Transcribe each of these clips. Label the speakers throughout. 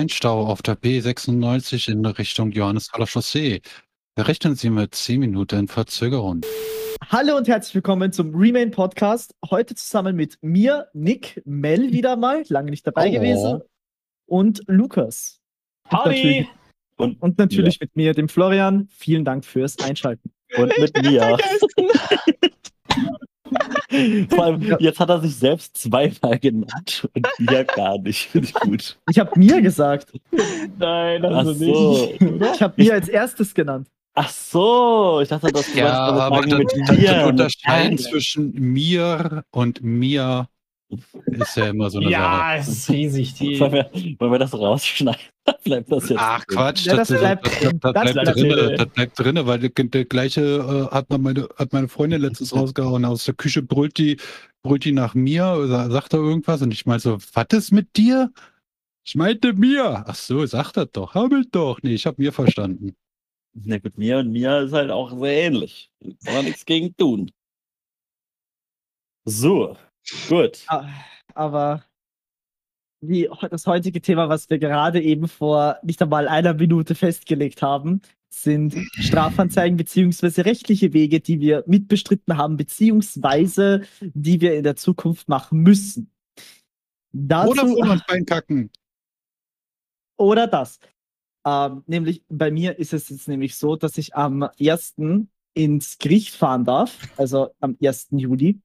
Speaker 1: ein Stau auf der B96 in Richtung Johannes-Haller Chaussee. Rechnen Sie mit 10 Minuten Verzögerung.
Speaker 2: Hallo und herzlich willkommen zum Remain Podcast. Heute zusammen mit mir, Nick, Mel wieder mal, lange nicht dabei
Speaker 1: Oh.
Speaker 2: gewesen, und Lukas. Natürlich- Und, und natürlich mit mir, dem Florian. Vielen Dank fürs Einschalten.
Speaker 3: Und mit mir. Vor allem, jetzt hat er sich selbst zweimal genannt und mir gar nicht. Finde ich gut.
Speaker 2: Ich habe mir gesagt.
Speaker 4: Nein, also
Speaker 3: so.
Speaker 4: nicht.
Speaker 2: Ich habe mir als erstes genannt.
Speaker 3: Ach so, ich dachte, das
Speaker 1: Ja, aber das,
Speaker 3: mit
Speaker 1: das
Speaker 3: und
Speaker 1: Unterscheiden zwischen mir und mir ist ja immer so eine
Speaker 4: Ja,
Speaker 1: Sache.
Speaker 4: es ist riesig. Die,
Speaker 3: Wollen wir, wollen wir das rausschneiden? Bleibt das jetzt?
Speaker 1: Ach? Quatsch,
Speaker 2: Ja,
Speaker 1: das,
Speaker 2: bleibt
Speaker 1: das,
Speaker 2: drin.
Speaker 1: das, bleibt
Speaker 4: bleibt
Speaker 1: drinne,
Speaker 4: drin.
Speaker 1: das bleibt drinne, weil der, gleiche äh, hat, meine, hat meine Freundin letztens rausgehauen. Aus der Küche brüllt die, brüllt die nach mir, oder sagt er irgendwas und ich meine so, was ist mit dir? Ich meinte mir. Ach so, sagt er doch. Hab ich doch. Nee, ich hab mir verstanden.
Speaker 3: Na gut, mir und mir ist halt auch sehr ähnlich. Kann man nichts gegen tun. So, gut.
Speaker 2: Ah, Aber die, das heutige Thema, was wir gerade eben vor nicht einmal einer Minute festgelegt haben, sind Strafanzeigen beziehungsweise rechtliche Wege, die wir mitbestritten haben, beziehungsweise die wir in der Zukunft machen müssen. Dazu,
Speaker 1: Oder vor uns reinkacken.
Speaker 2: Oder das. Ähm, nämlich bei mir ist es jetzt nämlich so, dass ich am 1. ins Gericht fahren darf, also am 1. Juli,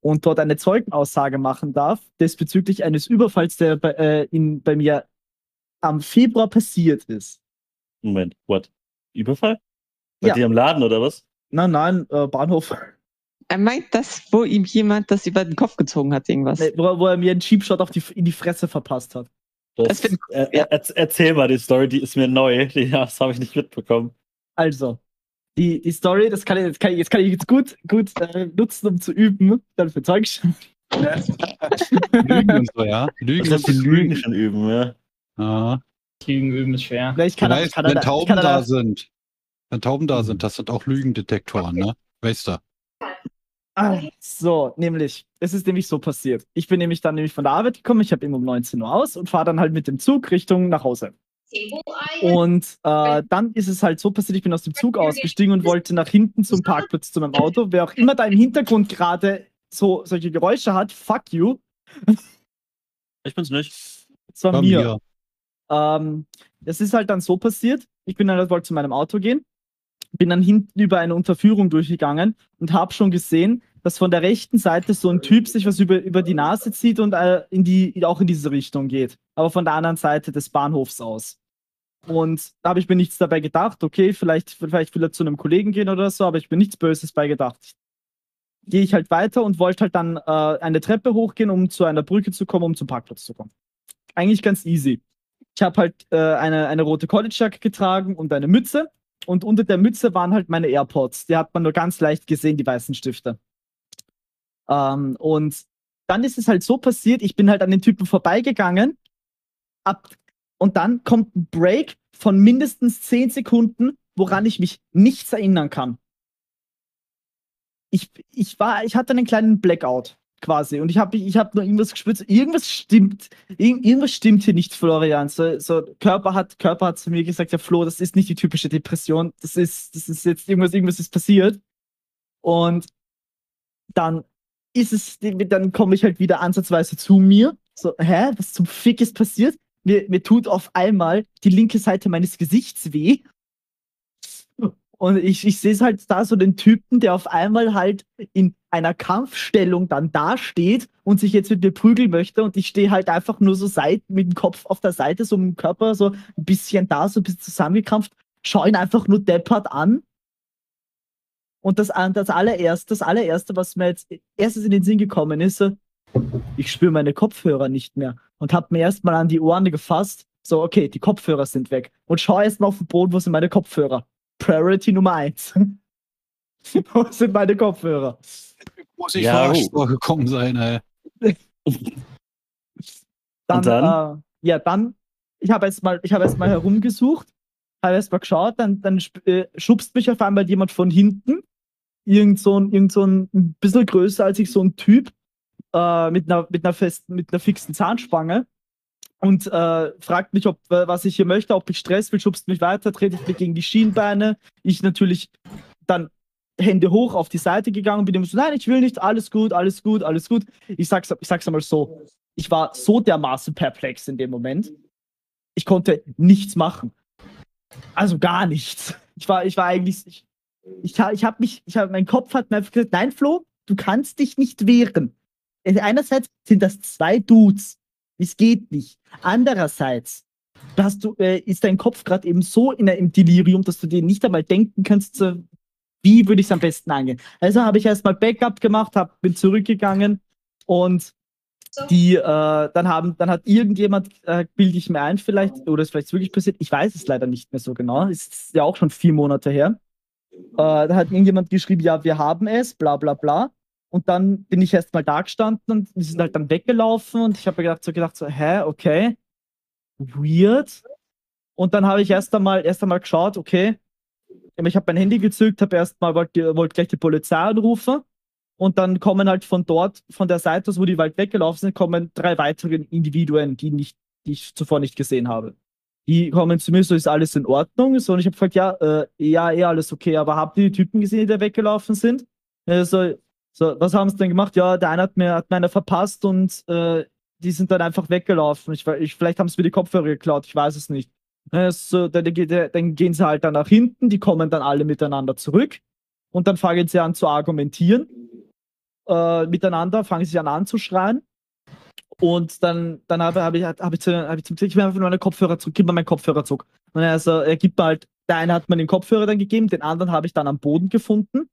Speaker 2: und dort eine Zeugenaussage machen darf, bezüglich eines Überfalls, der bei, äh, in, bei mir am Februar passiert ist.
Speaker 3: Moment, what? Überfall? Bei
Speaker 2: Ja.
Speaker 3: dir im Laden oder was?
Speaker 2: Nein, nein, äh, Bahnhof.
Speaker 5: Er meint das, wo ihm jemand das über den Kopf gezogen hat, irgendwas.
Speaker 2: Nee, wo, wo er mir einen Cheapshot auf die, in die Fresse verpasst hat.
Speaker 3: Das,
Speaker 5: Das find-
Speaker 3: er, er, erzähl mal die Story, die ist mir neu. Die, das habe ich nicht mitbekommen.
Speaker 2: Also, die, die Story, das kann ich, jetzt kann ich, jetzt kann ich jetzt gut, gut äh, nutzen, um zu üben, dann für Zeugenschaft.
Speaker 1: Lügen und so, ja. Lügen
Speaker 3: Das die Lügen schon üben, ja.
Speaker 1: Ja.
Speaker 4: Lügen üben ist schwer.
Speaker 2: Ich kann, ich kann,
Speaker 1: wenn
Speaker 2: ich
Speaker 1: Tauben
Speaker 2: kann,
Speaker 1: da sind, wenn Tauben da sind, das sind auch Lügendetektoren, ne? Weißt du?
Speaker 2: Ah, so, nämlich, es ist nämlich so passiert. Ich bin nämlich dann nämlich von der Arbeit gekommen, ich habe immer um 19 Uhr aus und fahre dann halt mit dem Zug Richtung nach Hause. Und äh, dann ist es halt so passiert, ich bin aus dem Zug ausgestiegen und wollte nach hinten zum Parkplatz zu meinem Auto. Wer auch immer da im Hintergrund gerade so solche Geräusche hat, fuck you.
Speaker 3: Ich bin's nicht.
Speaker 2: Das war
Speaker 1: Bei
Speaker 2: mir.
Speaker 1: mir.
Speaker 2: Ähm, das ist halt dann so passiert. Ich bin dann wollte zu meinem Auto gehen, bin dann hinten über eine Unterführung durchgegangen und habe schon gesehen, dass von der rechten Seite so ein Typ sich was über, über die Nase zieht und äh, in die, auch in diese Richtung geht. Aber von der anderen Seite des Bahnhofs aus. Und da habe ich mir nichts dabei gedacht. Okay, vielleicht, vielleicht will er zu einem Kollegen gehen oder so, aber ich bin nichts Böses bei gedacht. Gehe ich halt weiter und wollte halt dann äh, eine Treppe hochgehen, um zu einer Brücke zu kommen, um zum Parkplatz zu kommen. Eigentlich ganz easy. Ich habe halt äh, eine, eine rote College-Jacke getragen und eine Mütze. Und unter der Mütze waren halt meine AirPods. Die hat man nur ganz leicht gesehen, die weißen Stifte. Ähm, und dann ist es halt so passiert, ich bin halt an den Typen vorbeigegangen. Ab, und dann kommt ein Break von mindestens 10 Sekunden, woran ich mich nichts erinnern kann. Ich, ich, war, ich hatte einen kleinen Blackout quasi und ich habe ich hab nur irgendwas gespürt. Irgendwas stimmt. Irg irgendwas stimmt hier nicht, Florian. So, so Körper hat Körper hat zu mir gesagt, ja Flo, das ist nicht die typische Depression. Das ist das ist jetzt irgendwas irgendwas ist passiert. Und dann ist es dann komme ich halt wieder ansatzweise zu mir. So, hä, was zum Fick ist passiert? Mir, mir tut auf einmal die linke Seite meines Gesichts weh. Und ich, ich sehe es halt da so den Typen, der auf einmal halt in einer Kampfstellung dann dasteht und sich jetzt mit mir prügeln möchte. Und ich stehe halt einfach nur so seit, mit dem Kopf auf der Seite, so mit dem Körper so ein bisschen da, so ein bisschen zusammengekrampft, schau ihn einfach nur deppert an. Und das, das allererste, das allererste, was mir jetzt erstes in den Sinn gekommen ist, so, ich spüre meine Kopfhörer nicht mehr und habe mir erstmal an die Ohren gefasst. So, okay, die Kopfhörer sind weg. Und schau erstmal auf den Boden, wo sind meine Kopfhörer? Priority Nummer eins. wo sind meine Kopfhörer?
Speaker 1: Muss ich
Speaker 3: Ja,
Speaker 1: verarscht
Speaker 3: oh.
Speaker 1: vorgekommen sein, ey.
Speaker 2: Dann,
Speaker 3: Und dann?
Speaker 2: Äh, ja, dann, ich habe erst mal, ich habe erst mal herumgesucht, habe erst mal geschaut, dann, dann äh, schubst mich auf einmal jemand von hinten. Irgend so ein, irgend so ein, ein bisschen größer als ich, so ein Typ, äh, mit einer, mit einer festen, mit einer fixen Zahnspange. und äh, fragt mich, ob, was ich hier möchte, ob ich Stress will, schubst mich weiter, tretet mich gegen die Schienbeine. Ich natürlich dann Hände hoch auf die Seite gegangen, bin immer so, nein, ich will nicht, alles gut, alles gut, alles gut. Ich sag's, ich sag's einmal so, ich war so dermaßen perplex in dem Moment. Ich konnte nichts machen. Also gar nichts. Ich war, ich war eigentlich, ich, ich, ich habe mich, ich habe, mein Kopf hat mir gesagt, nein, Flo, du kannst dich nicht wehren. Äh, Einerseits sind das zwei Dudes. Es geht nicht. Andererseits hast du, äh, ist dein Kopf gerade eben so in einem Delirium, dass du dir nicht einmal denken kannst, so, wie würde ich es am besten angehen. Also habe ich erstmal Backup gemacht, hab, bin zurückgegangen und die, äh, dann haben, dann hat irgendjemand, äh, bilde ich mir ein, vielleicht, oder ist vielleicht wirklich passiert, ich weiß es leider nicht mehr so genau, es ist ja auch schon vier Monate her. Äh, da hat irgendjemand geschrieben, ja, wir haben es, bla bla bla. Und dann bin ich erst mal da gestanden und die sind halt dann weggelaufen und ich habe gedacht, so gedacht, so, hä, okay, weird. Und dann habe ich erst einmal, erst einmal geschaut, okay, ich habe mein Handy gezückt, habe erst mal, wollte wollt gleich die Polizei anrufen und dann kommen halt von dort, von der Seite aus, wo die weit weggelaufen sind, kommen drei weitere Individuen, die, nicht, die ich zuvor nicht gesehen habe. Die kommen zu mir, so ist alles in Ordnung. So, und ich habe gefragt, ja, äh, ja, eh alles okay, aber habt ihr die Typen gesehen, die da weggelaufen sind? Äh, so, so, was haben sie denn gemacht? Ja, der eine hat mir, hat mir eine verpasst und äh, die sind dann einfach weggelaufen. Ich, ich, vielleicht haben sie mir die Kopfhörer geklaut, ich weiß es nicht. So, dann, dann gehen sie halt dann nach hinten, die kommen dann alle miteinander zurück und dann fangen sie an zu argumentieren äh, miteinander, fangen sie an anzuschreien. Und dann, dann habe hab ich, hab ich, zu, hab ich zum ich will einfach meine Kopfhörer zurück, gib mir meinen Kopfhörer zurück. Und also, er gibt mir halt, der eine hat mir den Kopfhörer dann gegeben, den anderen habe ich dann am Boden gefunden.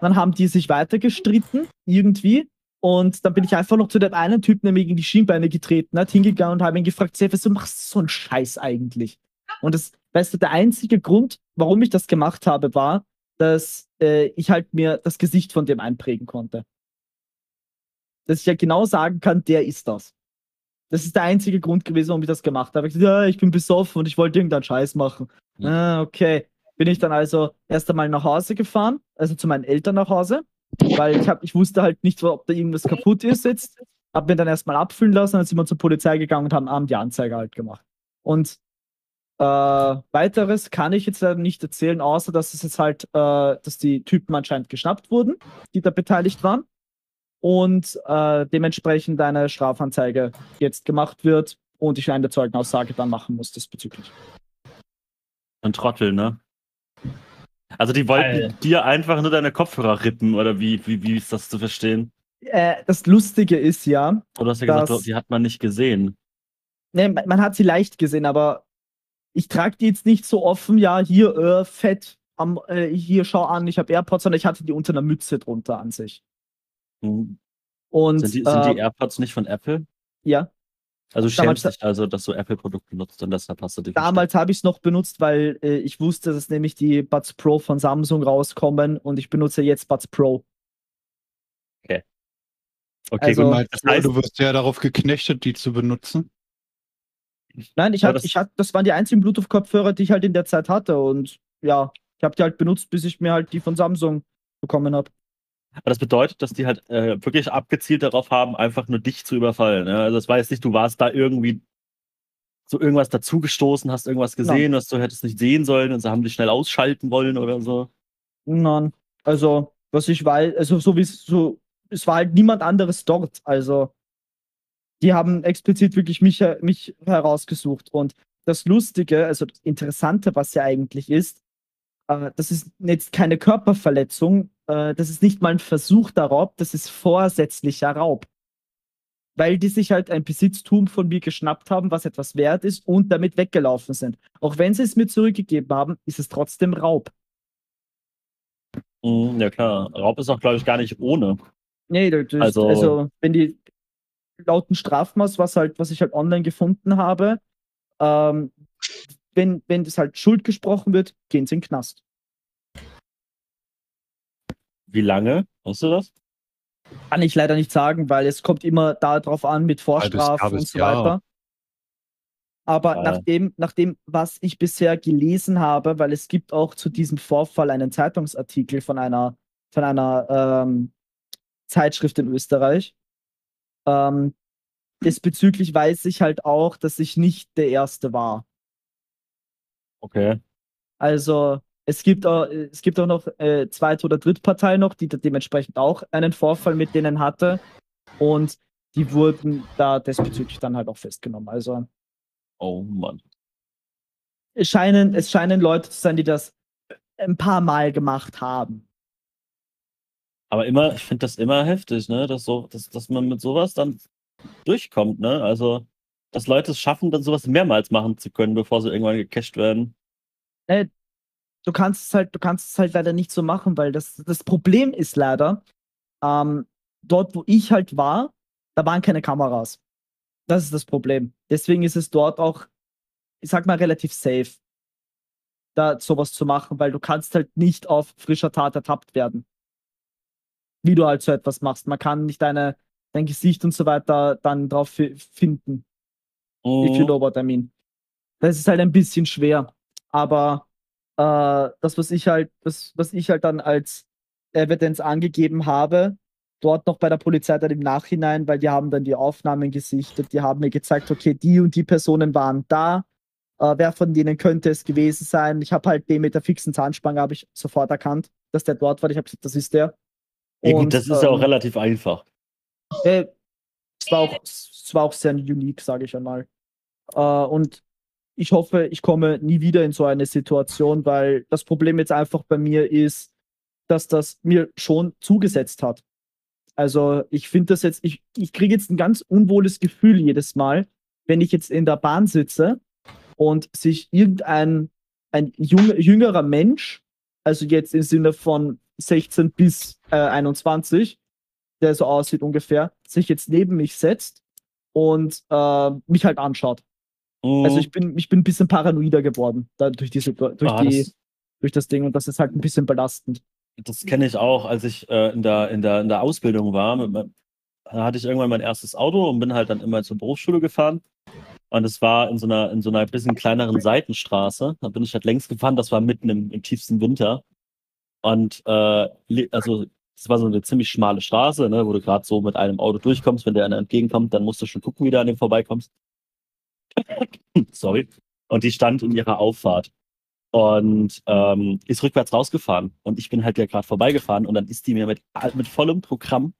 Speaker 2: Dann haben die sich weiter gestritten, irgendwie. Und dann bin ich einfach noch zu dem einen Typen, der mir gegen die Schienbeine getreten hat, hingegangen und habe ihn gefragt, Sef, du machst so einen Scheiß eigentlich? Und das, weißt du, der einzige Grund, warum ich das gemacht habe, war, dass äh, ich halt mir das Gesicht von dem einprägen konnte. Dass ich ja genau sagen kann, der ist das. Das ist der einzige Grund gewesen, warum ich das gemacht habe. Ich gesagt, ja, ich bin besoffen und ich wollte irgendeinen Scheiß machen. Mhm. Ah, okay. Bin ich dann also erst einmal nach Hause gefahren, also zu meinen Eltern nach Hause, weil ich, hab, ich wusste halt nicht, ob da irgendwas kaputt ist jetzt. Hab mir dann erstmal abfüllen lassen, dann sind wir zur Polizei gegangen und haben abend die Anzeige halt gemacht. Und äh, weiteres kann ich jetzt leider nicht erzählen, außer dass es jetzt halt, äh, dass die Typen anscheinend geschnappt wurden, die da beteiligt waren. Und äh, dementsprechend eine Strafanzeige jetzt gemacht wird und ich eine Zeugenaussage dann machen muss diesbezüglich.
Speaker 3: Ein Trottel, ne? Also die wollten Alter. dir einfach nur deine Kopfhörer rippen oder wie, wie, wie ist das zu verstehen?
Speaker 2: Äh, das Lustige ist ja.
Speaker 3: Oder hast du ja gesagt, die hat man nicht gesehen.
Speaker 2: Ne, man hat sie leicht gesehen, aber ich trage die jetzt nicht so offen, ja, hier äh, fett, am, äh, hier schau an, ich habe AirPods, sondern ich hatte die unter einer Mütze drunter an sich.
Speaker 3: Mhm. Und, sind, die, sind die äh, AirPods nicht von Apple?
Speaker 2: Ja.
Speaker 3: Also du schämst dich also, dass du Apple-Produkte nutzt und deshalb hast du die
Speaker 2: Damals habe ich es noch benutzt, weil äh, ich wusste, dass nämlich die Buds Pro von Samsung rauskommen und ich benutze jetzt Buds Pro.
Speaker 3: Okay.
Speaker 1: Okay, also, gut. Das heißt, du wirst ja darauf geknechtet, die zu benutzen.
Speaker 2: Nein, ich hatte, ich hatte, das waren die einzigen Bluetooth-Kopfhörer, die ich halt in der Zeit hatte. Und ja, ich habe die halt benutzt, bis ich mir halt die von Samsung bekommen habe.
Speaker 3: Aber das bedeutet, dass die halt äh, wirklich abgezielt darauf haben, einfach nur dich zu überfallen. Ja? Also das war jetzt nicht, du warst da irgendwie so irgendwas dazugestoßen, hast irgendwas gesehen, ja. was du hättest nicht sehen sollen und sie haben dich schnell ausschalten wollen oder so.
Speaker 2: Nein, also was ich weiß, also so wie es so, es war halt niemand anderes dort. Also die haben explizit wirklich mich, mich herausgesucht. Und das Lustige, also das Interessante, was ja eigentlich ist, äh, das ist jetzt keine Körperverletzung, äh, das ist nicht mal ein versuchter Raub, das ist vorsätzlicher Raub. Weil die sich halt ein Besitztum von mir geschnappt haben, was etwas wert ist und damit weggelaufen sind. Auch wenn sie es mir zurückgegeben haben, ist es trotzdem Raub.
Speaker 3: Mhm, ja klar, Raub ist auch, glaube ich, gar nicht ohne.
Speaker 2: Nee, das, also, also wenn die, lauten Strafmaß, was halt, was ich halt online gefunden habe, ähm, wenn, wenn das halt Schuld gesprochen wird, gehen sie in den Knast.
Speaker 3: Wie lange? Weißt du das?
Speaker 2: Kann ich leider nicht sagen, weil es kommt immer darauf an mit Vorstrafen und so weiter. Jahr. Aber ja. nachdem, nachdem, was ich bisher gelesen habe, weil es gibt auch zu diesem Vorfall einen Zeitungsartikel von einer, von einer ähm, Zeitschrift in Österreich, ähm, Diesbezüglich weiß ich halt auch, dass ich nicht der Erste war.
Speaker 3: Okay.
Speaker 2: Also es gibt auch, es gibt auch noch äh, zweite oder Drittpartei noch, die dementsprechend auch einen Vorfall mit denen hatte. Und die wurden da diesbezüglich dann halt auch festgenommen. Also
Speaker 3: Oh Mann.
Speaker 2: es scheinen, es scheinen Leute zu sein, die das ein paar Mal gemacht haben.
Speaker 3: Aber immer, ich finde das immer heftig, ne? Dass, so, dass, dass man mit sowas dann durchkommt, ne? Also, dass Leute es schaffen, dann sowas mehrmals machen zu können, bevor sie irgendwann gecasht werden.
Speaker 2: du kannst es halt, du kannst es halt leider nicht so machen, weil das, das Problem ist leider, ähm, dort, wo ich halt war, da waren keine Kameras. Das ist das Problem. Deswegen ist es dort auch, ich sag mal, relativ safe, da sowas zu machen, weil du kannst halt nicht auf frischer Tat ertappt werden. Wie du halt so etwas machst. Man kann nicht deine, dein Gesicht und so weiter dann drauf fi- finden. If you know what I mean. Das ist halt ein bisschen schwer. Aber äh, das, was ich halt, das, was ich halt dann als Evidence angegeben habe, dort noch bei der Polizei dann im Nachhinein, weil die haben dann die Aufnahmen gesichtet, die haben mir gezeigt, okay, die und die Personen waren da. Äh, wer von denen könnte es gewesen sein? Ich habe halt den mit der fixen Zahnspange, habe ich sofort erkannt, dass der dort war. Ich habe gesagt, das ist der.
Speaker 3: Ja, gut,
Speaker 2: Und,
Speaker 3: das ist ja auch
Speaker 2: ähm,
Speaker 3: relativ einfach.
Speaker 2: äh, es, war auch, es war auch sehr unique, sage ich einmal. Äh, und ich hoffe, ich komme nie wieder in so eine Situation, weil das Problem jetzt einfach bei mir ist, dass das mir schon zugesetzt hat. Also ich finde das jetzt, ich, ich kriege jetzt ein ganz unwohles Gefühl jedes Mal, wenn ich jetzt in der Bahn sitze und sich irgendein ein jung, jüngerer Mensch, also jetzt im Sinne von 16 bis äh, 21, der so aussieht ungefähr, sich jetzt neben mich setzt und äh, mich halt anschaut.
Speaker 3: Mhm.
Speaker 2: Also ich bin, ich bin ein bisschen paranoider geworden da, durch, diese, durch,
Speaker 3: Ah,
Speaker 2: die,
Speaker 3: das,
Speaker 2: durch das Ding und das ist halt ein bisschen belastend.
Speaker 3: das kenne ich auch, als ich äh, in, der, in, der, in der Ausbildung war. Meinem, da hatte ich irgendwann mein erstes Auto und bin halt dann immer zur Berufsschule gefahren. Und es war in so einer, in so einer bisschen kleineren Seitenstraße. Da bin ich halt längs gefahren, das war mitten im, im tiefsten Winter. Und äh, also es war so eine ziemlich schmale Straße, ne, wo du gerade so mit einem Auto durchkommst. Wenn der einer entgegenkommt, dann musst du schon gucken, wie du an dem vorbeikommst. Sorry. Und die stand in ihrer Auffahrt und ähm, ist rückwärts rausgefahren. Und ich bin halt ja gerade vorbeigefahren und dann ist die mir mit, mit vollem Programm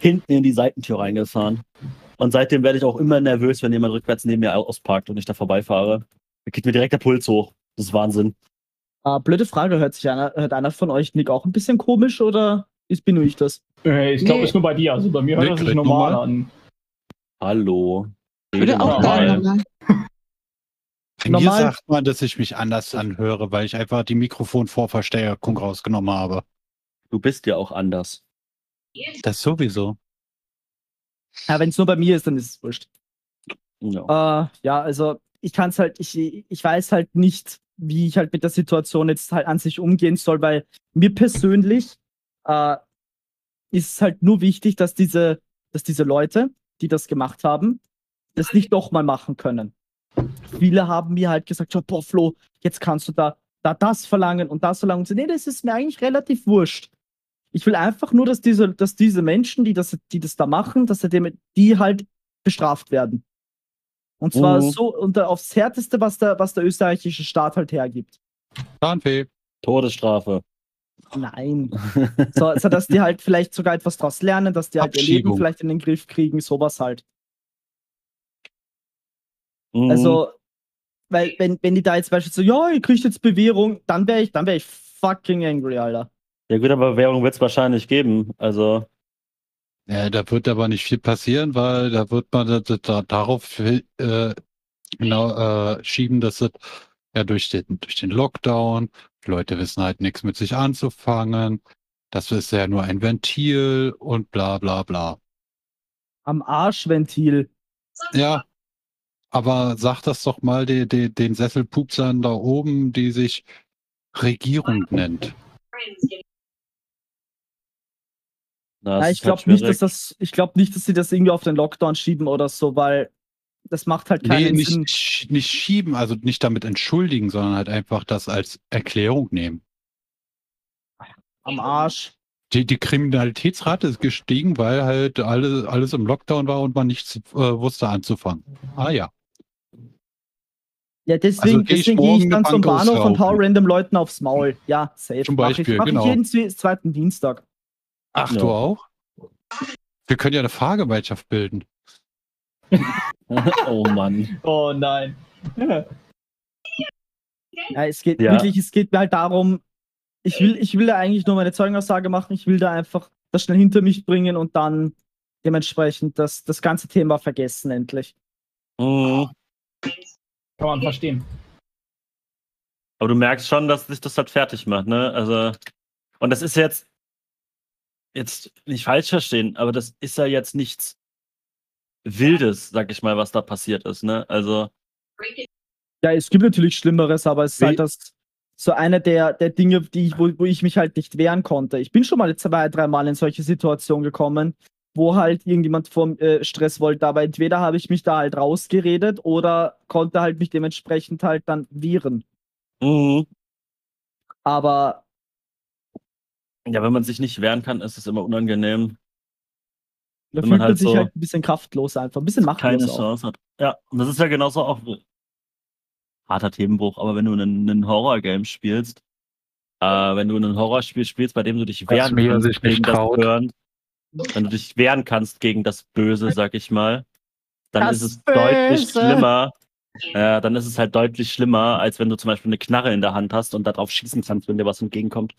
Speaker 3: hinten in die Seitentür reingefahren. Und seitdem werde ich auch immer nervös, wenn jemand rückwärts neben mir ausparkt und ich da vorbeifahre. Da geht mir direkt der Puls hoch. Das ist Wahnsinn.
Speaker 2: Äh, blöde Frage, hört sich einer, hört einer von euch Nick auch ein bisschen komisch oder ist, bin nur ich das?
Speaker 4: Äh, ich glaube,
Speaker 5: Nee.
Speaker 4: ist nur bei dir. Also bei mir hört
Speaker 1: Nee,
Speaker 4: das sich normal. an.
Speaker 3: Hallo.
Speaker 5: Ich würde auch
Speaker 4: normal.
Speaker 3: Normal-
Speaker 1: mir sagt man, dass ich mich anders anhöre, weil ich einfach die Mikrofonvorverstärkung rausgenommen habe.
Speaker 3: Du bist ja auch anders.
Speaker 1: Das sowieso.
Speaker 2: Ja, wenn es nur bei mir ist, dann ist es wurscht.
Speaker 3: Ja.
Speaker 2: Äh, ja, also ich kann es halt, ich, ich weiß halt nicht, wie ich halt mit der Situation jetzt halt an sich umgehen soll, weil mir persönlich äh, ist es halt nur wichtig, dass diese, dass diese Leute, die das gemacht haben, das nicht nochmal machen können. Viele haben mir halt gesagt, ja, boah, Flo, jetzt kannst du da, da das verlangen und das verlangen. Und so, nee, das ist mir eigentlich relativ wurscht. Ich will einfach nur, dass diese, dass diese Menschen, die das, die das da machen, dass die halt bestraft werden. Und zwar
Speaker 3: Mhm.
Speaker 2: so unter aufs Härteste, was der, was der österreichische Staat halt hergibt.
Speaker 1: Zahnfee.
Speaker 3: Todesstrafe.
Speaker 2: Nein. So, so, dass die halt vielleicht sogar etwas daraus lernen, dass die halt ihr Leben vielleicht in den Griff kriegen, sowas halt.
Speaker 3: Mhm.
Speaker 2: Also, weil, wenn, wenn die da jetzt beispielsweise so, ja, ihr kriegt jetzt Bewährung, dann wäre ich, dann wäre ich fucking angry, Alter.
Speaker 3: Ja gut, aber Währung wird es wahrscheinlich geben. Also,
Speaker 1: Ja, da wird aber nicht viel passieren, weil da wird man da, da, darauf äh, genau äh, schieben, dass es ja durch den, durch den Lockdown, die Leute wissen halt nichts mit sich anzufangen. Das ist ja nur ein Ventil und bla bla bla.
Speaker 2: Am Arschventil.
Speaker 1: Ja, aber sag das doch mal die, die, den Sesselpupsern da oben, die sich Regierung nennt.
Speaker 3: na,
Speaker 2: Ja, ich
Speaker 3: halt
Speaker 2: glaube nicht, dass das, ich glaube nicht, dass sie das irgendwie auf den Lockdown schieben oder so, weil das macht halt
Speaker 1: Nee,
Speaker 2: keinen Sinn.
Speaker 1: nicht, sch- nicht schieben, also nicht damit entschuldigen, sondern halt einfach das als Erklärung nehmen.
Speaker 2: Am Arsch.
Speaker 1: Die, die Kriminalitätsrate ist gestiegen, weil halt alles, alles im Lockdown war und man nichts äh, wusste anzufangen. Ah ja.
Speaker 2: Ja, deswegen,
Speaker 1: Also geh
Speaker 2: deswegen gehe ich dann zum Bahnhof und hau random Leuten aufs Maul. Ja, safe.
Speaker 1: Zum
Speaker 2: Mach
Speaker 1: Beispiel,
Speaker 2: ich, mach
Speaker 1: genau.
Speaker 2: ich jeden zwe- zweiten Dienstag.
Speaker 1: Ach,
Speaker 3: Ja.
Speaker 1: du auch? Wir können ja eine Fahrgemeinschaft bilden.
Speaker 3: oh Mann.
Speaker 4: Oh nein.
Speaker 2: Ja, es geht
Speaker 3: Ja.
Speaker 2: wirklich, es geht mir halt darum, ich will, ich will da eigentlich nur meine Zeugenaussage machen, ich will da einfach das schnell hinter mich bringen und dann dementsprechend das, das ganze Thema vergessen endlich.
Speaker 3: Mhm.
Speaker 4: Kann man verstehen.
Speaker 3: Aber du merkst schon, dass dich das halt fertig macht, ne? Also, und das ist jetzt, jetzt nicht falsch verstehen, aber das ist ja jetzt nichts Wildes, sag ich mal, was da passiert ist, ne? Also,
Speaker 2: Ja, es gibt natürlich Schlimmeres, aber es ist halt das so eine der, der Dinge, die ich, wo, wo ich mich halt nicht wehren konnte. Ich bin schon mal zwei, dreimal in solche Situationen gekommen, wo halt irgendjemand vom äh, Stress wollte, aber entweder habe ich mich da halt rausgeredet oder konnte halt mich dementsprechend halt dann wehren.
Speaker 3: mhm.
Speaker 2: Aber
Speaker 3: ja, wenn man sich nicht wehren kann, ist es immer unangenehm.
Speaker 2: da
Speaker 3: Wenn
Speaker 2: fühlt
Speaker 3: man
Speaker 2: man
Speaker 3: halt
Speaker 2: sich
Speaker 3: so
Speaker 2: halt ein bisschen kraftlos einfach, ein bisschen machtlos
Speaker 3: keine
Speaker 2: auch.
Speaker 3: Chance hat. Ja, und das ist ja genauso auch harter Themenbruch, aber wenn du einen, einen Horror-Game spielst, äh, wenn du ein Horrorspiel spielst, bei dem du dich wehren kannst
Speaker 1: sich nicht
Speaker 3: gegen das
Speaker 1: traut.
Speaker 3: Wenn du dich wehren kannst gegen das Böse, sag ich mal, dann
Speaker 2: Das
Speaker 3: ist es deutlich
Speaker 2: Böse.
Speaker 3: schlimmer. Ja, dann ist es halt deutlich schlimmer, als wenn du zum Beispiel eine Knarre in der Hand hast und darauf schießen kannst, wenn dir was entgegenkommt.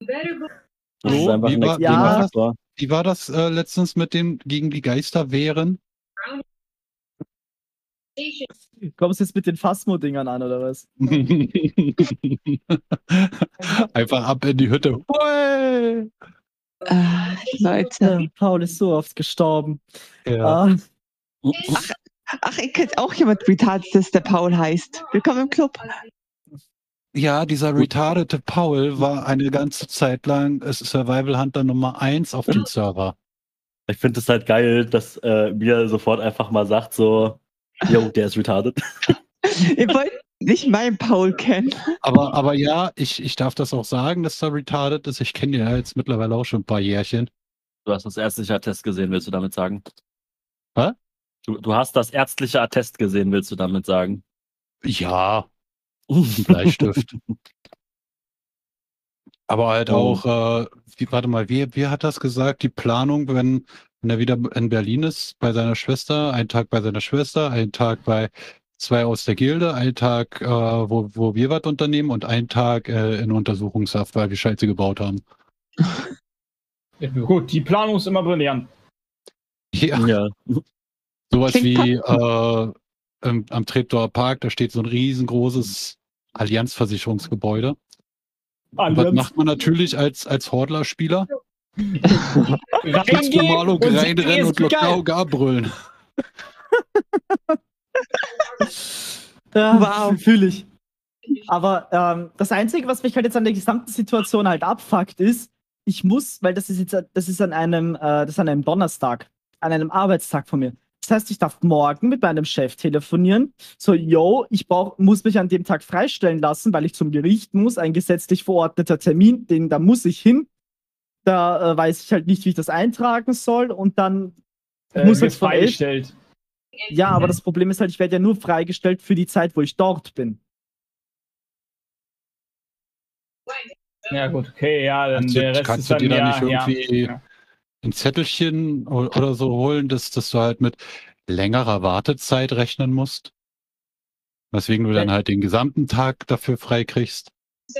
Speaker 3: Das ist
Speaker 1: So,
Speaker 3: einfach
Speaker 1: wie war-
Speaker 3: extremer
Speaker 2: wie war
Speaker 1: das?
Speaker 3: Faktor.
Speaker 1: Wie war das äh, letztens mit dem gegen die Geister wehren?
Speaker 2: Kommst du jetzt mit den Phasmo-Dingern an, oder was?
Speaker 1: Einfach ab in die Hütte. Hui!
Speaker 5: Äh, Leute.
Speaker 2: Paul ist so oft gestorben.
Speaker 1: Ja.
Speaker 2: Ah,
Speaker 5: Ach, ich kennt auch jemand retarded, das der Paul heißt. Willkommen im Club.
Speaker 1: ja, dieser retardete Paul war eine ganze Zeit lang äh, Survival Hunter Nummer 1 auf dem Server.
Speaker 3: Ich finde es halt geil, dass äh, mir sofort einfach mal sagt, so, yo, der ist retarded.
Speaker 5: Ihr wollt nicht meinen Paul kennen.
Speaker 1: Aber, aber ja, ich, ich darf das auch sagen, dass er retarded ist. Ich kenne ihn ja jetzt mittlerweile auch schon ein paar Jährchen.
Speaker 3: Du hast das ärztliche Attest gesehen, willst du damit sagen?
Speaker 1: Hä?
Speaker 3: Du, du hast das ärztliche Attest gesehen, willst du damit sagen?
Speaker 1: Ja, Bleistift. Aber halt
Speaker 3: Oh.
Speaker 1: auch, äh, wie, warte mal, wie, wie hat das gesagt? Die Planung, wenn, wenn er wieder in Berlin ist, bei seiner Schwester, einen Tag bei seiner Schwester, einen Tag bei zwei aus der Gilde, einen Tag, äh, wo, wo wir was unternehmen und einen Tag äh, in Untersuchungshaft, weil wir Scheiße gebaut haben.
Speaker 4: Ja, Gut, die Planung ist immer brillant.
Speaker 1: Ja,
Speaker 3: Ja.
Speaker 1: sowas
Speaker 5: Klingt
Speaker 1: wie äh, im, am Treptower Park, da steht so ein riesengroßes Allianzversicherungsgebäude. Und was macht man natürlich als, als Hordler-Spieler? Ganz
Speaker 4: Reingehen
Speaker 1: normal und
Speaker 4: und
Speaker 1: reinrennen und. Lokau brüllen.
Speaker 2: Ja,
Speaker 5: Wow.
Speaker 2: Fühle ich. Aber ähm, das Einzige, was mich halt jetzt an der gesamten Situation halt abfuckt, ist, ich muss, weil das ist jetzt, das ist an einem, äh, das ist an einem Donnerstag, an einem Arbeitstag von mir. Das heißt, ich darf morgen mit meinem Chef telefonieren. So, yo, ich brauch, muss mich an dem Tag freistellen lassen, weil ich zum Gericht muss. Ein gesetzlich verordneter Termin, den da muss ich hin. Da äh, weiß ich halt nicht, wie ich das eintragen soll. Und dann
Speaker 4: Äh,
Speaker 2: muss
Speaker 4: wird
Speaker 2: jetzt von elf
Speaker 4: freigestellt.
Speaker 2: Ja, aber das Problem ist halt, ich werde ja nur freigestellt für die Zeit, wo ich dort bin.
Speaker 4: Ja, gut, okay, ja, dann
Speaker 1: Kannst du,
Speaker 4: der Rest
Speaker 1: kannst
Speaker 4: ist
Speaker 1: du
Speaker 4: dann
Speaker 1: dir da
Speaker 4: ja,
Speaker 1: nicht irgendwie
Speaker 4: ja.
Speaker 1: ein Zettelchen oder so holen, dass, dass du halt mit längerer Wartezeit rechnen musst? Weswegen du dann halt den gesamten Tag dafür freikriegst.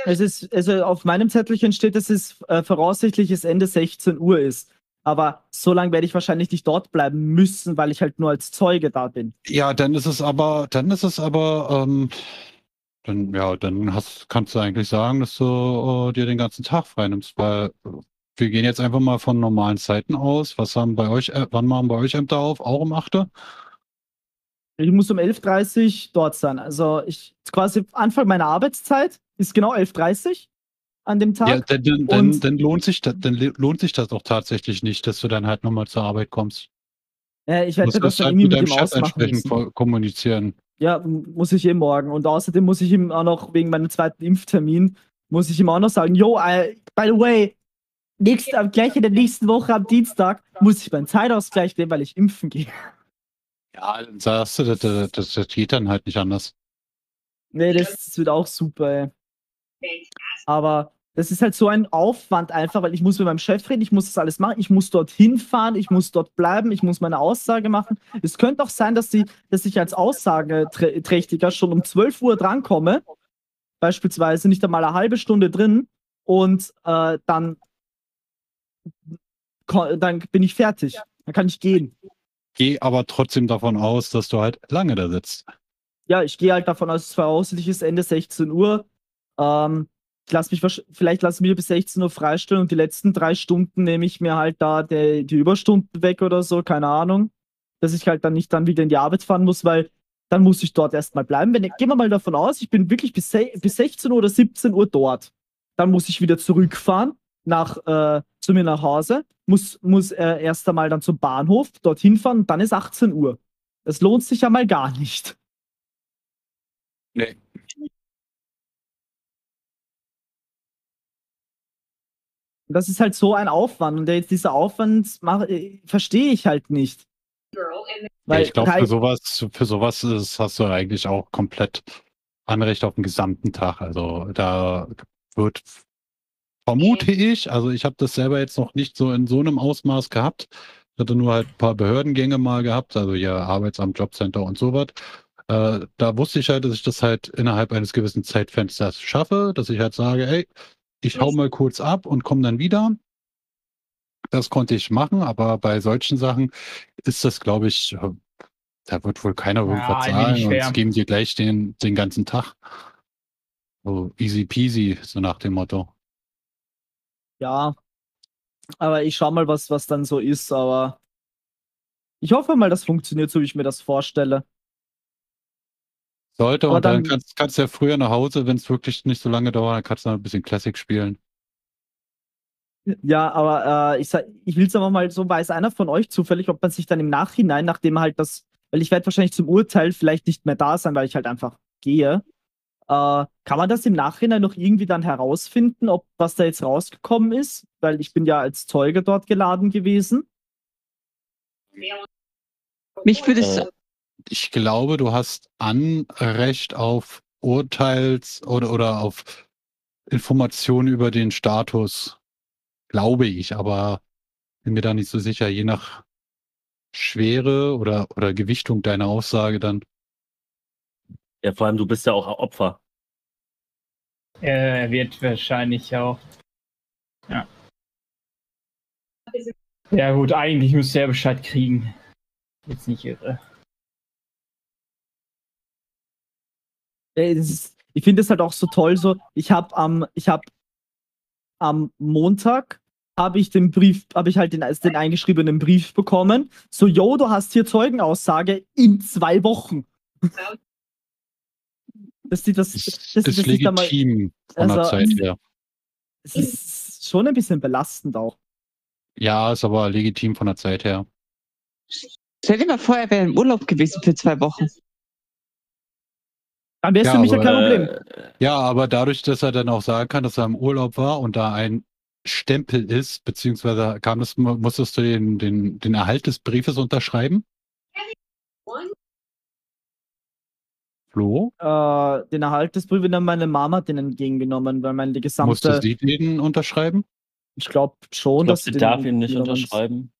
Speaker 2: Es ist, also auf meinem Zettelchen steht, dass es äh, voraussichtlich es Ende 16 Uhr ist. Aber so lange werde ich wahrscheinlich nicht dort bleiben müssen, weil ich halt nur als Zeuge da bin.
Speaker 1: Ja, dann ist es aber, dann ist es aber, ähm, dann, ja, dann hast, kannst du eigentlich sagen, dass du äh, dir den ganzen Tag freinimmst, weil wir gehen jetzt einfach mal von normalen Zeiten aus. Was haben bei euch, äh, wann machen bei euch Ämter auf? Auch um 8 Uhr?
Speaker 2: Ich muss um 11.30 Uhr dort sein. Also ich quasi Anfang meiner Arbeitszeit ist genau 11.30 Uhr an dem Tag.
Speaker 1: Ja, dann, dann, dann, dann lohnt sich das, dann lohnt sich das auch tatsächlich nicht, dass du dann halt nochmal zur Arbeit kommst.
Speaker 2: Äh, ich werde das
Speaker 1: das halt mit
Speaker 2: mit
Speaker 1: deinem
Speaker 2: ihm
Speaker 1: Chef
Speaker 2: ausmachen
Speaker 1: entsprechend
Speaker 2: müssen.
Speaker 1: ko- kommunizieren.
Speaker 2: Ja, muss ich eh morgen. Und außerdem muss ich ihm auch noch wegen meinem zweiten Impftermin, muss ich ihm auch noch sagen, yo, I, by the way, nächst, am- gleich in der nächsten Woche am Dienstag muss ich meinen Zeitausgleich nehmen, weil ich impfen gehe.
Speaker 1: Ja, dann sagst du, das, das, das, das geht dann halt nicht anders.
Speaker 2: Nee, das, das wird auch super, ey. Aber das ist halt so ein Aufwand einfach, weil ich muss mit meinem Chef reden, ich muss das alles machen, ich muss dorthin fahren, ich muss dort bleiben, ich muss meine Aussage machen. Es könnte auch sein, dass, die, dass ich als Aussageträchtiger schon um 12 Uhr drankomme, beispielsweise nicht einmal eine halbe Stunde drin und äh, dann, dann bin ich fertig. Dann kann ich gehen.
Speaker 1: Geh aber trotzdem davon aus, dass du halt lange da sitzt.
Speaker 2: ja, ich gehe halt davon aus, es voraussichtlich ist Ende 16 Uhr. Ähm, ich lass mich vielleicht lasse ich mich bis 16 Uhr freistellen und die letzten drei Stunden nehme ich mir halt da die, die Überstunden weg oder so, keine Ahnung. Dass ich halt dann nicht dann wieder in die Arbeit fahren muss, weil dann muss ich dort erstmal bleiben. Wenn, gehen wir mal davon aus, ich bin wirklich bis, bis 16 Uhr oder 17 Uhr dort. Dann muss ich wieder zurückfahren nach, äh, zu mir nach Hause, muss, muss äh, erst einmal dann zum Bahnhof, dorthin fahren dann ist 18 Uhr. Das lohnt sich ja mal gar nicht.
Speaker 1: Nee.
Speaker 2: Das ist halt so ein Aufwand. Und der, dieser Aufwand äh, verstehe ich halt nicht.
Speaker 1: Ja, ich glaube, für sowas, für sowas ist, hast du eigentlich auch komplett Anrecht auf den gesamten Tag. Also da wird, vermute ich, also ich habe das selber jetzt noch nicht so in so einem Ausmaß gehabt. Ich hatte nur halt ein paar Behördengänge mal gehabt, also hier Arbeitsamt, Jobcenter und sowas. Äh, da wusste ich halt, dass ich das halt innerhalb eines gewissen Zeitfensters schaffe, dass ich halt sage, ey, ich hau mal kurz ab und komme dann wieder. Das konnte ich machen, aber bei solchen Sachen ist das, glaube ich, äh, da wird wohl keiner irgendwas
Speaker 4: wenig
Speaker 1: sagen und geben dir gleich den, den ganzen Tag. So easy peasy, so nach dem Motto.
Speaker 2: Ja. Aber ich schau mal, was, was dann so ist. Aber ich hoffe mal, das funktioniert, so wie ich mir das vorstelle.
Speaker 1: Sollte
Speaker 2: Aber
Speaker 1: und dann,
Speaker 2: dann-
Speaker 1: kannst, kannst du ja früher nach Hause, wenn es wirklich nicht so lange dauert, dann kannst du noch ein bisschen Classic spielen.
Speaker 2: Ja, aber äh, ich, sag- ich will es aber mal so, weiß einer von euch zufällig, ob man sich dann im Nachhinein, nachdem halt das, weil ich werde wahrscheinlich zum Urteil vielleicht nicht mehr da sein, weil ich halt einfach gehe. Äh, kann man das im Nachhinein noch irgendwie dann herausfinden, ob was da jetzt rausgekommen ist? Weil ich bin ja als Zeuge dort geladen gewesen.
Speaker 5: Mich würde es,
Speaker 3: Äh,
Speaker 1: Ich glaube, du hast Anrecht auf Urteils- oder, oder auf Informationen über den Status. Glaube ich, aber bin mir da nicht so sicher, je nach Schwere oder, oder Gewichtung deiner Aussage dann.
Speaker 3: ja, vor allem, du bist ja auch Opfer.
Speaker 4: Äh, Er wird wahrscheinlich auch. Ja. Ja, gut, eigentlich müsste er Bescheid kriegen. Jetzt nicht irre.
Speaker 2: Ist, ich finde es halt auch so toll, so, ich habe am, ich habe am Montag habe ich den Brief, habe ich halt den, den eingeschriebenen Brief bekommen. So, yo, du hast hier Zeugenaussage in zwei Wochen. Dass die das,
Speaker 1: Das ist
Speaker 2: das nicht einmal,
Speaker 1: legitim von der
Speaker 2: also-
Speaker 1: Zeit her.
Speaker 2: es ist schon ein bisschen belastend auch.
Speaker 1: Ja, ist aber legitim von der Zeit her.
Speaker 5: stell dir mal vor, er wäre im Urlaub gewesen für zwei Wochen.
Speaker 2: Dann wäre es
Speaker 1: Ja,
Speaker 2: für mich ja
Speaker 1: aber,
Speaker 2: kein Problem.
Speaker 3: Äh,
Speaker 1: Ja, aber dadurch, dass er dann auch sagen kann, dass er im Urlaub war und da ein Stempel ist, beziehungsweise kam es, mu- musstest du den, den, den Erhalt des Briefes unterschreiben? Flo,
Speaker 2: Äh, den Erhalt des Briefes, dann meine Mama hat den entgegengenommen, weil meine die
Speaker 1: musste
Speaker 2: gesamte,
Speaker 1: sie den unterschreiben?
Speaker 2: ich glaube schon,
Speaker 3: ich glaube,
Speaker 2: dass
Speaker 3: sie darf ihn nicht unterschreiben.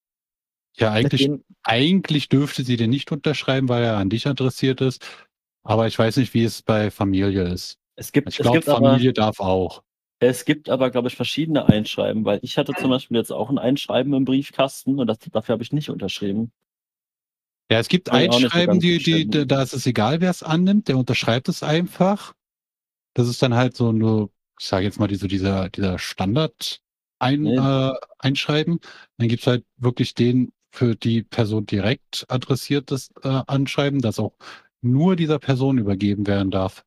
Speaker 1: Ja, eigentlich, eigentlich dürfte sie den nicht unterschreiben, weil er an dich adressiert ist. Aber ich weiß nicht, wie es bei Familie ist.
Speaker 3: Es gibt,
Speaker 1: Ich
Speaker 3: es
Speaker 1: glaube,
Speaker 3: gibt aber,
Speaker 1: Familie darf auch.
Speaker 3: es gibt aber, glaube ich, verschiedene Einschreiben, weil ich hatte zum Beispiel jetzt auch ein Einschreiben im Briefkasten und das, dafür habe ich nicht unterschrieben.
Speaker 1: Ja, es gibt
Speaker 3: so
Speaker 1: Einschreiben, die, die,
Speaker 3: verstehen.
Speaker 1: da ist es egal, wer es annimmt, der unterschreibt es einfach. Das ist dann halt so nur, ich sage jetzt mal, diese, dieser, dieser Standard ein,
Speaker 3: Nee.
Speaker 1: äh, Einschreiben. Dann gibt's halt wirklich den für die Person direkt adressiertes äh, Anschreiben, das auch nur dieser Person übergeben werden darf.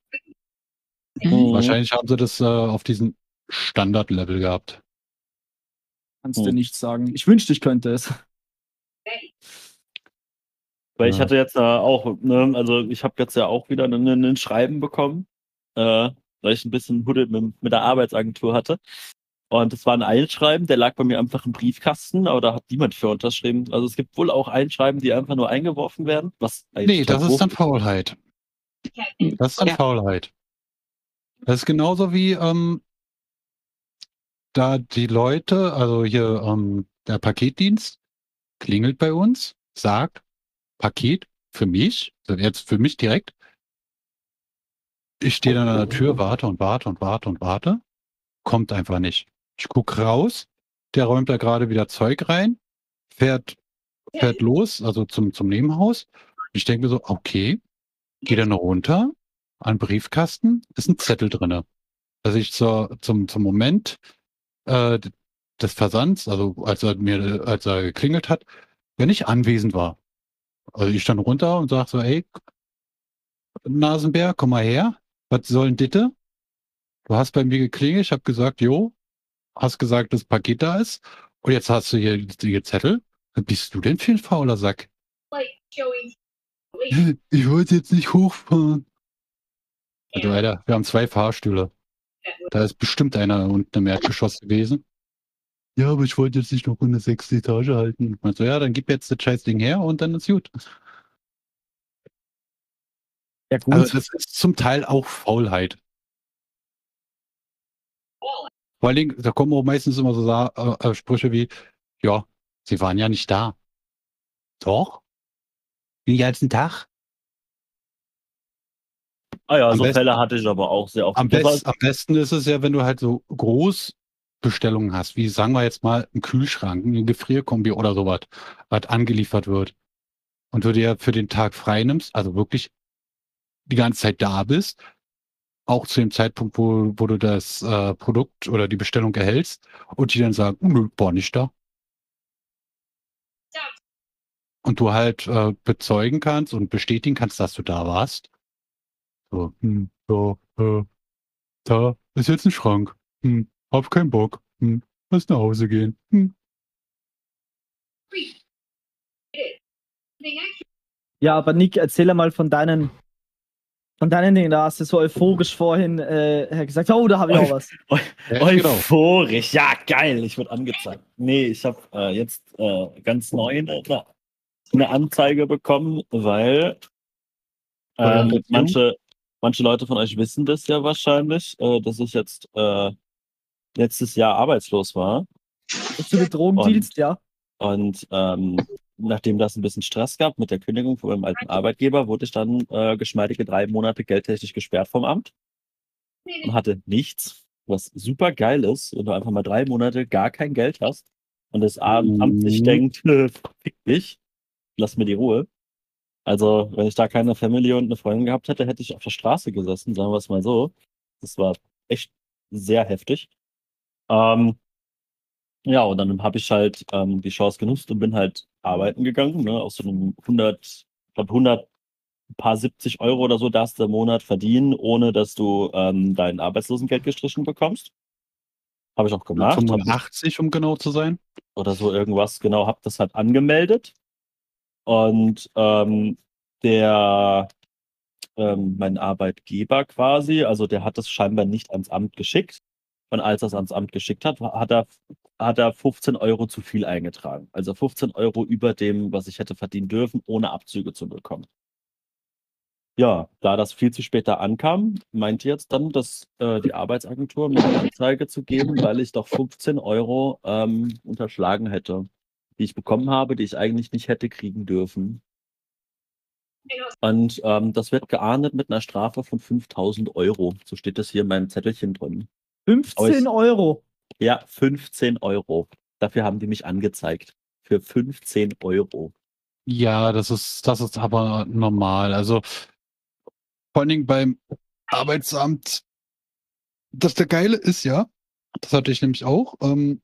Speaker 3: Mhm.
Speaker 1: Wahrscheinlich haben sie das äh, auf diesem Standard-Level gehabt.
Speaker 2: kannst du
Speaker 3: Hm.
Speaker 2: nicht sagen. Ich wünschte, ich könnte es.
Speaker 3: Weil ich
Speaker 1: Ja.
Speaker 3: hatte jetzt äh, auch, ne, also ich habe jetzt ja auch wieder ein, ein Schreiben bekommen, äh, weil ich ein bisschen Huddel mit, mit der Arbeitsagentur hatte. Und es war ein Einschreiben, der lag bei mir einfach im Briefkasten, aber da hat niemand für unterschrieben. Also es gibt wohl auch Einschreiben, die einfach nur eingeworfen werden. Was
Speaker 1: Nee,
Speaker 3: eigentlich
Speaker 1: das ist dann Faulheit. Das ist dann
Speaker 5: Ja.
Speaker 1: Faulheit. Das ist genauso wie ähm, da die Leute, also hier ähm, der Paketdienst klingelt bei uns, sagt Paket für mich, also jetzt für mich direkt. Ich stehe dann an der Tür, warte und warte und warte und warte. Kommt einfach nicht. Ich guck raus, der räumt da gerade wieder Zeug rein, fährt, fährt los, also zum, zum Nebenhaus. Ich denke mir so, okay, gehe dann runter an Briefkasten, ist ein Zettel drinne. Also ich zur, zum, zum Moment äh, des Versands, also als er mir, als er geklingelt hat, wenn ich anwesend war. Also ich stand runter und sag so, ey, Nasenbär, komm mal her. Was soll denn ditte? Du hast bei mir geklingelt, ich habe gesagt, jo, hast gesagt, das Paket da ist. Und jetzt hast du hier die Zettel. Was bist du denn für ein fauler Sack? Ich wollte jetzt nicht hochfahren. Also, Alter, wir haben zwei Fahrstühle. Da ist bestimmt einer unten im Erdgeschoss gewesen. Ja, aber ich wollte jetzt nicht noch in der sechsten Etage halten. Ich meinte so, ja, dann gib jetzt das scheiß Ding her und dann ist gut.
Speaker 2: Ja, gut.
Speaker 1: Also das ist zum Teil auch Faulheit. Vor allen Dingen, da kommen auch meistens immer so äh, äh, Sprüche wie, ja, sie waren ja nicht da. Doch? Den ganzen Tag?
Speaker 3: Ah ja,
Speaker 1: Am
Speaker 3: so
Speaker 1: besten-
Speaker 3: Fälle hatte ich aber auch sehr oft.
Speaker 1: Am, best, am besten ist es ja, wenn du halt so Großbestellungen hast, wie sagen wir jetzt mal ein Kühlschrank, ein Gefrierkombi oder sowas, was angeliefert wird. Und du dir für den Tag frei nimmst, also wirklich die ganze Zeit da bist, auch zu dem Zeitpunkt, wo, wo du das äh, Produkt oder die Bestellung erhältst und die dann sagen, "Oh, nö, war nicht da. Und du halt äh, bezeugen kannst und bestätigen kannst, dass du da warst. So, hm, so, äh, da ist jetzt ein Schrank. Hm, hab keinen Bock. Hm, lass nach Hause gehen. Hm.
Speaker 2: Ja, aber Nick, erzähl mal von deinen, von deinen Dingen. Da hast du so euphorisch vorhin äh, gesagt, oh, da habe ich auch was.
Speaker 1: Ja, genau.
Speaker 3: Euphorisch, ja, geil, ich wurde angezeigt. Nee, ich habe äh, jetzt äh, ganz neu eine, eine Anzeige bekommen, weil ähm, manche, manche Leute von euch wissen das ja wahrscheinlich, äh, dass ich jetzt äh, letztes Jahr arbeitslos war.
Speaker 2: Dass du mit Drogen
Speaker 3: Und-
Speaker 2: dealst, ja.
Speaker 3: Und ähm, nachdem das ein bisschen Stress gab mit der Kündigung von meinem alten Arbeitgeber, wurde ich dann äh, geschmeidige drei Monate geldtechnisch gesperrt vom Amt und hatte nichts, was super geil ist, wenn du einfach mal drei Monate gar kein Geld hast und das Amt sich
Speaker 1: Mhm.
Speaker 3: denkt, "Nö, fick mich, lass mir die Ruhe. Also, wenn ich da keine Family und eine Freundin gehabt hätte, hätte ich auf der Straße gesessen, sagen wir es mal so. Das war echt sehr heftig. Ähm, ja, und dann habe ich halt ähm, die Chance genutzt und bin halt arbeiten gegangen, ne, aus so einem 100, ich glaube 100, ein paar 70 Euro oder so darfst du im Monat verdienen, ohne dass du ähm, dein Arbeitslosengeld gestrichen bekommst. Habe ich auch gemacht. Hab,
Speaker 1: 85, um genau zu sein.
Speaker 3: oder so irgendwas, genau, habe das halt angemeldet. Und ähm, der, ähm, mein Arbeitgeber quasi, also der hat das scheinbar nicht ans Amt geschickt. Und als er es ans Amt geschickt hat, hat er, hat er 15 Euro zu viel eingetragen. Also 15 Euro über dem, was ich hätte verdienen dürfen, ohne Abzüge zu bekommen. Ja, da das viel zu später ankam, meinte jetzt dann, dass äh, die Arbeitsagentur mir eine Anzeige zu geben, weil ich doch 15 Euro ähm, unterschlagen hätte, die ich bekommen habe, die ich eigentlich nicht hätte kriegen dürfen. Und ähm, das wird geahndet mit einer Strafe von 5000 Euro. So steht das hier in meinem Zettelchen drin.
Speaker 2: 15 Euro.
Speaker 3: Ja, 15 Euro. Dafür haben die mich angezeigt. Für 15 Euro.
Speaker 1: Ja, das ist, das ist aber normal. Also vor allen Dingen beim Arbeitsamt, das der Geile ist, ja, das hatte ich nämlich auch. Ähm,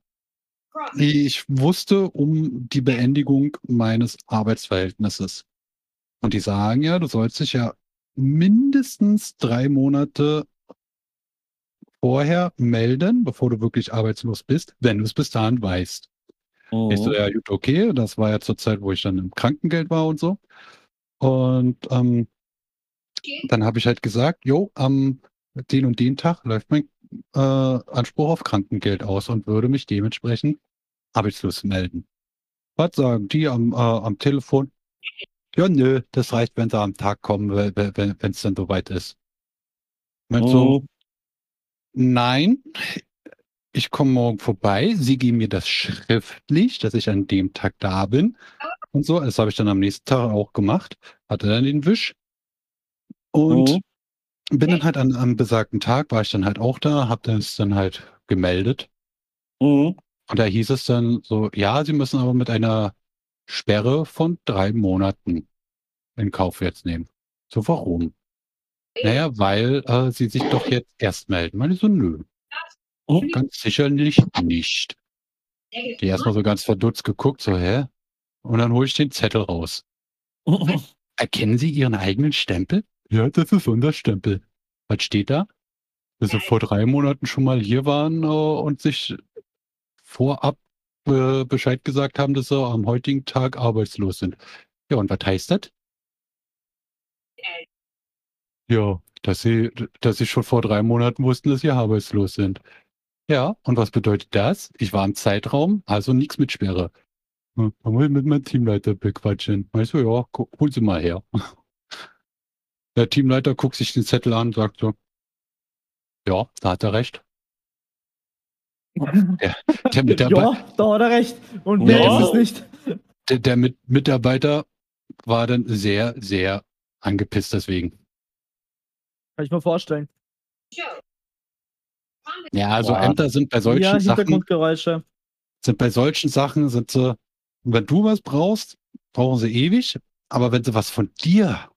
Speaker 1: ich wusste um die Beendigung meines Arbeitsverhältnisses. Und die sagen ja, du sollst dich ja mindestens drei Monate vorher melden, bevor du wirklich arbeitslos bist, wenn du es bis dahin weißt. Ich so,
Speaker 3: Mhm.
Speaker 1: ja, gut, okay. Das war ja zur Zeit, wo ich dann im Krankengeld war und so. Und ähm, dann habe ich halt gesagt, jo, am den und den Tag läuft mein äh, Anspruch auf Krankengeld aus und würde mich dementsprechend arbeitslos melden. Was sagen die am, äh, am Telefon? Ja, nö, das reicht, wenn sie am Tag kommen, wenn es dann soweit ist. Meinst
Speaker 3: Oh.
Speaker 1: du, nein, ich komme morgen vorbei, sie geben mir das schriftlich, dass ich an dem Tag da bin und so. Das habe ich dann am nächsten Tag auch gemacht, hatte dann den Wisch und
Speaker 3: Oh.
Speaker 1: bin dann halt an, am besagten Tag, war ich dann halt auch da, habe das dann halt gemeldet
Speaker 3: Mhm.
Speaker 1: und da hieß es dann so, ja, sie müssen aber mit einer Sperre von drei Monaten in Kauf jetzt nehmen. So, warum? Naja, weil äh, sie sich doch jetzt erst melden. Meine so, nö.
Speaker 3: Mhm.
Speaker 1: Ganz sicherlich nicht. Die erstmal so ganz verdutzt geguckt, so, hä? Und dann hole ich den Zettel raus. Erkennen Sie Ihren eigenen Stempel? Ja, das ist unser Stempel. Was steht da? Dass Sie vor drei Monaten schon mal hier waren äh, und sich vorab äh, Bescheid gesagt haben, dass Sie am heutigen Tag arbeitslos sind. Ja, und was heißt das? Ja, dass Sie, dass Sie schon vor drei Monaten wussten, dass Sie arbeitslos sind. Ja, und was bedeutet das? Ich war im Zeitraum, also nichts mit Sperre. Hm, Da muss ich mit meinem Teamleiter bequatschen. Weißt du, ja, hol sie mal her. Der Teamleiter guckt sich den Zettel an, sagt so, ja, da hat er recht. Der, Mitarbeiter,
Speaker 2: Ja, da hat er recht. Und
Speaker 3: Ja.
Speaker 2: mehr ist es nicht.
Speaker 1: der, der Mit Mitarbeiter war dann sehr, sehr angepisst deswegen.
Speaker 2: Kann ich mir vorstellen.
Speaker 1: Ja, also
Speaker 3: Ja.
Speaker 1: Ämter sind bei solchen
Speaker 2: ja,
Speaker 1: Sachen,
Speaker 2: Hintergrundgeräusche.
Speaker 1: sind bei solchen Sachen, sind sie, wenn du was brauchst, brauchen sie ewig, aber wenn sie was von dir,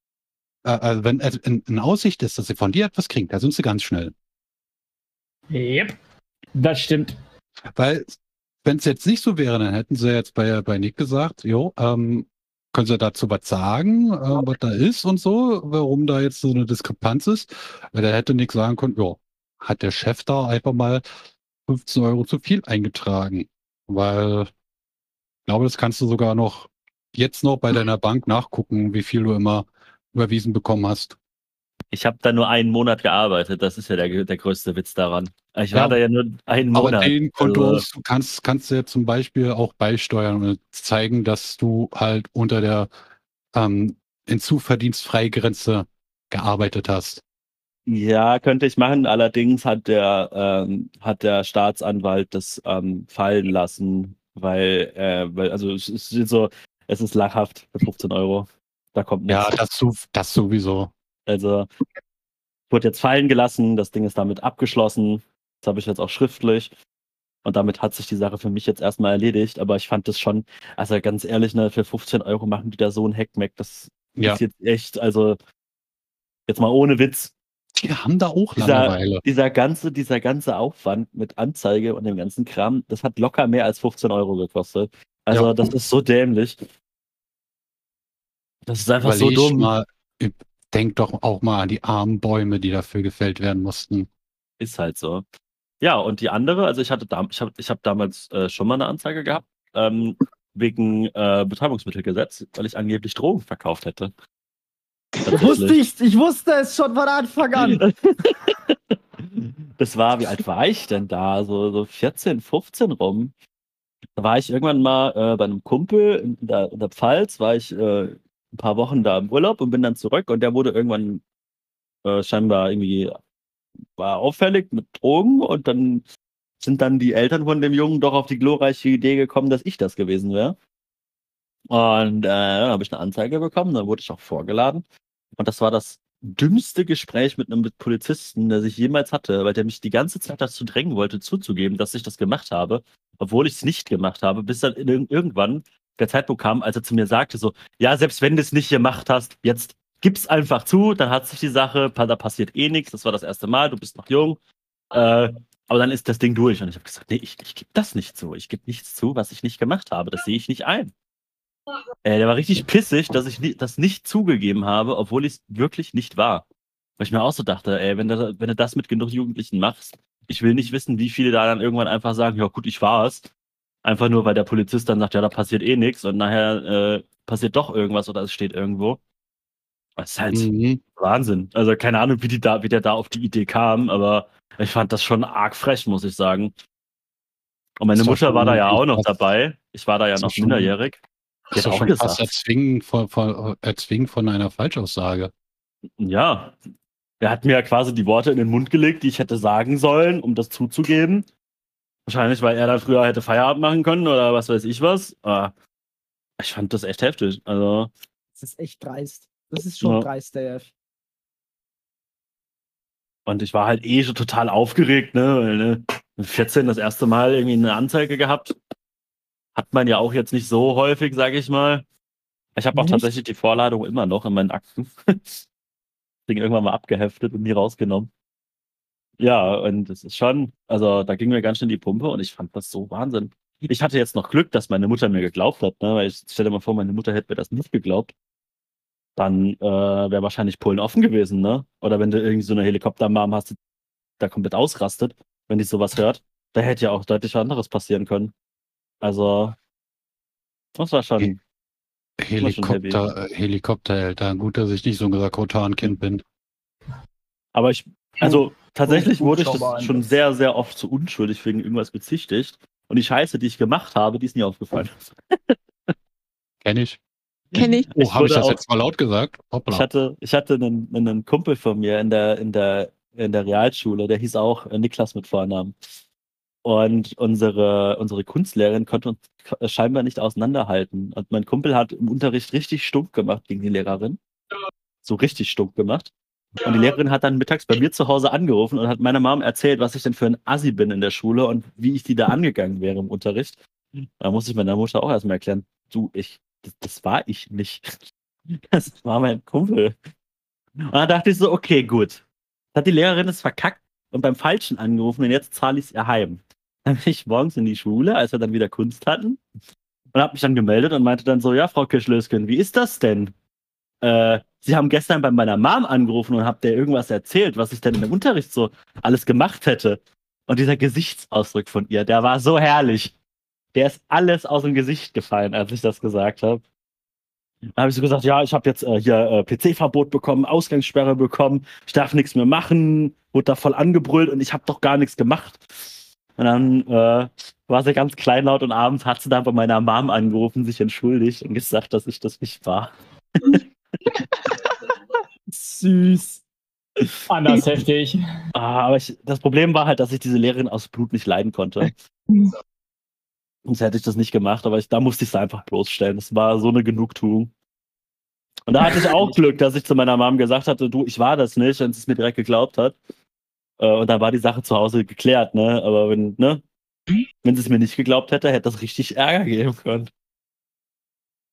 Speaker 1: äh, also wenn es in, in Aussicht ist, dass sie von dir etwas kriegen, da sind sie ganz schnell.
Speaker 4: Yep. Das stimmt.
Speaker 1: Weil, wenn es jetzt nicht so wäre, dann hätten sie jetzt bei, bei Nick gesagt, jo, ähm, können sie dazu was sagen, äh, was da ist und so, warum da jetzt so eine Diskrepanz ist? Weil da hätte Nick sagen können, jo, hat der Chef da einfach mal 15 Euro zu viel eingetragen. Weil, ich glaube, das kannst du sogar noch jetzt noch bei deiner Bank nachgucken, wie viel du immer überwiesen bekommen hast.
Speaker 3: Ich habe da nur einen Monat gearbeitet. Das ist ja der, der größte Witz daran. Ich war
Speaker 1: Ja.
Speaker 3: da ja nur einen
Speaker 1: Aber
Speaker 3: Monat.
Speaker 1: den Konto
Speaker 3: Also,
Speaker 1: du kannst, kannst du ja zum Beispiel auch beisteuern und zeigen, dass du halt unter der ähm, Hinzuverdienstfreigrenze gearbeitet hast.
Speaker 3: ja, könnte ich machen. Allerdings hat der, ähm, hat der Staatsanwalt das ähm, fallen lassen, weil, äh, weil also es ist so, es ist lachhaft für 15 Euro. Da kommt nichts.
Speaker 1: Ja, das, das sowieso.
Speaker 3: Also wurde jetzt fallen gelassen, das Ding ist damit abgeschlossen. Das habe ich jetzt auch schriftlich. Und damit hat sich die Sache für mich jetzt erstmal erledigt. Aber ich fand das schon, also ganz ehrlich, ne, für 15 Euro machen die da so ein Hackmack. Das
Speaker 1: Ja.
Speaker 3: ist jetzt echt, also jetzt mal ohne Witz.
Speaker 1: Die haben da auch
Speaker 3: Dieser-
Speaker 1: Langeweile.
Speaker 3: Dieser ganze, dieser ganze Aufwand mit Anzeige und dem ganzen Kram, das hat locker mehr als 15 Euro gekostet. Also
Speaker 1: Ja.
Speaker 3: das ist so dämlich. Das ist einfach
Speaker 1: Überleg
Speaker 3: so dumm.
Speaker 1: mal, denk doch auch mal an die armen Bäume, die dafür gefällt werden mussten.
Speaker 3: Ist halt so. Ja, und die andere, also ich hatte da, ich habe ich hab damals äh, schon mal eine Anzeige gehabt, ähm, wegen äh, Betäubungsmittelgesetz, weil ich angeblich Drogen verkauft hätte.
Speaker 2: Das wusste ich, ich wusste es schon von Anfang an.
Speaker 3: Das war, wie alt war ich denn da? So, so 14, 15 rum. Da war ich irgendwann mal äh, bei einem Kumpel in der, in der Pfalz, war ich äh, ein paar Wochen da im Urlaub und bin dann zurück und der wurde irgendwann äh, scheinbar irgendwie war auffällig mit Drogen und dann sind dann die Eltern von dem Jungen doch auf die glorreiche Idee gekommen, dass ich das gewesen wäre. Und äh, dann habe ich eine Anzeige bekommen, dann wurde ich auch vorgeladen. Und das war das dümmste Gespräch mit einem Polizisten, das ich jemals hatte, weil der mich die ganze Zeit dazu drängen wollte, zuzugeben, dass ich das gemacht habe, obwohl ich es nicht gemacht habe, bis dann ir- irgendwann der Zeitpunkt kam, als er zu mir sagte, so, ja, selbst wenn du es nicht gemacht hast, jetzt gib's einfach zu, dann hat sich die Sache, da passiert eh nichts, das war das erste Mal, du bist noch jung, äh, aber dann ist das Ding durch. Und ich habe gesagt, nee, ich, ich gebe das nicht zu, ich gebe nichts zu, was ich nicht gemacht habe, das sehe ich nicht ein. Äh, der war richtig pissig, dass ich das nicht zugegeben habe, obwohl ich es wirklich nicht war. Weil ich mir auch so dachte, ey, wenn du, wenn du das mit genug Jugendlichen machst, ich will nicht wissen, wie viele da dann irgendwann einfach sagen, ja gut, ich war es. Einfach nur, weil der Polizist dann sagt, ja, da passiert eh nichts und nachher äh, passiert doch irgendwas oder es steht irgendwo. Das ist halt
Speaker 1: Mhm.
Speaker 3: Wahnsinn. Also keine Ahnung, wie, die da, wie der da auf die Idee kam, aber ich fand das schon arg frech, muss ich sagen. Und meine Mutter war da ja auch noch dabei. Ich war da ja noch minderjährig.
Speaker 1: Das ist
Speaker 3: auch
Speaker 1: schon fast
Speaker 3: gesagt.
Speaker 1: erzwingen von, von, erzwingen von einer Falschaussage.
Speaker 3: Ja. Er hat mir ja quasi die Worte in den Mund gelegt, die ich hätte sagen sollen, um das zuzugeben. Wahrscheinlich, weil er dann früher hätte Feierabend machen können oder was weiß ich was. Aber ich fand das echt heftig. Also,
Speaker 2: Das ist echt dreist. Das ist schon
Speaker 3: Ja.
Speaker 2: dreist, der Jeff.
Speaker 3: und ich war halt eh schon total aufgeregt, ne? Weil, ne? Mit 14 das erste Mal irgendwie eine Anzeige gehabt. Hat man ja auch jetzt nicht so häufig, sage ich mal. Ich habe auch
Speaker 2: Nicht?
Speaker 3: tatsächlich die Vorladung immer noch in meinen Akten. Ding irgendwann mal abgeheftet und nie rausgenommen. Ja, und es ist schon, also da ging mir ganz schön die Pumpe und ich fand das so Wahnsinn. Ich hatte jetzt noch Glück, dass meine Mutter mir geglaubt hat, ne? weil ich stell dir mal vor, meine Mutter hätte mir das nicht geglaubt. Dann äh, wäre wahrscheinlich Polen offen gewesen, ne? Oder wenn du irgendwie so eine Helikoptermam hast, die da komplett ausrastet, wenn die sowas hört, da hätte ja auch deutlich was anderes passieren können. Also, das war schon.
Speaker 1: Helikopter, äh, Helikoptereltern. Gut, dass ich nicht so ein Sakotan-Kind bin.
Speaker 3: Aber ich, also tatsächlich wurde ich das schon sehr, sehr oft zu unschuldig wegen irgendwas bezichtigt. Und die Scheiße, die ich gemacht habe, die ist nie aufgefallen.
Speaker 1: Kenn ich.
Speaker 5: Kenne ich.
Speaker 1: Oh, habe ich das
Speaker 3: auch-
Speaker 1: jetzt mal laut gesagt? Hoppla.
Speaker 3: Ich hatte, ich hatte einen, einen Kumpel von mir in der, in der, in der Realschule, der hieß auch äh, Niklas mit Vornamen. Und unsere, unsere Kunstlehrerin konnte uns k- scheinbar nicht auseinanderhalten. Und mein Kumpel hat im Unterricht richtig stunk gemacht gegen die Lehrerin. So richtig stunk gemacht. Und die Lehrerin hat dann mittags bei mir zu Hause angerufen und hat meiner Mom erzählt, was ich denn für ein Assi bin in der Schule und wie ich die da angegangen wäre im Unterricht. Da musste ich meiner Mutter auch erstmal erklären, du, ich, das, das war ich nicht. Das war mein Kumpel. Und dann dachte ich so, okay, gut. Hat die Lehrerin es verkackt und beim Falschen angerufen und jetzt zahle ich es ihr heim. Dann bin ich morgens in die Schule, als wir dann wieder Kunst hatten und habe mich dann gemeldet und meinte dann so, ja, Frau Kirschlösken, wie ist das denn? Äh, Sie haben gestern bei meiner Mom angerufen und habt ihr irgendwas erzählt, was ich denn im Unterricht so alles gemacht hätte. Und dieser Gesichtsausdruck von ihr, der war so herrlich. Der ist alles aus dem Gesicht gefallen, als ich das gesagt habe. Dann habe ich so gesagt, ja, ich habe jetzt äh, hier äh, PC-Verbot bekommen, Ausgangssperre bekommen, ich darf nichts mehr machen, wurde da voll angebrüllt und ich habe doch gar nichts gemacht. Und dann äh, war sie ganz kleinlaut und abends hat sie dann bei meiner Mom angerufen, sich entschuldigt und gesagt, dass ich das nicht war.
Speaker 2: Süß.
Speaker 4: Anders heftig.
Speaker 3: Ah, aber ich, das Problem war halt, dass ich diese Lehrerin aus Blut nicht leiden konnte. Sonst hätte ich das nicht gemacht, aber ich, da musste ich es einfach bloßstellen. Das war so eine Genugtuung. Und da hatte ich auch Glück, dass ich zu meiner Mom gesagt hatte, du, ich war das nicht, und sie es mir direkt geglaubt hat. Äh, Und dann war die Sache zu Hause geklärt, ne? Aber wenn, ne? Wenn sie es mir nicht geglaubt hätte, hätte das richtig Ärger geben können.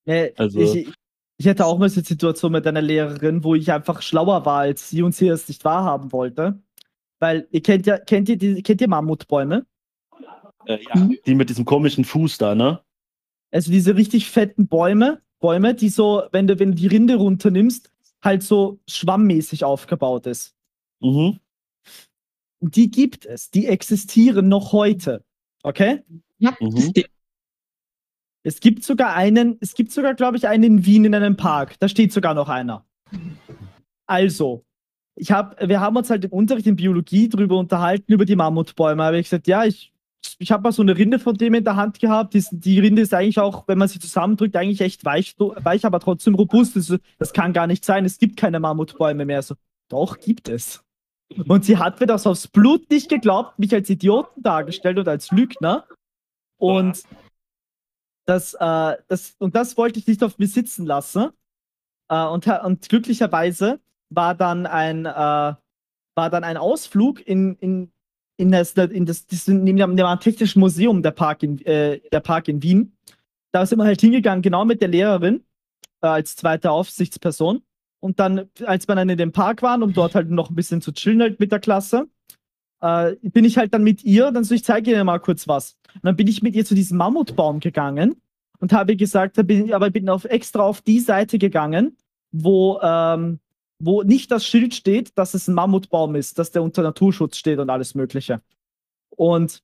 Speaker 2: Nee,
Speaker 3: Also-
Speaker 2: ich, ich hätte auch mal so eine Situation mit einer Lehrerin, wo ich einfach schlauer war als sie und sie es nicht wahrhaben wollte. Weil ihr kennt ja, kennt ihr die, kennt ihr Mammutbäume?
Speaker 3: Äh, ja, die mit diesem komischen Fuß da, ne?
Speaker 2: Also diese richtig fetten Bäume, Bäume, die so, wenn du, wenn du die Rinde runternimmst, halt so schwammmäßig aufgebaut ist.
Speaker 3: Mhm.
Speaker 2: Die gibt es, die existieren noch heute. Okay?
Speaker 5: Ja,
Speaker 3: Mhm.
Speaker 5: stimmt.
Speaker 2: Es gibt sogar einen, es gibt sogar, glaube ich, einen in Wien in einem Park. Da steht sogar noch einer. Also, ich hab, wir haben uns halt im Unterricht in Biologie drüber unterhalten, über die Mammutbäume. Da habe ich gesagt, ja, ich, ich habe mal so eine Rinde von dem in der Hand gehabt. Die, die Rinde ist eigentlich auch, wenn man sie zusammendrückt, eigentlich echt weich, weich aber trotzdem robust. Das, das kann gar nicht sein. Es gibt keine Mammutbäume mehr. So, doch, gibt es. Und sie hat mir das aufs Blut nicht geglaubt, mich als Idioten dargestellt und als Lügner. Und das, äh, das, und das wollte ich nicht auf mir sitzen lassen. Äh, und, und glücklicherweise war dann ein, äh, war dann ein Ausflug in, in, in das, in das, neben dem, dem Technischen Museum, der Park, in, äh, der Park in Wien. Da sind wir halt hingegangen, genau mit der Lehrerin äh, als zweite Aufsichtsperson. Und dann, als wir dann in dem Park waren, um dort halt noch ein bisschen zu chillen halt mit der Klasse, äh, bin ich halt dann mit ihr, dann so, ich zeige ihr mal kurz was. Und dann bin ich mit ihr zu diesem Mammutbaum gegangen und habe gesagt, bin, aber bin auf, extra auf die Seite gegangen, wo, ähm, wo nicht das Schild steht, dass es ein Mammutbaum ist, dass der unter Naturschutz steht und alles Mögliche. Und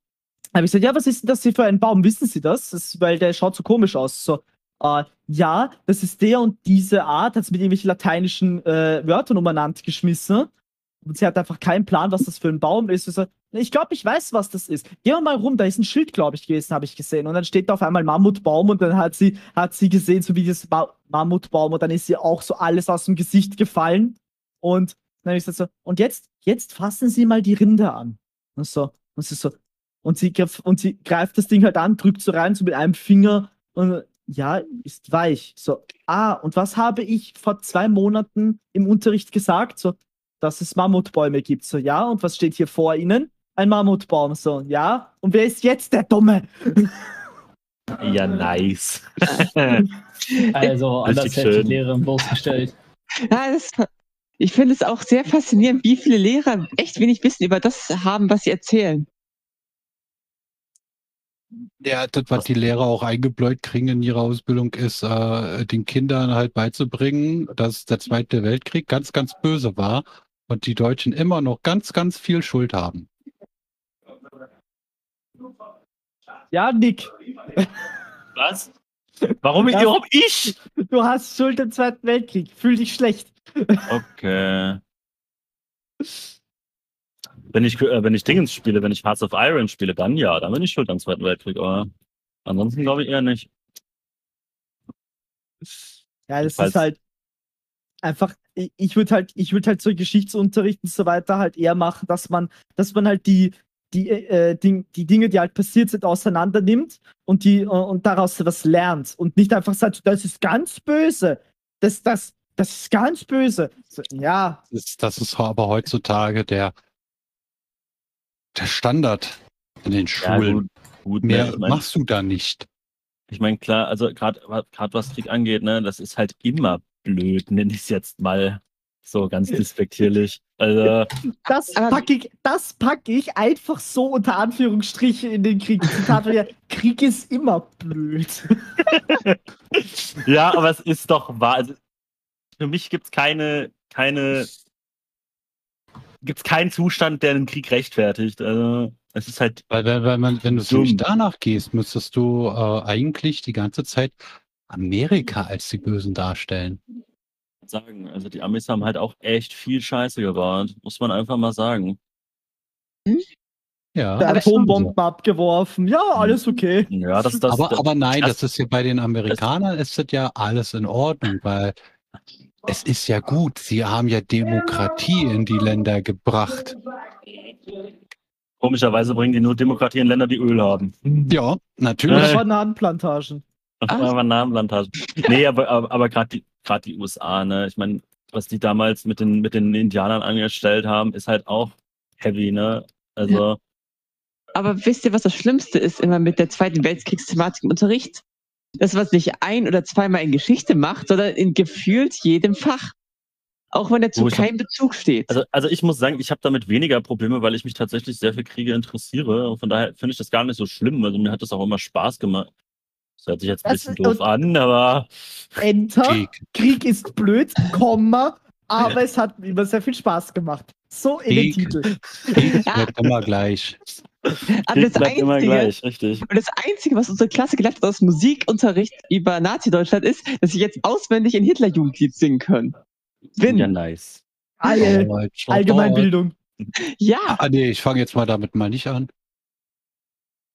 Speaker 2: habe ich gesagt, ja, was ist denn das hier für ein Baum? Wissen Sie das? das ist, weil der schaut so komisch aus. So, äh, ja, das ist der und diese Art, hat sie mit irgendwelchen lateinischen äh, Wörtern umeinander geschmissen. Und sie hat einfach keinen Plan, was das für ein Baum ist. Also, ich glaube, ich weiß, was das ist. Gehen wir mal rum, da ist ein Schild, glaube ich, gewesen, habe ich gesehen. Und dann steht da auf einmal Mammutbaum und dann hat sie, hat sie gesehen, so wie das Ma Mammutbaum und dann ist ihr auch so alles aus dem Gesicht gefallen. Und dann habe ich gesagt so, und jetzt, jetzt fassen Sie mal die Rinde an. Und so, und sie so, und sie, und sie greift das Ding halt an, drückt so rein, so mit einem Finger und ja, ist weich. So, ah, und was habe ich vor zwei Monaten im Unterricht gesagt? So, dass es Mammutbäume gibt. So, ja, und was steht hier vor Ihnen? Ein Mammutbaum. So, ja, und wer ist jetzt der Dumme?
Speaker 3: Ja, nice.
Speaker 4: Also, anders hätte die. Lehrerin bloßgestellt.
Speaker 5: Ja, das, ich finde es auch sehr faszinierend, wie viele Lehrer echt wenig Wissen über das haben, was sie erzählen.
Speaker 1: Ja, das, was die Lehrer auch eingebläut kriegen in ihrer Ausbildung, ist, äh, den Kindern halt beizubringen, dass der Zweite Weltkrieg ganz, ganz böse war und die Deutschen immer noch ganz, ganz viel Schuld haben.
Speaker 2: Ja, Nick,
Speaker 3: Was? Warum
Speaker 2: Das-
Speaker 3: überhaupt ich?
Speaker 2: du hast Schuld im Zweiten Weltkrieg. Fühl dich schlecht.
Speaker 3: Okay. Wenn ich, äh, wenn ich Dingens spiele, wenn ich Hearts of Iron spiele, dann ja, dann bin ich schuld am Zweiten Weltkrieg, aber ansonsten glaube ich eher nicht.
Speaker 2: Ja, das
Speaker 3: Falls-
Speaker 2: ist halt einfach, ich, würde halt, ich würde halt so Geschichtsunterricht und so weiter halt eher machen, dass man, dass man halt die, die, äh, die, die Dinge, die halt passiert sind, auseinander nimmt und die, äh, und daraus was lernt und nicht einfach sagt, das ist ganz böse. Das, das, das ist ganz böse. So, ja,
Speaker 1: Das ist, das ist aber heutzutage der, der Standard in den
Speaker 3: Ja,
Speaker 1: Schulen.
Speaker 3: gut, gut
Speaker 1: Mehr
Speaker 3: ne? ich mein,
Speaker 1: machst du da nicht.
Speaker 3: ich mein, klar, also gerade gerade was Krieg angeht, ne, das ist halt immer blöd, nenne ich es jetzt mal so ganz despektierlich. Also,
Speaker 2: das packe ich, das pack ich einfach so unter Anführungsstriche in den Krieg. Zitat von ihr, Krieg ist immer blöd.
Speaker 3: ja, aber es ist doch wahr. Also, für mich gibt es keine, keine, gibt's keinen Zustand, der einen Krieg rechtfertigt. Also, es ist halt
Speaker 1: Weil, weil, weil man, wenn du danach gehst, müsstest du äh, eigentlich die ganze Zeit Amerika als die Bösen darstellen.
Speaker 3: sagen. Also die Amis haben halt auch echt viel Scheiße gebaut, muss man einfach mal sagen.
Speaker 1: Ja,
Speaker 2: Der
Speaker 5: Aber-
Speaker 2: Atombomben abgeworfen. Ja, alles okay.
Speaker 3: Ja, das, das,
Speaker 1: aber,
Speaker 3: das
Speaker 1: aber nein,
Speaker 3: das-
Speaker 1: das, ist ja bei den Amerikanern ist das ja alles in Ordnung, weil es ist ja gut. Sie haben ja Demokratie in die Länder gebracht.
Speaker 3: komischerweise bringen die nur Demokratie in Länder, die Öl haben.
Speaker 1: Ja, natürlich.
Speaker 2: Bananenplantagen.
Speaker 5: Ach.
Speaker 3: Aber Namenplantagen. Nee, aber, aber, aber gerade die, grad die USA, ne? Ich meine, was die damals mit den, mit den Indianern angestellt haben, ist halt auch heavy, ne? Also,
Speaker 5: Aber wisst ihr, was das Schlimmste ist immer mit der Zweiten Weltkriegsthematik im Unterricht? Das, was nicht ein- oder zweimal in Geschichte macht, sondern in gefühlt jedem Fach. Auch wenn dazu kein Bezug steht.
Speaker 3: also, also ich muss sagen, ich habe damit weniger Probleme, weil ich mich tatsächlich sehr für Kriege interessiere. Und von daher finde ich das gar nicht so schlimm. Also mir hat das auch immer Spaß gemacht. Das hört sich jetzt ein
Speaker 2: Das
Speaker 3: bisschen
Speaker 2: ist-
Speaker 3: doof an, aber
Speaker 2: Enter.
Speaker 1: Krieg.
Speaker 2: Krieg ist blöd, Komma. Aber es hat mir immer sehr viel Spaß gemacht. So in den. Titel.
Speaker 1: Krieg wird immer gleich.
Speaker 5: Aber
Speaker 3: Krieg
Speaker 5: das
Speaker 3: bleibt immer
Speaker 5: Einzige,
Speaker 3: gleich, richtig.
Speaker 5: Und das Einzige, was unsere Klasse gelernt hat aus Musikunterricht über Nazi-Deutschland ist, dass sie jetzt auswendig ein Hitlerjugendlied singen können. Win.
Speaker 3: Ja,
Speaker 5: Ja.
Speaker 3: nice.
Speaker 2: Alle,
Speaker 1: Deutsch,
Speaker 2: Allgemeinbildung.
Speaker 1: Ah, nee, ich fange jetzt mal damit mal nicht an.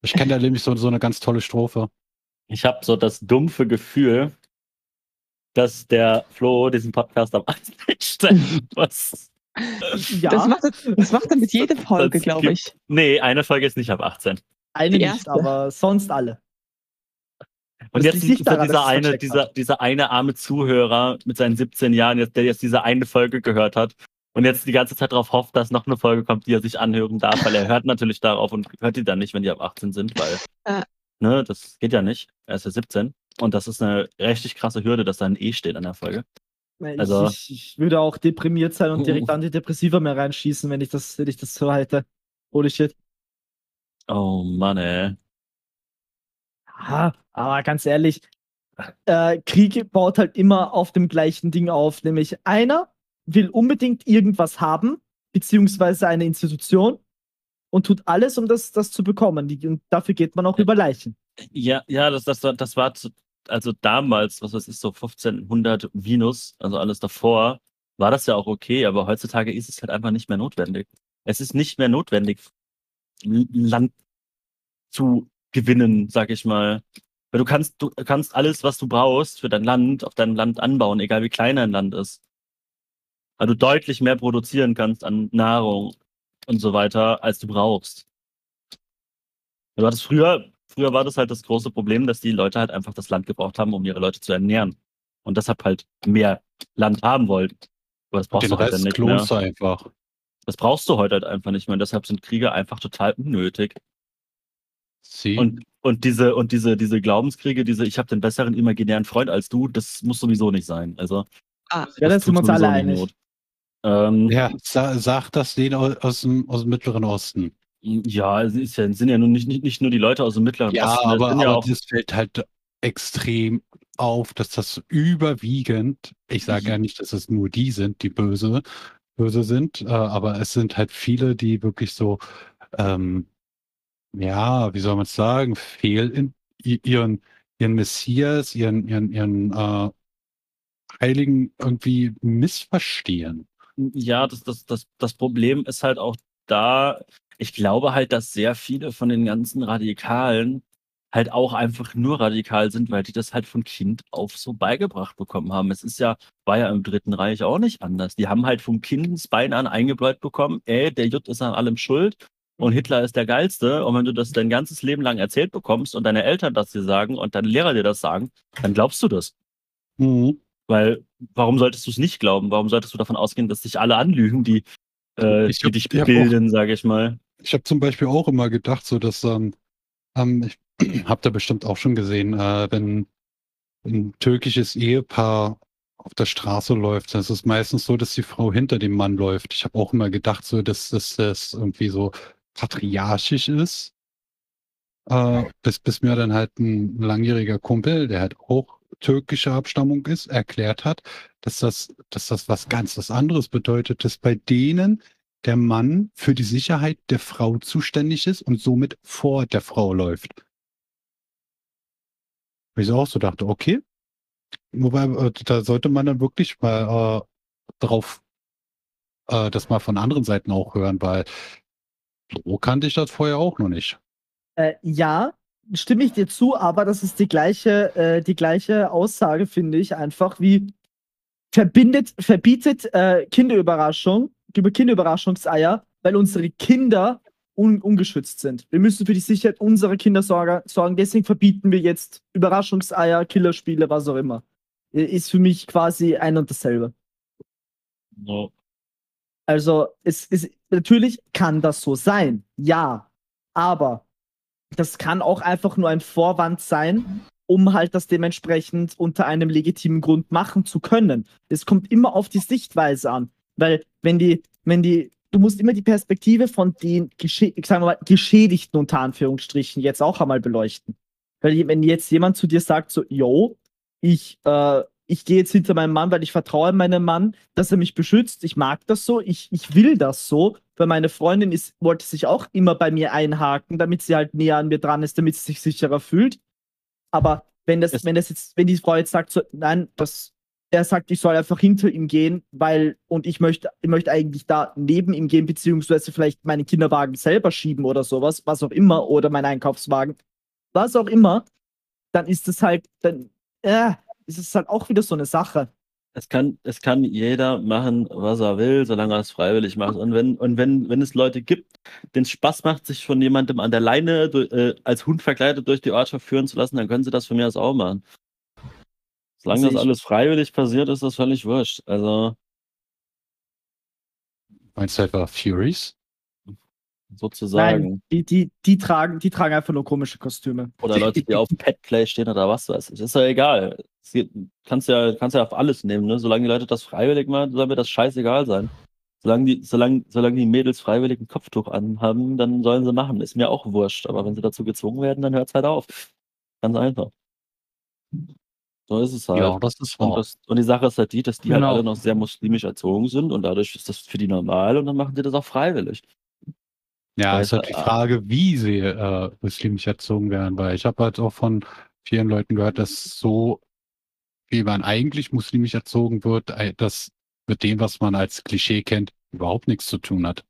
Speaker 1: Ich kenne da nämlich so, so eine ganz tolle Strophe.
Speaker 3: Ich habe so das dumpfe Gefühl, dass der Flo diesen Podcast am Anfang stellen muss.
Speaker 2: Ja,
Speaker 5: Das, macht, er- das macht er mit jeder Folge, glaube ich.
Speaker 3: Nee, eine Folge ist nicht ab 18.
Speaker 2: eine
Speaker 5: die
Speaker 2: nicht,
Speaker 5: erste.
Speaker 2: aber sonst alle.
Speaker 3: Und
Speaker 2: Das
Speaker 3: jetzt
Speaker 2: nicht daran,
Speaker 3: dieser eine, dieser,
Speaker 2: hat.
Speaker 3: dieser eine arme Zuhörer mit seinen 17 Jahren, jetzt, der jetzt diese eine Folge gehört hat und jetzt die ganze Zeit darauf hofft, dass noch eine Folge kommt, die er sich anhören darf, weil er hört natürlich darauf und hört die dann nicht, wenn die ab 18 sind, weil
Speaker 5: Ja.
Speaker 3: Ne, das geht ja nicht. Er ist ja 17 und das ist eine richtig krasse Hürde, dass da ein E steht an der Folge. Also-
Speaker 2: ich, ich würde auch deprimiert sein und direkt Antidepressiva mehr reinschießen, wenn ich das, wenn ich das so hätte. Holy shit.
Speaker 3: Oh Mann, ey.
Speaker 2: Ah, aber ganz ehrlich, äh, Krieg baut halt immer auf dem gleichen Ding auf, nämlich einer will unbedingt irgendwas haben, beziehungsweise eine Institution und tut alles, um das, das zu bekommen. Die, und dafür geht man auch über Leichen.
Speaker 3: Ja, ja, das, das, das war zu, also damals, was weiß ich, so 1500 Venus, also alles davor, war das ja auch okay, aber heutzutage ist es halt einfach nicht mehr notwendig. Es ist nicht mehr notwendig, Land zu gewinnen, sag ich mal. Weil du kannst, du kannst alles, was du brauchst für dein Land, auf deinem Land anbauen, egal wie klein dein Land ist. Weil du deutlich mehr produzieren kannst an Nahrung und so weiter, als du brauchst. Du hattest früher, früher war das halt das große Problem, dass die Leute halt einfach das Land gebraucht haben, um ihre Leute zu ernähren. Und deshalb halt mehr Land haben wollten. Aber das brauchst
Speaker 1: Den
Speaker 3: du heute
Speaker 1: Rest
Speaker 3: nicht mehr.
Speaker 1: klonst du einfach.
Speaker 3: Das brauchst du heute halt einfach nicht mehr. Und deshalb sind Kriege einfach total unnötig.
Speaker 1: Sie.
Speaker 3: Und, und diese, und diese, diese Glaubenskriege, diese, ich habe den besseren imaginären Freund als du, das muss sowieso nicht sein. Also,
Speaker 5: Ah,
Speaker 2: Ja, da sind
Speaker 3: tut
Speaker 2: wir uns alle einig.
Speaker 3: Not. Ähm,
Speaker 1: ja, sa sag das denen au- aus dem, aus dem Mittleren Osten.
Speaker 3: ja, es ist ja, sind ja nun nicht, nicht, nicht nur die Leute aus dem Mittleren
Speaker 1: Ja,
Speaker 3: Osten,
Speaker 1: aber,
Speaker 3: sind ja
Speaker 1: aber
Speaker 3: auch,
Speaker 1: das fällt halt extrem auf, dass das überwiegend, ich sage ja nicht, dass es nur die sind, die böse, böse sind, äh, aber es sind halt viele, die wirklich so, ähm, ja, wie soll man es sagen, fehl in ihren, ihren Messias, ihren, ihren, ihren äh, Heiligen irgendwie missverstehen.
Speaker 3: Ja, das, das, das, das Problem ist halt auch da, ich glaube halt, dass sehr viele von den ganzen Radikalen halt auch einfach nur radikal sind, weil die das halt von Kind auf so beigebracht bekommen haben. Es ist ja, war ja im Dritten Reich auch nicht anders. Die haben halt vom Kindesbein an eingebläut bekommen, ey, der Jutt ist an allem schuld und Hitler ist der Geilste. Und wenn du das dein ganzes Leben lang erzählt bekommst und deine Eltern das dir sagen und deine Lehrer dir das sagen, dann glaubst du das.
Speaker 1: Mhm.
Speaker 3: Weil, warum solltest du es nicht glauben? Warum solltest du davon ausgehen, dass dich alle anlügen, die, äh,
Speaker 1: Ich
Speaker 3: die
Speaker 1: hab-
Speaker 3: dich bilden, sage ich mal?
Speaker 1: Ich habe zum Beispiel auch immer gedacht, so dass, ähm, ähm, ich habt ihr bestimmt auch schon gesehen, äh, wenn ein türkisches Ehepaar auf der Straße läuft, dann ist es meistens so, dass die Frau hinter dem Mann läuft. Ich habe auch immer gedacht, so dass, dass das irgendwie so patriarchisch ist. Äh, bis, bis mir dann halt ein langjähriger Kumpel, der halt auch türkischer Abstammung ist, erklärt hat, dass das, dass das was ganz was anderes bedeutet, dass bei denen der Mann für die Sicherheit der Frau zuständig ist und somit vor der Frau läuft. Wo ich auch so dachte, okay. Wobei, äh, da sollte man dann wirklich mal äh, drauf äh, das mal von anderen Seiten auch hören, weil so kannte ich das vorher auch noch nicht.
Speaker 2: Äh, ja, stimme ich dir zu, aber das ist die gleiche, äh, die gleiche Aussage, finde ich, einfach wie verbindet, verbietet äh, Kinderüberraschung, über Kinderüberraschungseier, weil unsere Kinder un ungeschützt sind. Wir müssen für die Sicherheit unserer Kinder sorgen, deswegen verbieten wir jetzt Überraschungseier, Killerspiele, was auch immer. Ist für mich quasi ein und dasselbe.
Speaker 3: So.
Speaker 2: Also, es ist natürlich kann das so sein, ja. Aber das kann auch einfach nur ein Vorwand sein, um halt das dementsprechend unter einem legitimen Grund machen zu können. Es kommt immer auf die Sichtweise an. Weil, wenn die, wenn die, du musst immer die Perspektive von den Gesche sagen wir mal, Geschädigten unter Anführungsstrichen jetzt auch einmal beleuchten. Weil wenn jetzt jemand zu dir sagt, so, yo, ich, äh, ich gehe jetzt hinter meinem Mann, weil ich vertraue meinem Mann, dass er mich beschützt. Ich mag das so, ich, ich will das so, weil meine Freundin ist, wollte sich auch immer bei mir einhaken, damit sie halt näher an mir dran ist, damit sie sich sicherer fühlt. Aber wenn das,
Speaker 3: Es-
Speaker 2: wenn das jetzt, wenn die Frau jetzt sagt, so, nein, das, er sagt, ich soll einfach hinter ihm gehen, weil, und ich möchte, ich möchte eigentlich da neben ihm gehen, beziehungsweise vielleicht meinen Kinderwagen selber schieben oder sowas, was auch immer, oder meinen Einkaufswagen, was auch immer, dann ist es halt, dann, äh, ist es halt auch wieder so eine Sache.
Speaker 3: Es kann, es kann jeder machen, was er will, solange er es freiwillig macht. Und wenn, und wenn, wenn es Leute gibt, denen es Spaß macht, sich von jemandem an der Leine äh, als Hund verkleidet durch die Ortschaft führen zu lassen, dann können sie das von mir aus auch machen. Solange das
Speaker 2: ich.
Speaker 3: alles freiwillig passiert, ist das völlig wurscht. Also
Speaker 1: Meinst du etwa Furies?
Speaker 3: sozusagen.
Speaker 2: Nein, die, die, die, tragen, die tragen einfach nur komische Kostüme.
Speaker 3: Oder Leute, die auf Petplay stehen oder was weiß ich. Ist ja egal. Es kannst ja, kannst ja auf alles nehmen, ne? Solange die Leute das freiwillig machen, soll mir das scheißegal sein. Solange die, solange, solange die Mädels freiwillig ein Kopftuch anhaben, dann sollen sie machen. Ist mir auch wurscht. Aber wenn sie dazu gezwungen werden, dann hört es halt auf. Ganz einfach. So ist es halt.
Speaker 1: Ja, das ist
Speaker 3: Und,
Speaker 1: wahr.
Speaker 3: das, und die Sache ist halt die, dass die
Speaker 4: Genau.
Speaker 3: halt alle noch sehr muslimisch erzogen sind und dadurch ist das für die normal und dann machen die das auch freiwillig.
Speaker 1: Ja,
Speaker 3: Weil
Speaker 1: ist halt
Speaker 3: es-
Speaker 1: die Frage, wie sie äh, muslimisch erzogen werden, weil ich habe halt auch von vielen Leuten gehört, dass so, wie man eigentlich muslimisch erzogen wird, äh, das mit dem, was man als Klischee kennt, überhaupt nichts zu tun hat.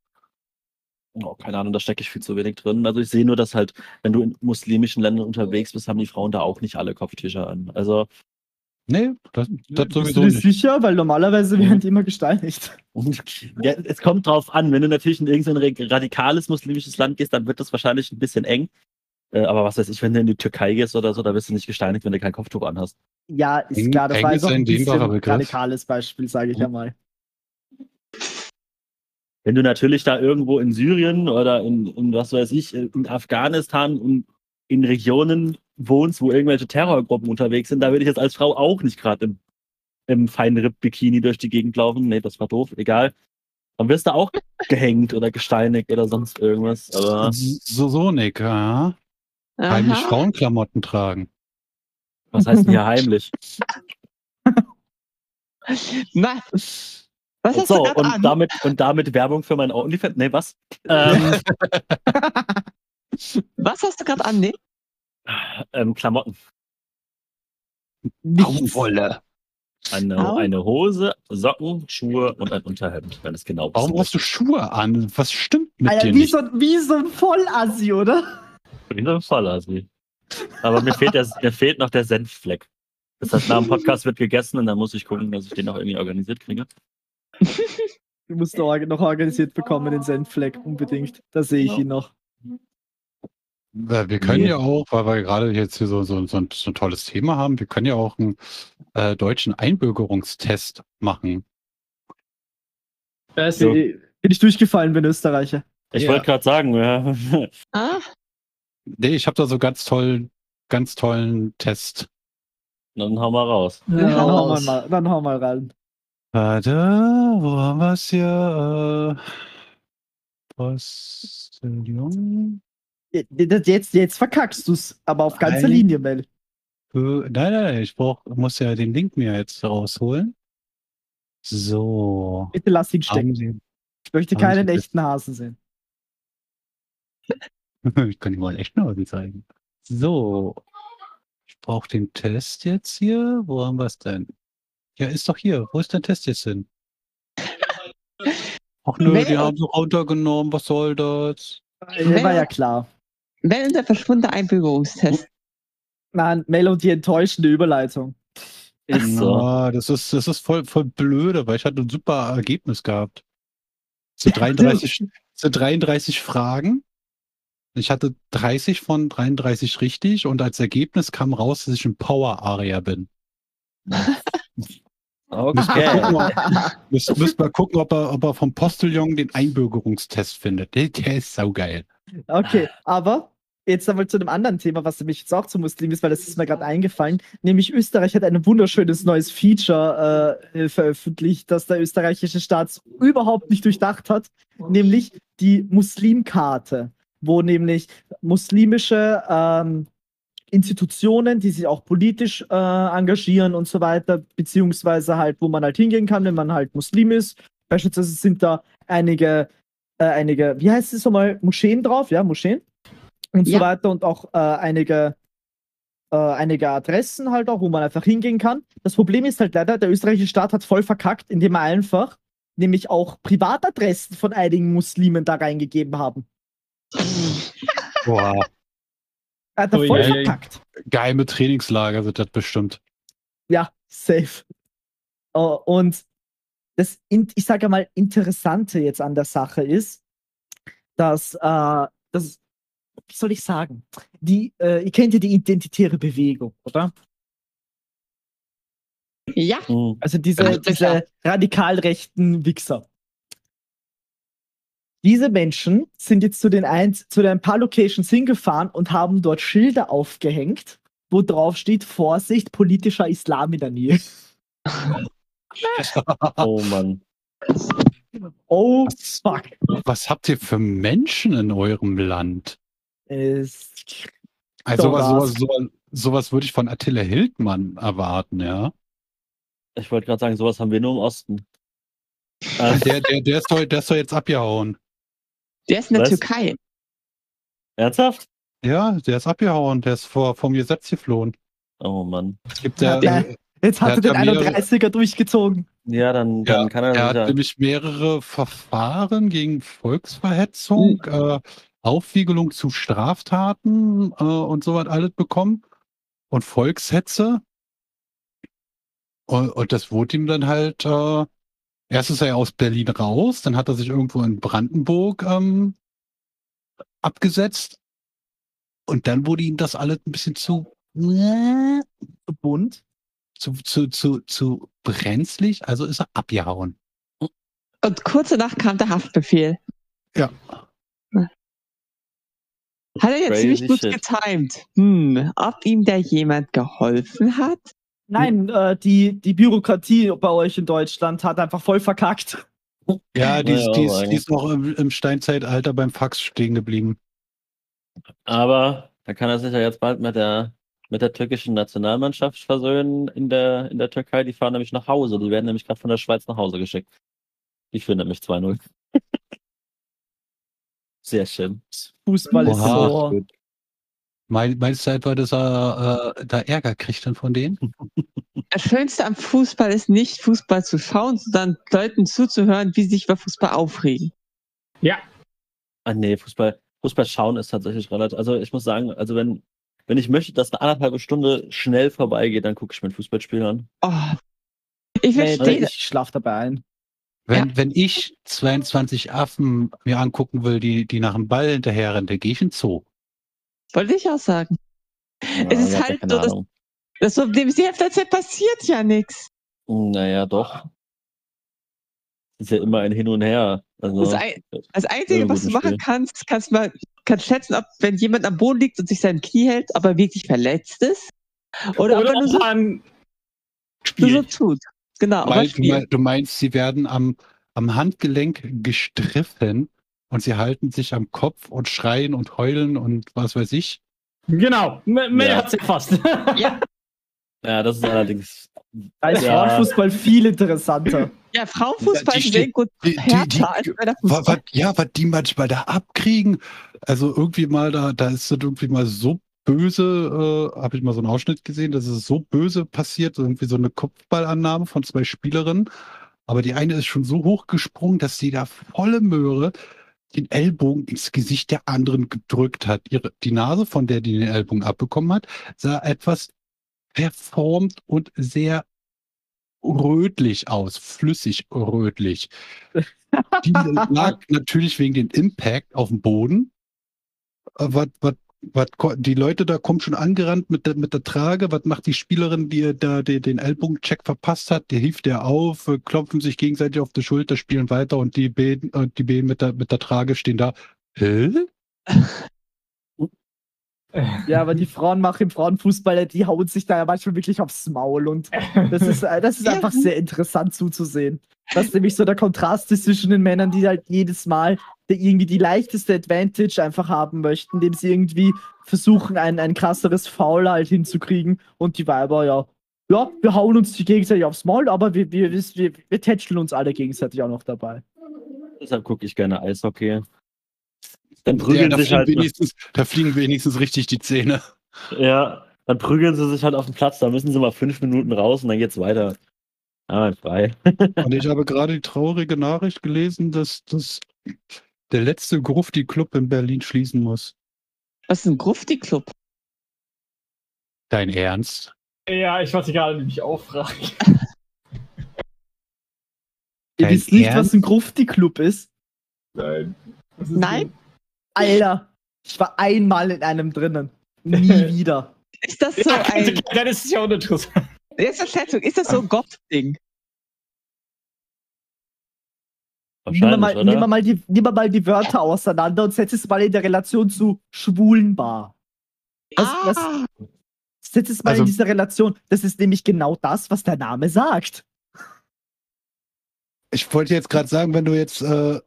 Speaker 3: Oh, keine Ahnung, da stecke ich viel zu wenig drin. Also ich sehe nur, dass halt, wenn du in muslimischen Ländern unterwegs bist, haben die Frauen da auch nicht alle Kopftücher an. Also
Speaker 1: Nee, das, das
Speaker 2: Bist
Speaker 1: sowieso
Speaker 2: du
Speaker 1: nicht.
Speaker 2: sicher? Weil normalerweise werden die immer gesteinigt.
Speaker 3: Und ja, es kommt drauf an, wenn du natürlich in irgendein radikales muslimisches Land gehst, dann wird das wahrscheinlich ein bisschen eng. Äh, aber was weiß ich, wenn du in die Türkei gehst oder so, da wirst du nicht gesteinigt, wenn du kein Kopftuch anhast.
Speaker 2: Ja, ist
Speaker 1: Eng-
Speaker 2: klar, das war
Speaker 1: ist
Speaker 2: jetzt auch
Speaker 1: ein
Speaker 2: bisschen radikales Beispiel, sage ich ja mal.
Speaker 3: Wenn du natürlich da irgendwo in Syrien oder in, in was weiß ich, in Afghanistan und in Regionen wohnst, wo irgendwelche Terrorgruppen unterwegs sind, da würde ich jetzt als Frau auch nicht gerade im, im feinen Ripp-Bikini durch die Gegend laufen. Nee, das war doof, egal. Dann wirst du auch gehängt oder gesteinigt oder sonst irgendwas. Aber
Speaker 1: So, so, Nick, ja. Heimlich
Speaker 5: Aha.
Speaker 1: Frauenklamotten tragen.
Speaker 3: was heißt denn hier heimlich?
Speaker 5: Was? Was hast
Speaker 3: so,
Speaker 5: du
Speaker 3: und
Speaker 5: an?
Speaker 3: damit, und damit Werbung für mein OnlyFans. Nee, was? Ähm,
Speaker 5: Was hast du gerade an, Nick?
Speaker 3: ähm, Klamotten.
Speaker 2: Nichts.
Speaker 3: Eine, eine Hose, Socken, Schuhe und ein Unterhemd, wenn es genau
Speaker 1: Warum
Speaker 3: ist.
Speaker 1: hast du Schuhe an? Was stimmt mit
Speaker 2: Alter,
Speaker 1: dir
Speaker 2: wie
Speaker 1: nicht?
Speaker 2: so, wie so ein Vollassi, oder?
Speaker 3: In dem Fall, also. Aber mir fehlt, der, mir fehlt noch der Senffleck. Das heißt, nach dem Podcast wird gegessen und dann muss ich gucken, dass ich den noch irgendwie organisiert kriege.
Speaker 2: Du musst noch noch organisiert bekommen, den Senffleck, unbedingt. Da sehe ich
Speaker 3: Ja.
Speaker 2: ihn noch.
Speaker 1: Wir können
Speaker 3: Nee.
Speaker 1: ja auch, weil wir gerade jetzt hier so, so, so, ein, so ein tolles Thema haben, wir können ja auch einen äh, deutschen Einbürgerungstest machen.
Speaker 3: So.
Speaker 2: Bin ich durchgefallen, bin Österreicher.
Speaker 3: Ich
Speaker 1: Ja.
Speaker 3: wollte gerade sagen, ja.
Speaker 5: Ah,
Speaker 1: Nee, ich habe da so ganz tollen, ganz tollen Test.
Speaker 3: dann hau mal raus.
Speaker 2: Dann
Speaker 5: Ja,
Speaker 2: hau mal, dann hau mal rein.
Speaker 1: Warte, wo haben wir es hier? Äh, Postillon?
Speaker 2: Jetzt, jetzt, jetzt verkackst du's, aber auf ganzer
Speaker 1: Nein.
Speaker 2: Linie, Mel.
Speaker 1: Äh, Nein, nein, nein, ich brauch, muss ja den Link mir jetzt rausholen. So.
Speaker 2: Bitte lass ihn stecken. Ich möchte keinen echten Hasen sehen.
Speaker 1: ich kann Ihnen mal einen echten Hasen zeigen. So. Ich brauche den Test jetzt hier. Wo haben wir es denn? Ja, ist doch hier. Wo ist der Test jetzt hin? Ach nö, die
Speaker 5: Mel-
Speaker 1: haben so runtergenommen. Was soll das?
Speaker 2: Äh, War ja klar.
Speaker 5: wenn unser verschwundener Einbürgerungstest.
Speaker 2: Nein, Mel und die enttäuschende Überleitung.
Speaker 3: Ist so.
Speaker 1: Ah, das ist, das ist voll, voll blöde, weil ich hatte ein super Ergebnis gehabt. Sind 33, es sind 33 Fragen. Ich hatte 30 von 33 richtig und als Ergebnis kam raus, dass ich ein Power-Aria bin.
Speaker 3: Okay.
Speaker 1: Müsst, müsst mal gucken, ob er, ob er vom Postillon den Einbürgerungstest findet. Der, der ist saugeil.
Speaker 2: Okay, aber jetzt einmal zu einem anderen Thema, was mich jetzt auch zu Muslim ist, weil das ist mir gerade eingefallen. Nämlich Österreich hat ein wunderschönes neues Feature äh, veröffentlicht, das der österreichische Staat überhaupt nicht durchdacht hat, nämlich die Muslimkarte, wo nämlich muslimische ähm, Institutionen, die sich auch politisch äh, engagieren und so weiter, beziehungsweise halt, wo man halt hingehen kann, wenn man halt Muslim ist. Beispielsweise sind da einige, äh, einige, wie heißt es nochmal, Moscheen drauf, ja, Moscheen und so
Speaker 5: Ja.
Speaker 2: weiter und auch äh, einige, äh, einige Adressen halt auch, wo man einfach hingehen kann. Das Problem ist halt leider, der österreichische Staat hat voll verkackt, indem er einfach nämlich auch Privatadressen von einigen Muslimen da reingegeben haben.
Speaker 1: Boah,
Speaker 2: Er hat da
Speaker 4: Ui,
Speaker 2: voll
Speaker 4: ei.
Speaker 2: verkackt.
Speaker 1: geheime Trainingslager sind das bestimmt.
Speaker 2: Ja, safe. Äh, und das, ich sage mal, Interessante jetzt an der Sache ist, dass, äh, das, wie soll ich sagen, die, äh, ihr kennt ja die identitäre Bewegung, oder?
Speaker 5: Ja,
Speaker 3: Hm.
Speaker 2: Also diese,
Speaker 5: Ja, sicher.
Speaker 2: diese radikal rechten Wichser. Diese Menschen sind jetzt zu den, ein, zu den ein paar Locations hingefahren und haben dort Schilder aufgehängt, wo drauf steht, Vorsicht, politischer Islam in der Nähe.
Speaker 3: Oh Mann.
Speaker 2: Oh,
Speaker 1: Was,
Speaker 2: fuck.
Speaker 1: was habt ihr für Menschen in eurem Land?
Speaker 2: Es,
Speaker 1: Also
Speaker 2: So
Speaker 1: sowas, sowas, sowas, würde ich von Attila Hildmann erwarten, ja.
Speaker 3: Ich wollte gerade sagen, sowas haben wir nur im Osten. Äh,
Speaker 1: Der, der, der, ist doch, der ist doch jetzt abgehauen.
Speaker 5: Der ist in der
Speaker 3: Was?
Speaker 5: Türkei.
Speaker 3: ernsthaft?
Speaker 1: Ja, der ist abgehauen. Der ist vor, vom Gesetz geflohen.
Speaker 3: Oh Mann.
Speaker 1: Es gibt ja,
Speaker 2: Ja, Jetzt hat
Speaker 1: Er
Speaker 2: den
Speaker 1: ja mehrere-
Speaker 2: 31er durchgezogen.
Speaker 3: Ja, dann,
Speaker 1: Ja,
Speaker 3: dann kann er,
Speaker 1: er hat
Speaker 3: ja.
Speaker 1: nämlich mehrere Verfahren gegen Volksverhetzung, äh, Aufwiegelung zu Straftaten äh, und so was alles bekommen und Volkshetze. Und, und das wurde ihm dann halt, äh, erst ist er ja aus Berlin raus, dann hat er sich irgendwo in Brandenburg ähm, abgesetzt und dann wurde ihm das alles ein bisschen zu, äh,
Speaker 2: Bunt.
Speaker 1: zu, zu, zu, zu brenzlig, also ist er abgehauen.
Speaker 5: Und kurz danach kam der Haftbefehl.
Speaker 1: Ja.
Speaker 5: Hat er jetzt
Speaker 3: Crazy
Speaker 5: ziemlich gut
Speaker 3: shit.
Speaker 5: getimed. Hm, ob ihm da jemand geholfen hat?
Speaker 2: Nein, äh, die, die Bürokratie bei euch in Deutschland hat einfach voll verkackt.
Speaker 1: Ja, die, ist-
Speaker 3: Ja,
Speaker 1: die, ist, die ist noch im, im Steinzeitalter beim Fax stehen geblieben.
Speaker 3: Aber da kann er sich ja jetzt bald mit der, mit der türkischen Nationalmannschaft versöhnen in der, in der Türkei. Die fahren nämlich nach Hause. Die werden nämlich gerade von der Schweiz nach Hause geschickt. Die führen nämlich 2-0. Sehr schön.
Speaker 2: Fußball ist
Speaker 1: Oha.
Speaker 2: so.
Speaker 1: Mein, meinst du etwa, dass er äh, da Ärger kriegt dann von denen?
Speaker 5: Das Schönste am Fußball ist nicht Fußball zu schauen, sondern Leuten zuzuhören, wie sie sich über Fußball aufregen.
Speaker 3: Ah nee, Fußball, Fußball schauen ist tatsächlich relativ. Also ich muss sagen, also wenn, wenn ich möchte, dass eine anderthalbe Stunde schnell vorbeigeht, dann gucke ich mir ein Fußballspiel an.
Speaker 5: Oh. Ich verstehe
Speaker 2: ich schlaf dabei ein.
Speaker 1: Wenn, wenn ich 22 Affen mir angucken will, die, die nach dem Ball hinterherrennen, dann gehe ich in den Zoo.
Speaker 5: Wollte ich auch sagen. Es ist halt
Speaker 3: keine
Speaker 5: so, dass-
Speaker 3: Ahnung.
Speaker 5: Das Problem ist, die Hälfte der Zeit passiert ja nichts.
Speaker 3: Naja, doch. Ist ja immer ein Hin und Her. Also,
Speaker 5: Das, ein, das Einzige,
Speaker 3: Ja,
Speaker 5: was du machen
Speaker 3: Spiel.
Speaker 5: kannst, kannst mal kannst schätzen, ob wenn jemand am Boden liegt und sich sein Knie hält, ob er wirklich verletzt ist. Oder, ob er nur so,
Speaker 4: ein
Speaker 5: nur so
Speaker 4: Spiel.
Speaker 5: tut. Genau,
Speaker 1: Weil, du meinst, sie werden am, am Handgelenk gestriffen und sie halten sich am Kopf und schreien und heulen und was weiß ich.
Speaker 4: Genau, M- Mel
Speaker 3: Ja.
Speaker 4: hat's erfasst.
Speaker 5: Ja,
Speaker 3: ja, das ist allerdings.
Speaker 2: Da ist
Speaker 3: Ja.
Speaker 2: Frauenfußball viel interessanter.
Speaker 5: ja Frauenfußball ist
Speaker 1: steht-
Speaker 5: sehr gut
Speaker 1: Die, die, die,
Speaker 5: als bei der Fußball.
Speaker 1: wa- ja, was die manchmal da abkriegen. Also irgendwie mal da, da ist das irgendwie mal so böse, äh, habe ich mal so einen Ausschnitt gesehen, dass es so böse passiert, irgendwie so eine Kopfballannahme von zwei Spielerinnen. Aber die eine ist schon so hoch gesprungen, dass sie da volle Möhre den Ellbogen ins Gesicht der anderen gedrückt hat. Ihre, die Nase, von der die den Ellbogen abbekommen hat, sah etwas verformt und sehr rötlich aus, flüssig rötlich. Die lag natürlich wegen dem Impact auf dem Boden. Äh, Was, was, die Leute da kommen schon angerannt mit der, mit der Trage. Was macht die Spielerin, die da die, den Ellbogencheck verpasst hat? Die hilft der auf, äh, klopfen sich gegenseitig auf die Schulter, spielen weiter und die Bäden, äh, die Bäden mit der, mit der Trage stehen da. Hä?
Speaker 2: Ja, aber die Frauen machen im Frauenfußball, die hauen sich da ja manchmal wirklich aufs Maul und das ist, äh, das ist einfach sehr interessant zuzusehen. Das ist nämlich so der Kontrast ist zwischen den Männern, die halt jedes Mal irgendwie die leichteste Advantage einfach haben möchten, indem sie irgendwie versuchen, ein, ein krasseres Foul halt hinzukriegen und die Weiber, ja, ja, wir hauen uns die gegenseitig aufs Maul, aber wir, wir, wir, wir, wir tätscheln uns alle gegenseitig auch noch dabei.
Speaker 3: Deshalb gucke ich gerne Eishockey. Dann
Speaker 1: Ja,
Speaker 3: prügeln
Speaker 1: da,
Speaker 3: sich
Speaker 1: fliegen
Speaker 3: halt.
Speaker 1: wenigstens, da fliegen wenigstens richtig die Zähne.
Speaker 3: Ja, dann prügeln sie sich halt auf den Platz. Da müssen sie mal fünf Minuten raus und dann geht's weiter. Ah, frei.
Speaker 1: Und ich habe gerade die traurige Nachricht gelesen, dass, dass der letzte Grufti-Club in Berlin schließen muss.
Speaker 5: Was ist ein Grufti-Club?
Speaker 1: Dein Ernst?
Speaker 4: Ja, ich wollte gerade nämlich auch fragen.
Speaker 2: Ihr wisst nicht,
Speaker 1: Ernst?
Speaker 2: was ein Grufti-Club ist?
Speaker 4: Nein. Ist
Speaker 5: Nein?
Speaker 2: Alter, ich war einmal in einem drinnen. Nie wieder.
Speaker 5: Ist das so
Speaker 4: Ja,
Speaker 5: ein.
Speaker 4: dann ist es ja uninteressant.
Speaker 5: Jetzt ist das so ein Goth-Ding?
Speaker 2: Nimm mal, nimm, mal die, nimm mal die Wörter auseinander und setz es mal in der Relation zu Schwulenbar. Was,
Speaker 5: ah,
Speaker 2: setz es mal
Speaker 1: Also-
Speaker 2: in dieser Relation. Das ist nämlich genau das, was der Name sagt.
Speaker 1: Ich wollte jetzt gerade sagen, wenn du jetzt äh,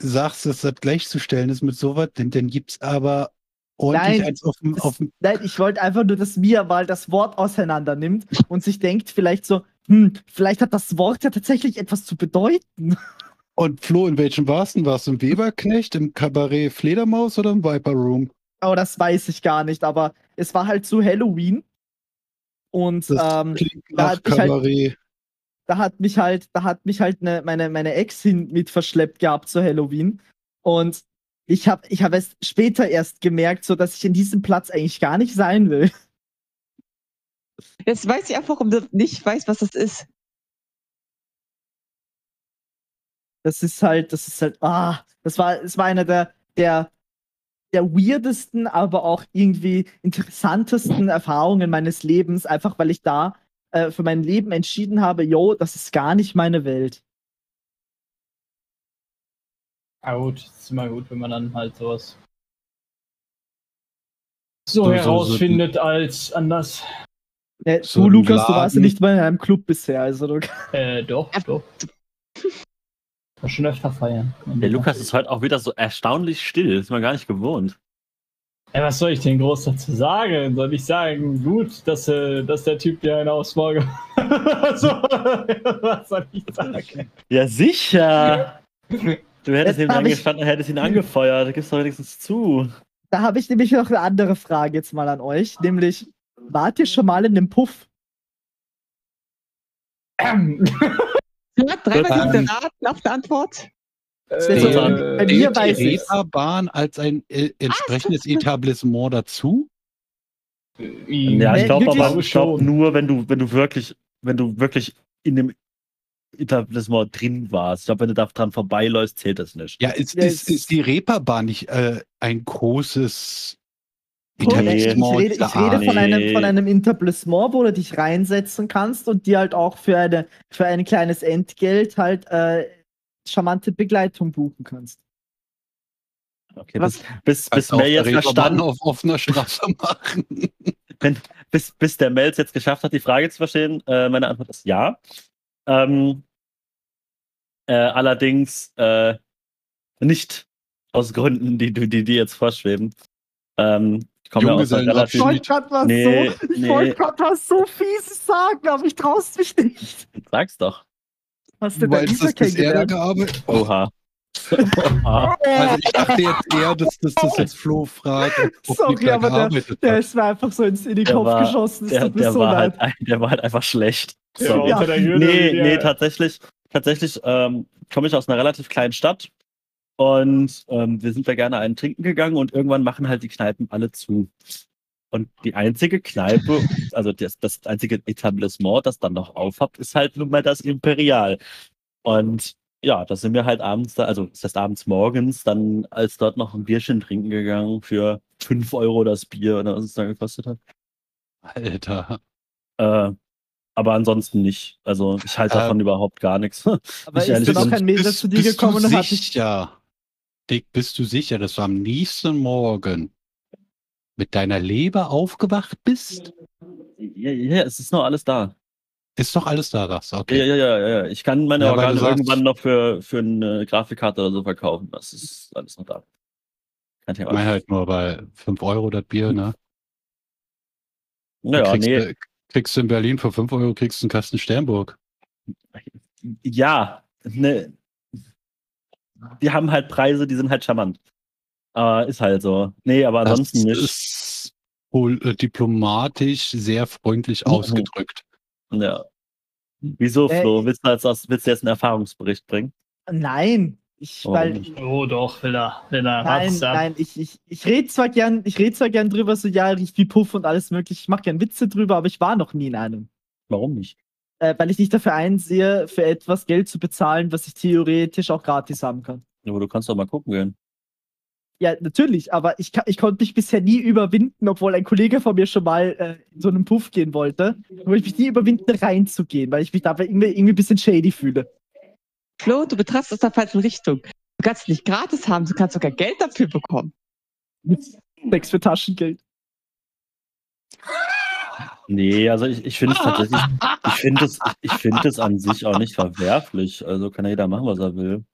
Speaker 1: sagst, dass das gleichzustellen ist mit sowas, dann, dann gibt's aber ordentlich
Speaker 2: Nein,
Speaker 1: eins auf dem, auf dem
Speaker 2: nein, ich wollte einfach nur, dass Mia mal das Wort auseinander nimmt und sich denkt, vielleicht so, hm, vielleicht hat das Wort ja tatsächlich etwas zu bedeuten.
Speaker 1: Und Flo, in welchem warst du? Warst du im Weberknecht, im Kabarett Fledermaus oder im Viper Room?
Speaker 2: Oh, das weiß ich gar nicht, aber es war halt zu Halloween Und
Speaker 1: Das
Speaker 2: ähm,
Speaker 1: klingt
Speaker 2: da
Speaker 1: nach
Speaker 2: hat mich halt-. Da hat mich halt, da hat mich halt ne, meine, meine Ex hin mit verschleppt gehabt zu Halloween. Und ich habe ich hab es später erst gemerkt, so dass ich in diesem Platz eigentlich gar nicht sein will.
Speaker 5: Jetzt weiß ich einfach, warum du nicht weißt, was das ist.
Speaker 2: Das ist halt, das ist halt, ah, das war, es war einer der, der, der weirdesten, aber auch irgendwie interessantesten Erfahrungen meines Lebens, einfach weil ich da äh, für mein Leben entschieden habe, yo, das ist gar nicht meine Welt.
Speaker 4: Ah gut, ist immer gut, wenn man dann halt sowas so,
Speaker 1: So- so-
Speaker 4: herausfindet als anders.
Speaker 2: Äh,
Speaker 1: So
Speaker 2: du, Lukas, du warst ja
Speaker 1: Laden.
Speaker 2: nicht mal in einem Club bisher, also du,
Speaker 4: Äh, doch,
Speaker 5: Ja.
Speaker 4: doch. War schon öfter feiern.
Speaker 3: Der Lukas ist heute auch wieder so erstaunlich still. Ist man gar nicht gewohnt.
Speaker 4: Ey, was soll ich denn groß dazu sagen? Soll ich sagen, gut, dass, äh, dass der Typ dir einen aufs Maul so, Was soll ich sagen?
Speaker 3: Ja, sicher. Du hättest
Speaker 2: Jetzt
Speaker 3: ihm
Speaker 2: hab ich-
Speaker 3: angestanden, hättest ihn angefeuert. Du gibst doch wenigstens zu.
Speaker 2: Da habe ich nämlich noch eine andere Frage jetzt mal an euch, nämlich, wart ihr schon mal in dem Puff?
Speaker 4: Ähm,
Speaker 5: Ja, dreimal
Speaker 1: Ähm,
Speaker 5: raten auf die Antwort.
Speaker 2: Also,
Speaker 4: äh,
Speaker 2: bei mir weiß
Speaker 1: die. Reeperbahn als ein äh, entsprechendes Etablissement dazu?
Speaker 3: Ja,
Speaker 2: Nee,
Speaker 3: ich glaube aber ich glaub nur, wenn du, wenn du wirklich, wenn du wirklich in dem Etablissement drin warst. Ich glaube, wenn du da dran vorbeiläufst, zählt das nicht.
Speaker 1: Ja, ist,
Speaker 2: Ja,
Speaker 1: ist, ist die Reeperbahn nicht äh, ein großes
Speaker 2: Ich
Speaker 1: Etablissement?
Speaker 2: rede, ich
Speaker 1: der
Speaker 2: rede
Speaker 1: Art?
Speaker 2: von, einem,
Speaker 3: Nee.
Speaker 2: von einem Etablissement, wo du dich reinsetzen kannst und dir halt auch für, eine, für ein kleines Entgelt halt äh, charmante Begleitung buchen kannst.
Speaker 3: Okay,
Speaker 2: Was-
Speaker 3: bis, bis, bis
Speaker 1: Kannst du auf
Speaker 3: Mel jetzt verstanden,
Speaker 1: auf offener Straße machen.
Speaker 3: bis, bis der Mel jetzt geschafft hat, die Frage zu verstehen, äh, meine Antwort ist ja. Ähm, äh, allerdings äh, nicht aus Gründen, die du die, die jetzt vorschweben. Ähm, ich komme ja aus einer
Speaker 1: Junggesellenabschied.
Speaker 2: Ich
Speaker 3: relativ.
Speaker 2: wollte gerade was,
Speaker 3: Nee,
Speaker 2: so,
Speaker 3: nee.
Speaker 2: wollte grad was so fieses sagen, aber ich traust mich nicht.
Speaker 3: Sag's doch.
Speaker 2: Hast du
Speaker 1: das da
Speaker 2: kennengelernt?
Speaker 3: Oha.
Speaker 1: gearbeitet
Speaker 3: Oha.
Speaker 1: Also ich dachte jetzt eher, dass, dass das jetzt Flo fragt,
Speaker 2: Sorry, aber Der
Speaker 1: hat.
Speaker 2: ist mir einfach so ins, in den
Speaker 3: Der
Speaker 2: Kopf
Speaker 3: war-
Speaker 2: geschossen. Es
Speaker 3: Der, der,
Speaker 2: so
Speaker 3: war halt, der war halt einfach schlecht.
Speaker 4: Ja, der Gürtel,
Speaker 3: Nee,
Speaker 4: ja.
Speaker 3: nee, tatsächlich, tatsächlich ähm, komme ich aus einer relativ kleinen Stadt und ähm, wir sind da gerne einen trinken gegangen und irgendwann machen halt die Kneipen alle zu. Und die einzige Kneipe, also das, das einzige Etablissement, das dann noch aufhabt, ist halt nun mal das Imperial. Und ja, da sind wir halt abends da, also das heißt abends morgens, dann als dort noch ein Bierchen trinken gegangen für 5 Euro das Bier oder was es da gekostet hat.
Speaker 1: Alter.
Speaker 3: Äh, aber ansonsten nicht. Also ich halte davon
Speaker 1: Ähm,
Speaker 3: überhaupt gar nichts.
Speaker 2: Aber ist
Speaker 3: ehrlich
Speaker 2: dann auch
Speaker 3: gesagt.
Speaker 2: ein Mädel zu dir
Speaker 1: bist
Speaker 2: gekommen
Speaker 1: du
Speaker 2: und hat dich
Speaker 1: sicher, Dick, bist du sicher, dass du am nächsten Morgen mit deiner Leber aufgewacht bist?
Speaker 3: Ja, ja, es ist noch alles da.
Speaker 1: Ist doch alles da, das. Okay.
Speaker 3: Ja, ja, ja, ja. Ich kann meine
Speaker 1: Ja,
Speaker 3: Organe
Speaker 1: du sagst-
Speaker 3: irgendwann noch für, für eine Grafikkarte oder so verkaufen. Das ist alles noch da. Kein
Speaker 1: Ich meine halt nur bei 5 Euro das Bier, ne?
Speaker 3: Naja,
Speaker 1: kriegst,
Speaker 3: nee.
Speaker 1: du, kriegst du in Berlin für 5 Euro kriegst du einen Kasten Sternburg.
Speaker 3: Ja, ne. Die haben halt Preise, die sind halt charmant. Äh, ist halt so. Nee, aber ansonsten
Speaker 1: das
Speaker 3: nicht.
Speaker 1: ist wohl äh, diplomatisch sehr freundlich
Speaker 3: Mhm.
Speaker 1: ausgedrückt.
Speaker 3: Ja. Wieso,
Speaker 2: Äh,
Speaker 3: Flo? Willst du, als, willst du jetzt einen Erfahrungsbericht bringen?
Speaker 2: Nein, ich,
Speaker 3: Warum
Speaker 2: weil?
Speaker 4: Oh doch, will er. Will er.
Speaker 2: nein, nein, ich, ich, ich rede zwar gern, ich rede zwar gern drüber, so ja, riecht wie Puff und alles mögliche. Ich mache gern Witze drüber, aber ich war noch nie in einem.
Speaker 3: Warum nicht?
Speaker 2: Äh, weil ich nicht dafür einsehe, für etwas Geld zu bezahlen, was ich theoretisch auch gratis haben kann.
Speaker 3: Aber du kannst doch mal gucken gehen.
Speaker 2: Ja, natürlich, aber ich, ich konnte mich bisher nie überwinden, obwohl ein Kollege von mir schon mal äh, in so einen Puff gehen wollte. Wo ich mich nie überwinden, reinzugehen, weil ich mich dabei irgendwie, irgendwie ein bisschen shady fühle.
Speaker 5: Flo, du betrachtest aus der falschen Richtung. Du kannst nicht gratis haben, du kannst sogar Geld dafür bekommen.
Speaker 2: Sex für Taschengeld.
Speaker 3: Nee, also ich, ich finde es tatsächlich, ich finde es, ich finde es an sich auch nicht verwerflich. Also kann ja jeder machen, was er will.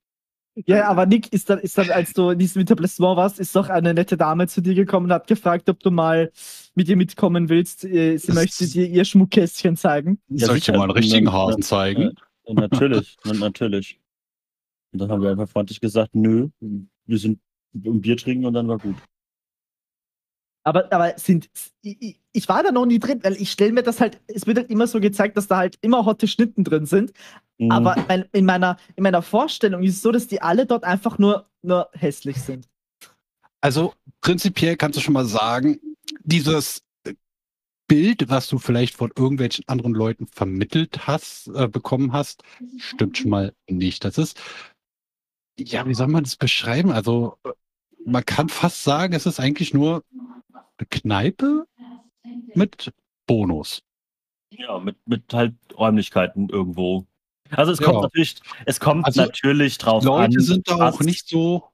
Speaker 2: Ja, aber Nick, ist dann, ist dann, als du in diesem Etablissement warst, ist doch eine nette Dame zu dir gekommen und hat gefragt, ob du mal mit ihr mitkommen willst. Äh, Sie
Speaker 1: Das-
Speaker 2: möchte dir ihr Schmuckkästchen zeigen.
Speaker 3: Ja,
Speaker 1: Soll ich dir mal einen richtigen Hasen zeigen?
Speaker 3: Ja, natürlich, na- natürlich. Und dann haben wir einfach freundlich gesagt, nö, wir sind im Bier trinken und dann war gut.
Speaker 2: Aber, aber sind, ich, ich- ich war da noch nie drin, weil ich stelle mir das halt, es wird halt immer so gezeigt, dass da halt immer hotte Schnitten drin sind.
Speaker 3: Mhm.
Speaker 2: Aber mein, in, meiner, in meiner Vorstellung ist es so, dass die alle dort einfach nur, nur hässlich sind.
Speaker 1: Also prinzipiell kannst du schon mal sagen, dieses Bild, was du vielleicht von irgendwelchen anderen Leuten vermittelt hast, äh, bekommen hast, stimmt schon mal nicht. Das ist, ja, wie soll man das beschreiben? Also äh, man kann fast sagen, es ist eigentlich nur eine Kneipe mit Bonus.
Speaker 3: Ja, mit, mit halt Räumlichkeiten irgendwo. Also es
Speaker 1: Ja.
Speaker 3: kommt natürlich, es kommt
Speaker 1: Also,
Speaker 3: natürlich drauf an,
Speaker 1: Leute sind da auch
Speaker 3: was-
Speaker 1: nicht so.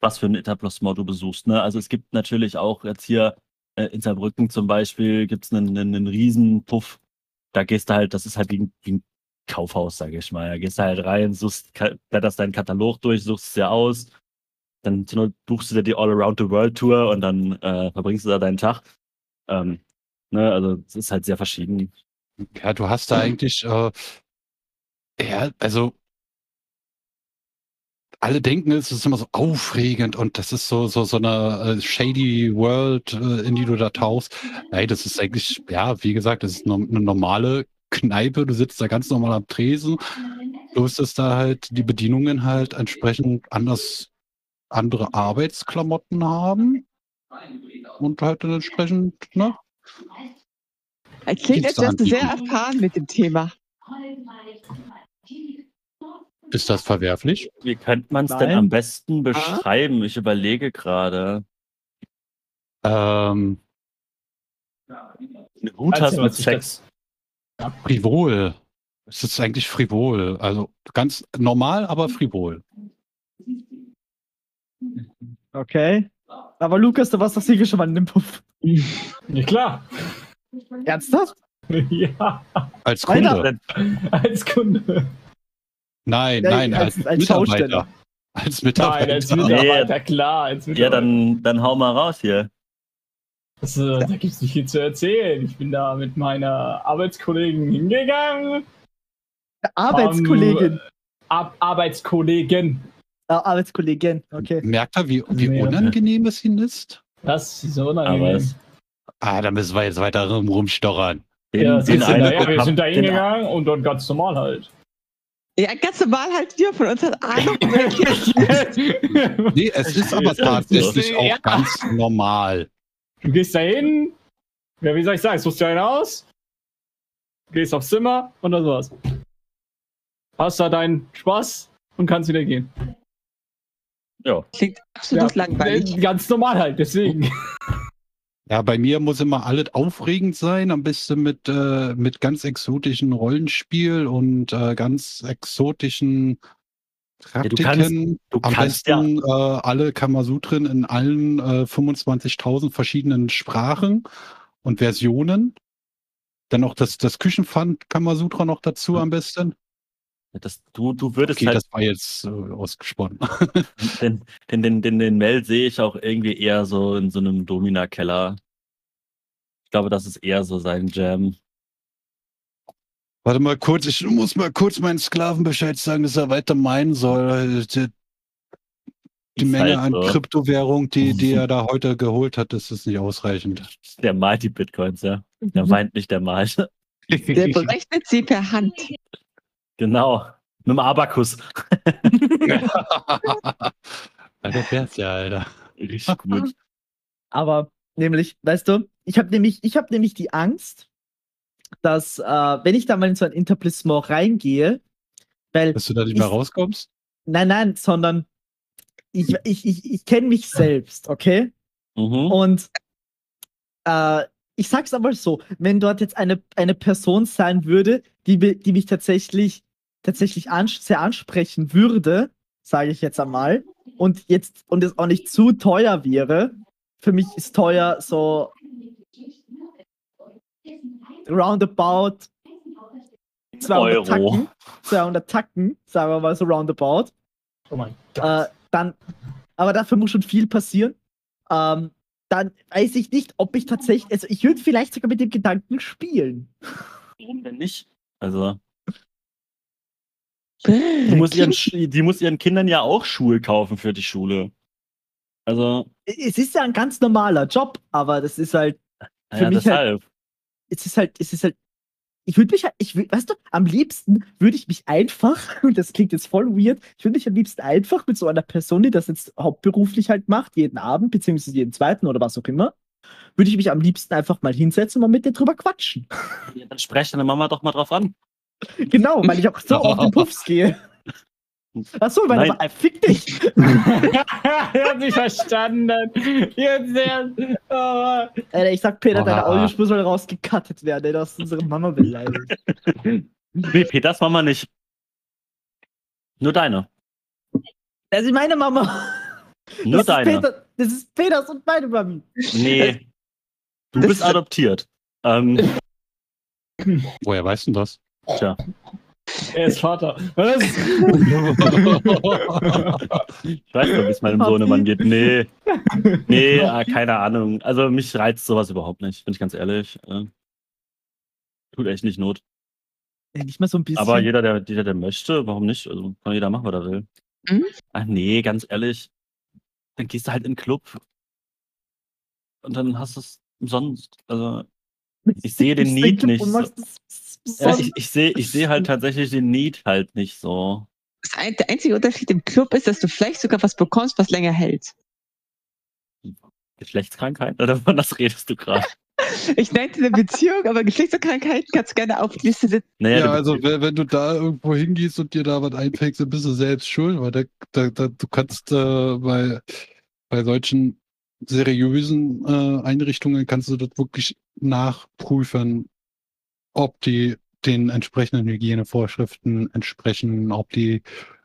Speaker 3: was für ein Etablissement du besuchst. Ne? Also es gibt natürlich auch jetzt hier äh, in Saarbrücken zum Beispiel gibt es einen, einen, einen riesen Puff. Da gehst du halt, das ist halt wie ein, wie ein Kaufhaus, sage ich mal. Da gehst du halt rein, suchst, blätterst deinen Katalog durch, suchst es dir aus, dann buchst du dir die All Around the World Tour und dann äh, verbringst du da deinen Tag. Ähm, ne? Also es ist halt sehr verschieden.
Speaker 1: Ja, du hast da eigentlich, äh, ja, also alle denken, es ist immer so aufregend und das ist so, so, so eine äh, shady World, äh, in die du da tauchst. Nein, das ist eigentlich, ja, wie gesagt, das ist no eine normale Kneipe. Du sitzt da ganz normal am Tresen. Bloß, dass da halt die Bedienungen halt entsprechend anders andere Arbeitsklamotten haben und halt dann entsprechend, ne?
Speaker 5: Klingt, als wärst du sehr erfahren mit dem Thema.
Speaker 1: Ist das verwerflich?
Speaker 3: Wie könnte man es denn am besten beschreiben? Ich überlege gerade.
Speaker 1: Ähm,
Speaker 3: Eine Hut hast mit Sex.
Speaker 1: frivol. Es ist eigentlich frivol. Also ganz normal, aber frivol.
Speaker 2: Okay. Aber Lukas, du warst doch sicher schon mal in dem Puff.
Speaker 4: Ja, klar.
Speaker 2: Ernsthaft?
Speaker 4: ja,
Speaker 1: Als. Kunde.
Speaker 4: als Kunde.
Speaker 1: Nein,
Speaker 2: Ja,
Speaker 1: nein,
Speaker 2: als-
Speaker 1: als,
Speaker 2: als
Speaker 1: Mitarbeiter. Als
Speaker 4: Nein,
Speaker 1: Mitarbeiter.
Speaker 4: als Mitarbeiter, klar. Als
Speaker 3: Ja,
Speaker 4: Mitarbeiter.
Speaker 3: dann, dann hau mal raus hier.
Speaker 4: Das, äh, da gibt es nicht viel zu erzählen. Ich bin da mit meiner Arbeitskollegen hingegangen.
Speaker 2: Arbeitskollegin.
Speaker 4: Ab Arbeitskollegen.
Speaker 2: Ah, Arbeitskollegin, okay.
Speaker 1: Merkt er, wie, wie
Speaker 4: Nee,
Speaker 1: unangenehm es ihnen ist?
Speaker 4: Das ist so unangenehm.
Speaker 3: es,
Speaker 1: Ah, da müssen wir jetzt weiter rum, rumstochern.
Speaker 3: den,
Speaker 4: ja,
Speaker 3: den
Speaker 4: du,
Speaker 3: einen
Speaker 4: naja, wir sind da
Speaker 3: den-
Speaker 4: hingegangen und dann ganz normal halt.
Speaker 5: Ja, ganz normal halt wir von uns hat Ahnung.
Speaker 1: Nee, es ist aber
Speaker 4: Das ist
Speaker 1: tatsächlich auch
Speaker 4: ja.
Speaker 1: ganz normal.
Speaker 4: Du gehst da hin, ja, wie soll ich sagen, suchst dir einen aus, gehst aufs Zimmer und das war's. Hast da deinen Spaß und kannst wieder gehen.
Speaker 3: Ja.
Speaker 5: Klingt absolut langweilig.
Speaker 4: äh, Ganz normal halt, deswegen.
Speaker 1: Ja, bei mir muss immer alles aufregend sein, am besten mit, äh, mit ganz exotischen Rollenspiel und äh, ganz exotischen
Speaker 3: du
Speaker 1: Praktiken.
Speaker 3: kannst- du
Speaker 1: am
Speaker 3: kannst ja-
Speaker 1: besten äh, alle Kamasutren in allen äh, 25.000 verschiedenen Sprachen und Versionen. Dann noch das, das Küchenpfand Kamasutra noch dazu am besten.
Speaker 3: Das, du, du würdest
Speaker 1: Okay,
Speaker 3: halt,
Speaker 1: das war jetzt äh, ausgesponnen.
Speaker 3: den, den, den, den, den Mel sehe ich auch irgendwie eher so in so einem Domina-Keller. Ich glaube, das ist eher so sein Jam.
Speaker 1: Warte mal kurz, ich muss mal kurz meinen Sklaven Bescheid sagen, dass er weiter meinen soll. Die, die Menge
Speaker 3: halt
Speaker 1: an
Speaker 3: so.
Speaker 1: Kryptowährung, die, die er da heute geholt hat, das ist nicht ausreichend.
Speaker 3: Der malt die Bitcoins, ja. Der weint nicht, der malt.
Speaker 5: Der berechnet sie per Hand.
Speaker 3: Genau. Mit dem Abakus.
Speaker 1: Alter, wär's ja, Alter.
Speaker 3: Richtig gut.
Speaker 2: Aber nämlich, weißt du, ich habe nämlich, ich habe nämlich die Angst, dass äh, wenn ich da mal in so ein Interplissement reingehe, weil
Speaker 1: Dass du da nicht mehr
Speaker 2: Ich-
Speaker 1: rauskommst?
Speaker 2: nein, nein, sondern ich, ich, ich, ich kenne mich selbst, okay?
Speaker 3: Mhm.
Speaker 2: Und äh, ich sag's aber so, wenn dort jetzt eine, eine Person sein würde, die, die mich tatsächlich, tatsächlich ans sehr ansprechen würde, sage ich jetzt einmal, und jetzt und es auch nicht zu teuer wäre, für mich ist teuer so roundabout 200
Speaker 3: Euro.
Speaker 2: Tacken, 200 Tacken, sagen wir mal so roundabout.
Speaker 4: Oh mein Gott.
Speaker 2: Äh, dann, aber dafür muss schon viel passieren. Ähm, dann weiß ich nicht, ob ich tatsächlich, also ich würde vielleicht sogar mit dem Gedanken spielen.
Speaker 3: Warum denn nicht? Also, die muss, ihren, die muss ihren Kindern ja auch Schuhe kaufen für die Schule. Also,
Speaker 2: es ist ja ein ganz normaler Job, aber das ist halt, für
Speaker 3: ja,
Speaker 2: mich halt-
Speaker 3: deshalb.
Speaker 2: es ist halt, es ist halt, ich würde mich ich weißt du, am liebsten würde ich mich einfach, und das klingt jetzt voll weird, ich würde mich am liebsten einfach mit so einer Person, die das jetzt hauptberuflich halt macht, jeden Abend, beziehungsweise jeden zweiten oder was auch immer, würde ich mich am liebsten einfach mal hinsetzen und mal mit dir drüber quatschen.
Speaker 3: Ja, dann spreche deine Mama doch mal drauf an.
Speaker 2: Genau, weil ich auch so auf den Puffs gehe. Achso, weil
Speaker 3: Nein.
Speaker 2: aber, fick dich.
Speaker 4: er hat nicht verstanden. Jetzt erst. Oh.
Speaker 2: Alter, ich sag Peter, deine
Speaker 1: Oha.
Speaker 2: Audiospur soll rausgecuttet werden, ey, du hast unsere Mama beleidigt.
Speaker 3: Nee, Peters Mama nicht. Nur deine.
Speaker 2: Das ist meine Mama.
Speaker 3: Nur
Speaker 2: das
Speaker 3: deine.
Speaker 2: Ist Peter, das ist Peters und meine Mami.
Speaker 3: Nee. Du
Speaker 5: Das-
Speaker 3: bist adoptiert. Ähm,
Speaker 1: Woher weißt du das?
Speaker 3: tja.
Speaker 4: Er ist Vater. Was?
Speaker 3: Ich weiß nicht, wie es meinem Sohnemann geht. Nee. Nee, äh, keine Ahnung. Also mich reizt sowas überhaupt nicht, bin ich ganz ehrlich. Äh, tut echt nicht Not.
Speaker 2: Ja, nicht mal so ein bisschen.
Speaker 3: Aber jeder, der, jeder, der möchte, warum nicht? Also kann jeder machen, was er will.
Speaker 5: Mhm.
Speaker 3: Ach nee, ganz ehrlich. Dann gehst du halt in den Club. Und dann hast du es umsonst. Also, ich sehe den Need nicht so. ja, ich, ich sehe ich seh halt tatsächlich den Need halt nicht so.
Speaker 5: Ein, der einzige Unterschied im Club ist, dass du vielleicht sogar was bekommst, was länger hält.
Speaker 3: Geschlechtskrankheit? Oder von was redest du gerade?
Speaker 5: Ich nannte eine Beziehung, aber Geschlechtskrankheiten kannst du gerne auf die Liste setzen.
Speaker 3: Naja,
Speaker 1: Ja, also wenn, wenn du da irgendwo hingehst und dir da was einfängst, dann bist du selbst schuld, weil da, da, da, du kannst äh, bei, bei solchen seriösen äh, Einrichtungen kannst du das wirklich nachprüfen, ob die den entsprechenden Hygienevorschriften entsprechen, ob die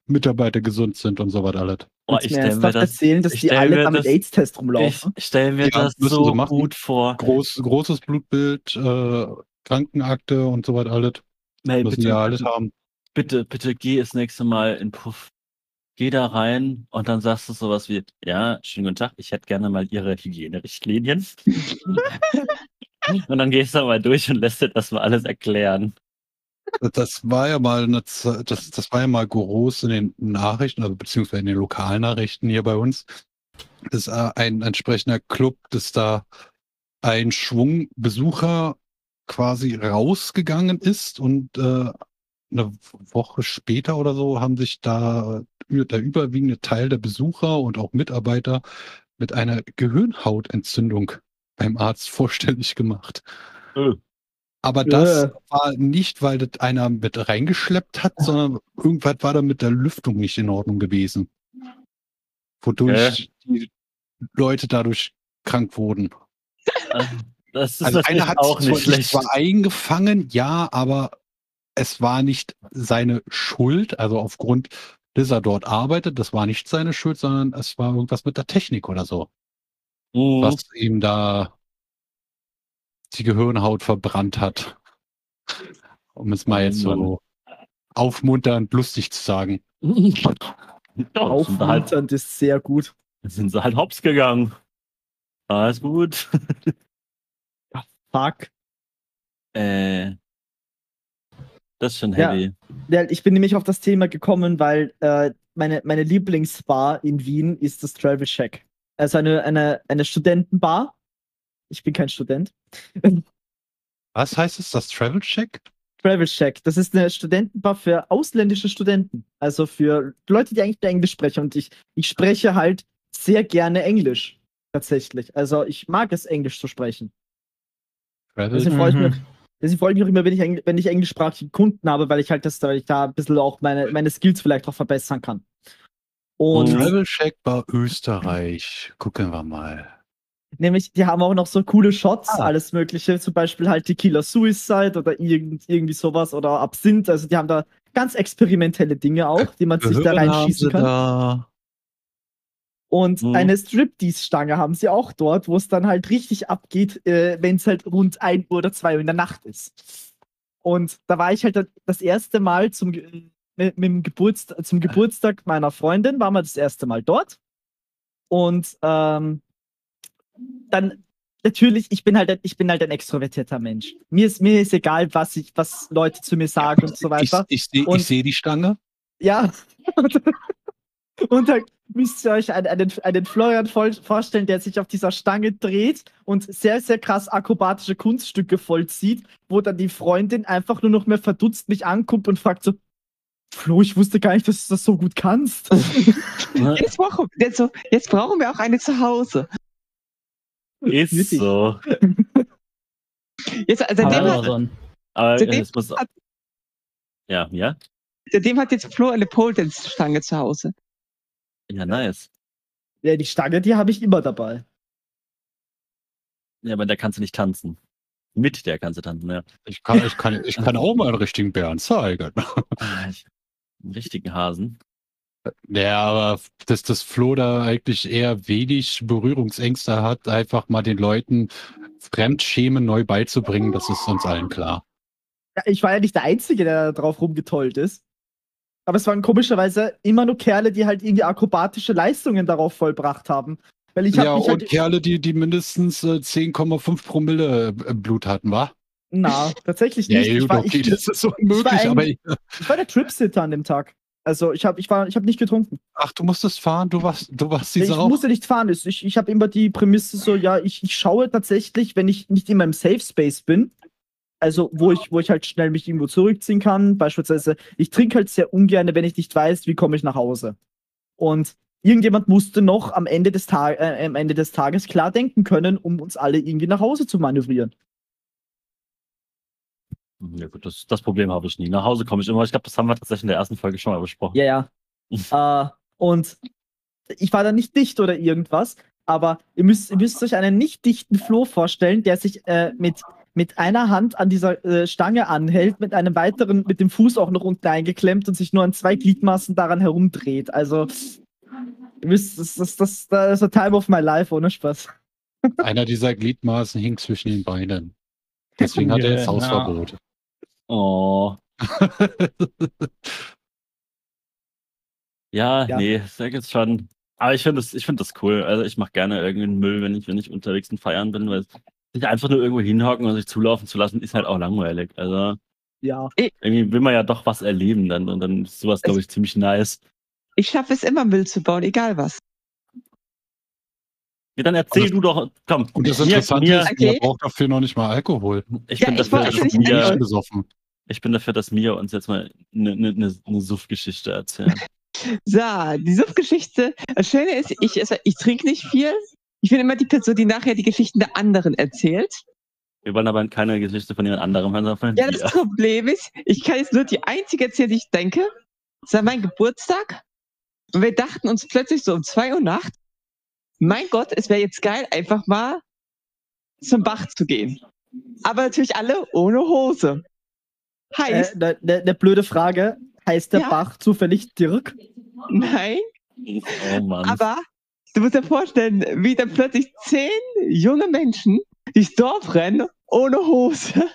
Speaker 1: Mitarbeiter gesund sind und so was alles.
Speaker 2: Willst
Speaker 3: ich stelle mir das,
Speaker 2: erzählen, dass
Speaker 3: ich
Speaker 2: die alle
Speaker 3: mir
Speaker 2: da mit
Speaker 3: das-
Speaker 2: AIDS-Test
Speaker 3: ich
Speaker 2: rumlaufen?
Speaker 3: stelle mir
Speaker 1: Ja,
Speaker 3: das so gut vor.
Speaker 1: Groß, großes Blutbild, äh, Krankenakte und so was alles.
Speaker 3: Hey,
Speaker 1: Müssen
Speaker 3: bitte,
Speaker 1: ja alles
Speaker 3: bitte,
Speaker 1: haben.
Speaker 3: bitte, bitte geh das nächste Mal in Puff. Geh da rein und dann sagst du sowas wie, ja, schönen guten Tag, ich hätte gerne mal Ihre Hygienerichtlinien. und dann gehst du mal durch und lässt dir das mal alles erklären.
Speaker 1: Das war ja mal eine, das, das war ja mal groß in den Nachrichten, also beziehungsweise in den Lokalnachrichten hier bei uns. Das ist äh, ein entsprechender Club, dass da ein Schwung Besucher quasi rausgegangen ist und äh, eine Woche später oder so haben sich da der überwiegende Teil der Besucher und auch Mitarbeiter mit einer Gehirnhautentzündung beim Arzt vorstellig gemacht.
Speaker 3: Öh.
Speaker 1: Aber das
Speaker 2: Äh.
Speaker 1: war nicht, weil das einer mit reingeschleppt hat, sondern irgendwas war da mit der Lüftung nicht in Ordnung gewesen. Wodurch die Leute dadurch krank wurden.
Speaker 3: Das ist
Speaker 1: Also einer hat
Speaker 3: auch nicht schlecht.
Speaker 1: zwar eingefangen, ja, aber es war nicht seine Schuld, also aufgrund, dass er dort arbeitet, das war nicht seine Schuld, sondern es war irgendwas mit der Technik oder so,
Speaker 3: Mhm.
Speaker 1: was ihm da die Gehirnhaut verbrannt hat. Um es mal jetzt so aufmunternd lustig zu sagen.
Speaker 2: Aufmunternd ist sehr gut.
Speaker 3: sind sie halt hops gegangen. Alles gut.
Speaker 2: Fuck.
Speaker 3: Äh, das ist schon heavy.
Speaker 2: Ja, ich bin nämlich auf das Thema gekommen, weil äh, meine, meine Lieblingsbar in Wien ist das Travel Shack. Also eine, eine, eine Studentenbar. Ich bin kein Student.
Speaker 1: Was heißt es, das Travel Check?
Speaker 2: Travel Shack, das ist eine Studentenbar für ausländische Studenten. Also für Leute, die eigentlich nur Englisch sprechen. Und ich, ich spreche halt sehr gerne Englisch. Tatsächlich. Also ich mag es, Englisch zu sprechen.
Speaker 1: Travel
Speaker 2: Deswegen freue ich mich. Deswegen freue ich mich auch immer, wenn ich, wenn ich englischsprachige Kunden habe, weil ich halt das, weil ich da ein bisschen auch meine, meine Skills vielleicht auch verbessern kann. Und.
Speaker 1: Travel Check bei Österreich. Gucken wir mal.
Speaker 2: nämlich, die haben auch noch so coole Shots,
Speaker 1: Ah.
Speaker 2: alles Mögliche, zum Beispiel halt die Killer Suicide oder irgend, irgendwie sowas oder Absinth. Also die haben da ganz experimentelle Dinge auch, die man sich da reinschießen
Speaker 1: sie
Speaker 2: kann.
Speaker 1: da.
Speaker 2: Und
Speaker 3: Mhm.
Speaker 2: eine Striptease-Stange haben sie auch dort, wo es dann halt richtig abgeht, äh, wenn es halt rund 1 Uhr oder 2 Uhr in der Nacht ist. Und da war ich halt das erste Mal zum, Ge- mit, mit dem Geburtst zum Geburtstag meiner Freundin, waren wir das erste Mal dort. Und ähm, dann natürlich, ich bin halt, ein- ich bin halt ein extrovertierter Mensch. Mir ist, mir ist egal, was ich, was Leute zu mir sagen und so
Speaker 1: Ich,
Speaker 2: weiter.
Speaker 1: ich sehe
Speaker 2: Und-
Speaker 1: ich seh die Stange.
Speaker 2: Ja. Und, und, dann, müsst ihr euch einen, einen, einen Florian vorstellen, der sich auf dieser Stange dreht und sehr, sehr krass akrobatische Kunststücke vollzieht, wo dann die Freundin einfach nur noch mehr verdutzt mich anguckt und fragt so, Flo, ich wusste gar nicht, dass du das so gut kannst.
Speaker 5: Jetzt brauchen, jetzt, so, jetzt brauchen wir auch eine zu Hause.
Speaker 3: Ist so.
Speaker 5: Jetzt, also seitdem, hat,
Speaker 4: Amazon.
Speaker 3: Aber
Speaker 5: Seitdem
Speaker 3: muss.
Speaker 5: hat-
Speaker 3: Ja, ja.
Speaker 5: seitdem hat jetzt Flo eine Pole Stange zu Hause.
Speaker 3: Ja, nice.
Speaker 2: Ja, die Stange, die habe ich immer dabei.
Speaker 3: Ja, aber der kannst du nicht tanzen. Mit der kannst du tanzen, ja.
Speaker 1: Ich kann, ich kann, ich kann auch mal einen richtigen Bären zeigen.
Speaker 3: Ah, Einen richtigen Hasen.
Speaker 1: Ja, aber dass das Flo da eigentlich eher wenig Berührungsängste hat, einfach mal den Leuten Fremdschämen neu beizubringen, das ist uns allen klar.
Speaker 2: Ja, ich war ja nicht der Einzige, der da drauf rumgetollt ist. Aber es waren komischerweise immer nur Kerle, die halt irgendwie akrobatische Leistungen darauf vollbracht haben. Weil ich habe
Speaker 1: ja, und
Speaker 2: halt.
Speaker 1: Kerle, die, die mindestens äh, 10,5 Promille äh, Blut hatten, wa?
Speaker 2: Na, tatsächlich
Speaker 1: Ja,
Speaker 2: nicht. ich,
Speaker 1: gut,
Speaker 2: war,
Speaker 1: okay,
Speaker 2: ich,
Speaker 1: das ist so
Speaker 2: war
Speaker 1: unmöglich,
Speaker 2: ein-
Speaker 1: aber ich,
Speaker 2: ich war der Tripsitter an dem Tag. Also ich habe ich war, ich hab nicht getrunken.
Speaker 1: ach, du musstest fahren, du warst, du warst die
Speaker 2: ich
Speaker 1: Sau.
Speaker 2: musste nicht fahren. Ich, ich habe immer die Prämisse so, ja, ich, ich schaue tatsächlich, wenn ich nicht in meinem Safe Space bin, also wo ich, wo ich halt schnell mich irgendwo zurückziehen kann. Beispielsweise, ich trinke halt sehr ungern, wenn ich nicht weiß, wie komme ich nach Hause. Und irgendjemand musste noch am Ende des, Tag, äh, am Ende des Tages klar denken können, um uns alle irgendwie nach Hause zu manövrieren.
Speaker 3: Ja gut, das, das Problem habe ich nie. Nach Hause komme ich immer. Ich glaube, das haben wir tatsächlich in der ersten Folge schon mal besprochen.
Speaker 2: Ja, ja. äh, und ich war da nicht dicht oder irgendwas, aber ihr müsst, ihr müsst euch einen nicht dichten Floh vorstellen, der sich äh, mit, mit einer Hand an dieser äh, Stange anhält, mit einem weiteren, mit dem Fuß auch noch unten eingeklemmt und sich nur an zwei Gliedmaßen daran herumdreht. Also, ihr wisst, das, das, das, das ist a time of my life, ohne Spaß.
Speaker 1: Einer dieser Gliedmaßen hing zwischen den Beinen. Deswegen hat er jetzt. Hausverbot.
Speaker 3: Oh. Ja,
Speaker 2: Ja.
Speaker 3: nee, ich sag jetzt schon. Aber ich finde das, ich finde das cool. Also ich mache gerne irgendeinen Müll, wenn ich, wenn ich unterwegs und feiern bin, weil sich einfach nur irgendwo hinhocken und sich zulaufen zu lassen, ist halt auch langweilig. Also
Speaker 2: Ja.
Speaker 3: irgendwie will man ja doch was erleben dann und dann ist sowas, glaube ich, ziemlich nice.
Speaker 5: Ich schaffe es immer, Müll zu bauen, egal was.
Speaker 3: Ja, dann erzähl
Speaker 1: das-
Speaker 3: du doch, komm.
Speaker 1: Und das Interessante
Speaker 3: mir,
Speaker 1: ist,
Speaker 5: Okay.
Speaker 1: man braucht dafür noch nicht mal Alkohol.
Speaker 3: ich,
Speaker 5: Ja,
Speaker 3: bin
Speaker 5: ich
Speaker 3: dafür, dass Mia,
Speaker 1: besoffen.
Speaker 3: ich bin dafür, dass Mia uns jetzt mal eine ne, ne, ne Suff-Geschichte erzählt.
Speaker 5: So, die Suffgeschichte. Das Schöne ist, ich, also ich trinke nicht viel. Ich bin immer die Person, die nachher die Geschichten der anderen erzählt.
Speaker 3: Wir wollen aber keine Geschichte von jemand anderem hören, sondern von
Speaker 5: Ja,
Speaker 3: dir.
Speaker 5: das Problem ist, ich kann jetzt nur die einzige erzählen, die ich denke. Es war mein Geburtstag. Und wir dachten uns plötzlich so um zwei Uhr Nacht, mein Gott, es wäre jetzt geil, einfach mal zum Bach zu gehen. Aber natürlich alle ohne Hose. Heißt,
Speaker 2: Äh, ne, ne, ne blöde Frage. Heißt der
Speaker 5: Ja.
Speaker 2: Bach zufällig Dirk?
Speaker 5: nein,
Speaker 3: Oh Mann.
Speaker 5: aber du musst dir vorstellen, wie dann plötzlich zehn junge Menschen durchs Dorf rennen, ohne Hose.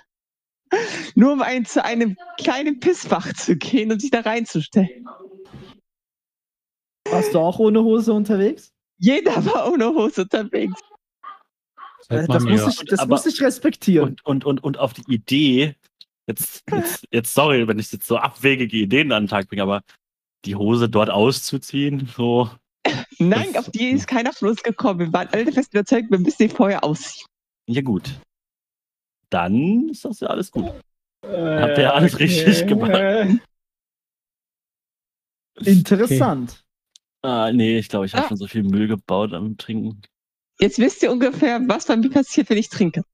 Speaker 5: Nur um ein, zu einem kleinen Pissbach zu gehen und sich da reinzustellen.
Speaker 2: Warst du auch ohne Hose unterwegs?
Speaker 5: Jeder war ohne Hose unterwegs.
Speaker 2: Das
Speaker 1: mir-
Speaker 2: muss ich, das
Speaker 3: Aber-
Speaker 2: muss ich respektieren.
Speaker 3: und, und, und, und auf die Idee, jetzt, jetzt, jetzt sorry, wenn ich jetzt so abwegige Ideen an den Tag bringe, aber die Hose dort auszuziehen, so.
Speaker 5: Nein,
Speaker 3: Das-
Speaker 5: auf die ist keiner Fluss gekommen. Wir waren alle fest überzeugt, wir müssen die vorher ausziehen.
Speaker 3: Ja, gut. Dann ist das ja alles gut.
Speaker 4: Habt
Speaker 3: ihr alles richtig gemacht?
Speaker 2: Interessant.
Speaker 3: Ah, nee, ich glaube, ich habe
Speaker 5: Ah.
Speaker 3: schon so viel Müll gebaut am Trinken.
Speaker 5: Jetzt wisst ihr ungefähr, was bei mir passiert, wenn ich trinke.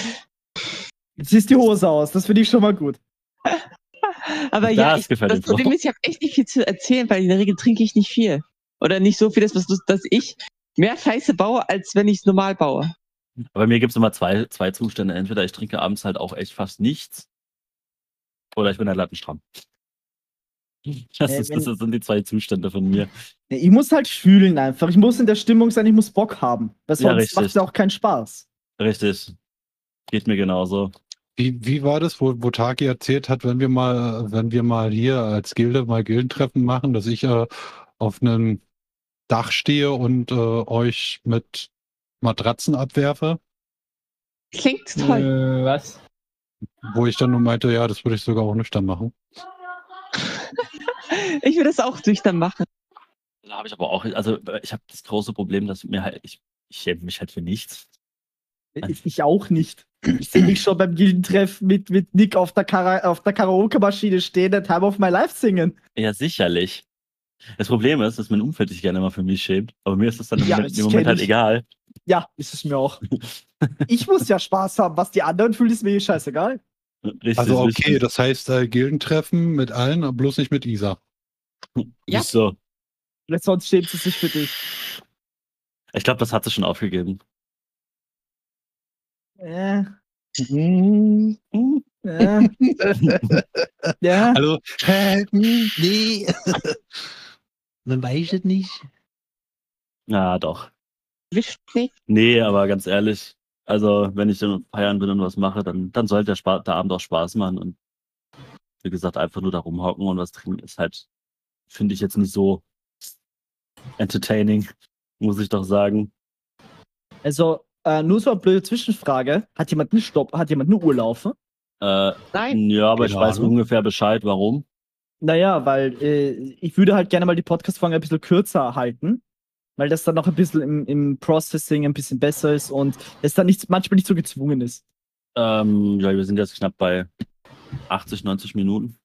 Speaker 2: Jetzt siehst die Hose aus, das finde ich schon mal gut.
Speaker 5: Aber
Speaker 3: Das
Speaker 5: ja, ich,
Speaker 3: gefällt
Speaker 5: das. Problem ist, ich habe echt nicht viel zu erzählen, weil in der Regel trinke ich nicht viel. Oder nicht so viel, dass, dass ich mehr Scheiße baue, als wenn ich es normal baue.
Speaker 3: Aber mir gibt es immer zwei, zwei Zustände. Entweder ich trinke abends halt auch echt fast nichts. Oder ich bin halt lattenstramm. Das,
Speaker 2: Äh,
Speaker 3: ist, das sind die zwei Zustände von mir.
Speaker 2: Ich muss halt fühlen einfach. Ich muss in der Stimmung sein, ich muss Bock haben. Weil
Speaker 3: Ja,
Speaker 2: sonst
Speaker 3: richtig.
Speaker 2: macht es ja auch keinen Spaß.
Speaker 3: Richtig. Geht mir genauso.
Speaker 1: Wie, wie war das, wo, wo Taki erzählt hat, wenn wir mal, wenn wir mal hier als Gilde mal Gildentreffen machen, dass ich äh, auf einem Dach stehe und äh, euch mit Matratzen abwerfe,
Speaker 5: Klingt toll.
Speaker 4: Äh, was?
Speaker 1: wo ich dann nur meinte, ja, das würde ich sogar auch nüchtern machen.
Speaker 5: Ich will das auch nüchtern machen.
Speaker 3: Da habe ich aber auch, also äh, ich habe das große Problem, dass mir halt, ich, ich schäme mich halt für nichts.
Speaker 2: Ich, ich auch nicht. Ich sehe mich schon beim Gildentreff mit, mit Nick auf der, Kara auf der Karaoke-Maschine stehen, der Time of My Life singen.
Speaker 3: Ja, sicherlich. Das Problem ist, dass mein Umfeld sich gerne mal für mich schämt, aber mir ist das dann im
Speaker 2: Ja,
Speaker 3: Moment,
Speaker 2: das
Speaker 3: im Moment halt
Speaker 2: ich.
Speaker 3: egal.
Speaker 2: Ja, ist es mir auch. Ich muss ja Spaß haben. Was die anderen fühlen, ist mir eh scheißegal.
Speaker 3: Richtig,
Speaker 1: Also okay,
Speaker 3: richtig.
Speaker 1: das heißt äh, Gildentreffen mit allen, aber bloß nicht mit Isa.
Speaker 5: Ja.
Speaker 3: Ist so.
Speaker 2: Vielleicht sonst schämt sie sich für dich.
Speaker 3: Ich glaube, das hat sie schon aufgegeben.
Speaker 2: Äh,
Speaker 3: Hm.
Speaker 2: äh. ja.
Speaker 1: Also, hä, hm, nee. Man weiß es nicht.
Speaker 3: Ja, doch.
Speaker 5: Wischt nicht.
Speaker 3: Nee, aber ganz ehrlich, also wenn ich dann feiern bin und was mache, dann, dann sollte der, der Abend auch Spaß machen. Und wie gesagt, einfach nur da rumhocken und was trinken ist halt, finde ich jetzt nicht so entertaining, muss ich doch sagen.
Speaker 2: Also, äh, nur so eine blöde Zwischenfrage. Hat jemand einen Stopp? Hat jemand eine Uhr laufen?
Speaker 3: Äh,
Speaker 5: Nein.
Speaker 3: ja, aber ich
Speaker 1: Keine
Speaker 3: weiß ungefähr Bescheid, warum.
Speaker 2: Naja, weil äh, ich würde halt gerne mal die Podcast-Folge ein bisschen kürzer halten, weil das dann noch ein bisschen im, im Processing ein bisschen besser ist und es dann nicht, manchmal nicht so gezwungen ist.
Speaker 3: Ähm, ja, wir sind jetzt knapp bei 80, 90 Minuten.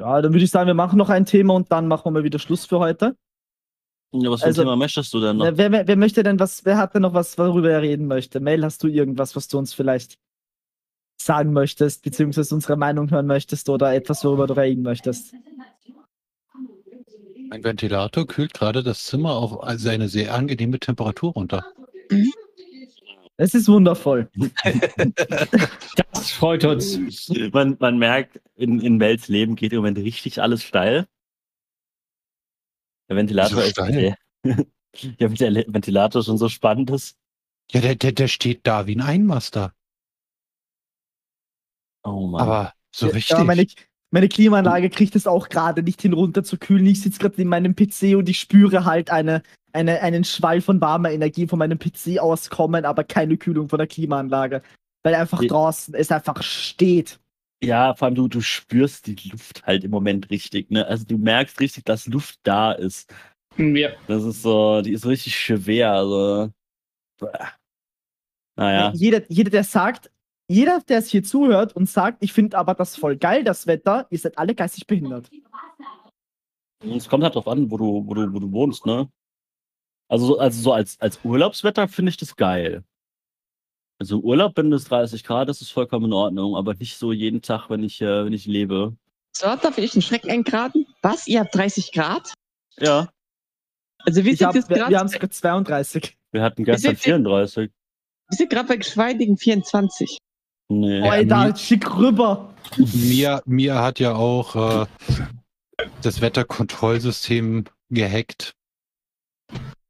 Speaker 2: Ja, dann würde ich sagen, wir machen noch ein Thema und dann machen wir mal wieder Schluss für heute.
Speaker 3: Ja, was für
Speaker 2: Also-
Speaker 3: ein Thema möchtest du denn noch?
Speaker 2: Wer, wer, wer möchte denn was, wer hat denn noch was, worüber er reden möchte? Mail, hast du irgendwas, was du uns vielleicht sagen möchtest, beziehungsweise unsere Meinung hören möchtest oder etwas, worüber du reden möchtest?
Speaker 1: Ein Ventilator kühlt gerade das Zimmer auf eine sehr angenehme Temperatur runter.
Speaker 2: Es ist wundervoll.
Speaker 4: Das freut uns.
Speaker 3: Man, man merkt, in, in Wels Leben geht im Moment richtig alles steil. Der Ventilator
Speaker 1: Wieso
Speaker 3: ist.
Speaker 1: steil?
Speaker 3: Der Le- Ventilator schon so spannend ist.
Speaker 1: Ja, der, der, der steht da wie ein Einmaster.
Speaker 3: Oh Mann.
Speaker 1: Aber so
Speaker 2: Ja,
Speaker 1: richtig.
Speaker 2: aber meine, meine Klimaanlage kriegt es auch gerade nicht hin, runter zu kühlen. Ich sitze gerade in meinem PC und ich spüre halt eine, eine, einen Schwall von warmer Energie von meinem PC auskommen, aber keine Kühlung von der Klimaanlage. Weil einfach
Speaker 3: Die-
Speaker 2: draußen es einfach steht.
Speaker 3: ja, vor allem du, du spürst die Luft halt im Moment richtig, ne? Also du merkst richtig, dass Luft da ist.
Speaker 4: Ja.
Speaker 3: Das ist so, die ist richtig schwer, also. Naja.
Speaker 2: Jeder, jeder, der sagt, jeder, der es hier zuhört und sagt, ich finde aber das voll geil, das Wetter, ihr seid alle geistig behindert.
Speaker 3: Es kommt halt drauf an, wo du, wo du, wo du wohnst, ne? Also, so- also so als, als Urlaubswetter finde ich das geil. Also im Urlaub, wenn es 30 Grad ist, ist vollkommen in Ordnung, aber nicht so jeden Tag, wenn ich, äh, wenn ich lebe.
Speaker 5: So, darf ich einen Schreck eingraten? Was? Ihr habt 30 Grad?
Speaker 3: Ja,
Speaker 5: Also wir
Speaker 2: Ich
Speaker 5: sind
Speaker 2: hab,
Speaker 5: jetzt
Speaker 2: wir wir haben
Speaker 5: gerade
Speaker 2: sogar 32.
Speaker 3: wir hatten gestern
Speaker 5: sind-
Speaker 3: 34.
Speaker 5: wir sind gerade bei geschweidigen 24.
Speaker 3: Nee.
Speaker 2: Oh, ey, da,
Speaker 1: mi-
Speaker 2: schick rüber.
Speaker 1: Mia, Mia hat ja auch äh, das Wetterkontrollsystem gehackt.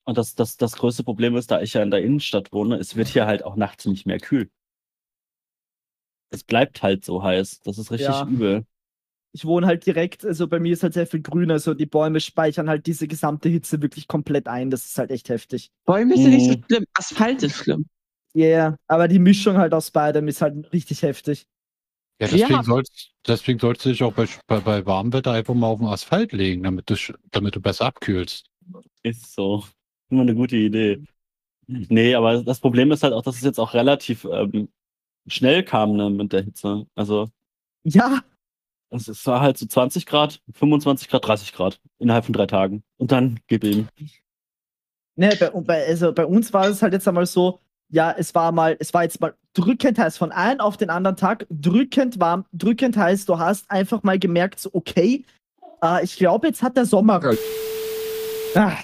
Speaker 3: Und das, das, das größte Problem ist, da ich ja in der Innenstadt wohne, es wird hier halt auch nachts nicht mehr kühl. Es bleibt halt so heiß. Das ist richtig
Speaker 2: Ja.
Speaker 3: übel.
Speaker 2: Ich wohne halt direkt, also bei mir ist halt sehr viel grüner, also die Bäume speichern halt diese gesamte Hitze wirklich komplett ein. Das ist halt echt heftig.
Speaker 5: Bäume ist ja nicht so
Speaker 3: Mhm.
Speaker 5: schlimm. Asphalt ist schlimm.
Speaker 2: Ja, yeah, aber die Mischung halt aus beidem ist halt richtig heftig.
Speaker 1: Ja,
Speaker 5: Ja.
Speaker 1: deswegen sollst, deswegen sollst du dich auch bei, bei, bei warmem Wetter einfach mal auf den Asphalt legen, damit du, damit du besser abkühlst.
Speaker 3: Ist so. Immer eine gute Idee. Nee, aber das Problem ist halt auch, dass es jetzt auch relativ ähm, schnell kam ne, mit der Hitze. Also
Speaker 2: Ja,
Speaker 3: es, war halt so 20 Grad, 25 Grad, 30 Grad innerhalb von drei Tagen. Und dann gib ihm.
Speaker 2: ne, bei, und bei, also bei uns war es halt jetzt einmal so, ja, es war mal, es war jetzt mal drückend heiß von einem auf den anderen Tag, drückend warm, drückend heiß. Du hast einfach mal gemerkt, so, okay, äh, ich glaube, jetzt hat der Sommer. Ah,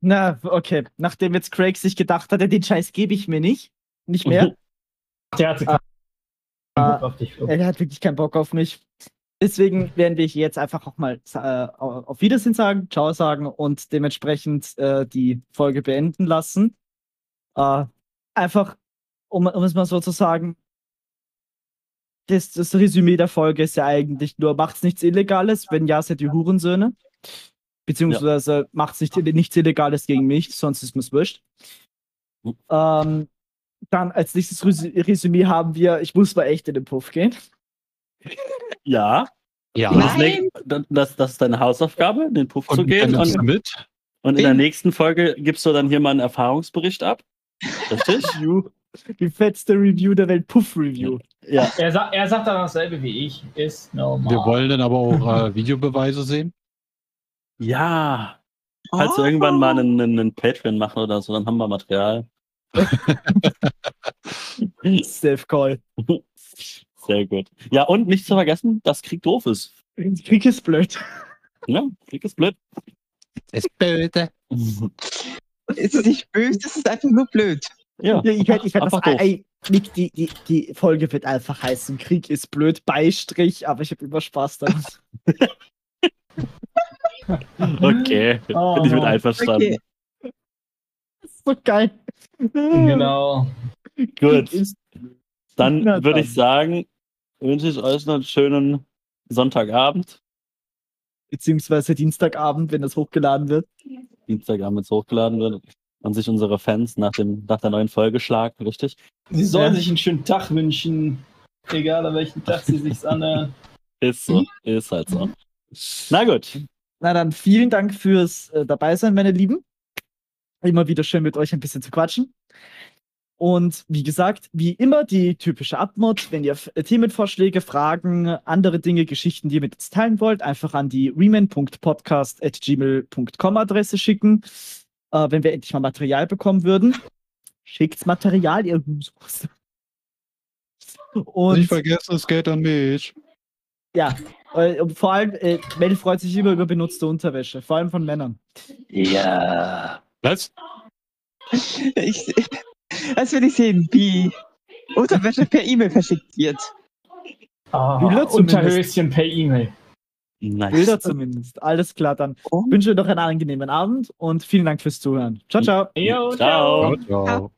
Speaker 2: na, okay. Nachdem jetzt Craig sich gedacht hat, ja, den Scheiß gebe ich mir nicht. Nicht mehr.
Speaker 4: Der hatte keinen Bock auf dich.
Speaker 2: Er hat wirklich keinen Bock auf mich. Deswegen werden wir hier jetzt einfach auch mal äh, auf Wiedersehen sagen, Ciao sagen und dementsprechend äh, die Folge beenden lassen. Äh, einfach, um, um es mal so zu sagen, das, das Resümee der Folge ist ja eigentlich nur, macht's nichts Illegales, wenn ja, seid ihr Hurensöhne. Beziehungsweise macht's nicht, nichts Illegales gegen mich, sonst ist mir's wurscht.
Speaker 3: Mhm.
Speaker 2: Ähm, dann als nächstes Resü- Resümee haben wir, ich muss mal echt in den Puff gehen.
Speaker 3: Ja,
Speaker 1: Ja.
Speaker 5: Nein.
Speaker 3: das, das, ist deine Hausaufgabe, in den Puff zu
Speaker 1: Und
Speaker 3: gehen
Speaker 1: nimmst
Speaker 3: und? Und in der nächsten Folge gibst du dann hier mal einen Erfahrungsbericht ab. Richtig?
Speaker 2: Review. Die fettste Review der Welt, Puff-Review.
Speaker 3: ja.
Speaker 4: Er, sa er sagt dann dasselbe wie ich. Ist normal.
Speaker 1: Wir wollen dann aber auch äh, Videobeweise sehen.
Speaker 3: Ja. Falls wir irgendwann mal einen, einen, Patreon machen oder so, dann haben wir Material.
Speaker 2: Self-Call.
Speaker 3: Sehr gut. Ja, und nicht zu vergessen, dass Krieg doof ist.
Speaker 2: Krieg ist blöd.
Speaker 3: Ja, Krieg ist blöd.
Speaker 1: Ist böse.
Speaker 5: Es ist nicht böse, es ist einfach nur blöd.
Speaker 3: Ja,
Speaker 2: ich hätte ich das,
Speaker 3: einfach
Speaker 2: Nick, die, die, die Folge wird einfach heißen, Krieg ist blöd, Beistrich, aber ich habe immer Spaß daran.
Speaker 3: Okay,
Speaker 4: Oh,
Speaker 3: bin ich mit einverstanden.
Speaker 5: Okay.
Speaker 2: Das ist so geil.
Speaker 4: Genau.
Speaker 3: Gut. Dann würde ich sagen, wünsche ich euch noch einen schönen Sonntagabend.
Speaker 2: beziehungsweise Dienstagabend, wenn das hochgeladen wird.
Speaker 3: Dienstagabend, wenn es hochgeladen wird. Und sich unsere Fans nach, dem, nach der neuen Folge schlagen, richtig?
Speaker 4: Sie sollen
Speaker 2: Ja.
Speaker 4: sich einen schönen Tag wünschen. Egal an welchem Tag sie sich anhören.
Speaker 3: Ist so, ist halt so. Na gut.
Speaker 2: Na dann, vielen Dank fürs äh, Dabeisein, meine Lieben. Immer wieder schön mit euch ein bisschen zu quatschen. Und wie gesagt, wie immer die typische Abmod. Wenn ihr äh, Themenvorschläge, Fragen, andere Dinge, Geschichten, die ihr mit uns teilen wollt, einfach an die reman.podcast.gmail.com Adresse schicken. Äh, wenn wir endlich mal Material bekommen würden. Schickt's Material, ihr Husos. Und
Speaker 1: Nicht vergessen, es geht an mich.
Speaker 2: ja, äh, und vor allem, äh, Mel freut sich immer über benutzte Unterwäsche, vor allem von Männern.
Speaker 3: Ja.
Speaker 1: Was?
Speaker 5: Ich, das will ich sehen, wie Unterwäsche per E-Mail verschickt wird.
Speaker 4: Ah. Unterhöschen per E-Mail.
Speaker 3: Nice.
Speaker 2: Bilder zumindest. Alles klar, dann
Speaker 5: Oh.
Speaker 2: wünsche euch noch einen angenehmen Abend und vielen Dank fürs Zuhören. Ciao, ciao.
Speaker 4: Jo,
Speaker 3: Ciao.
Speaker 1: Ciao, ciao.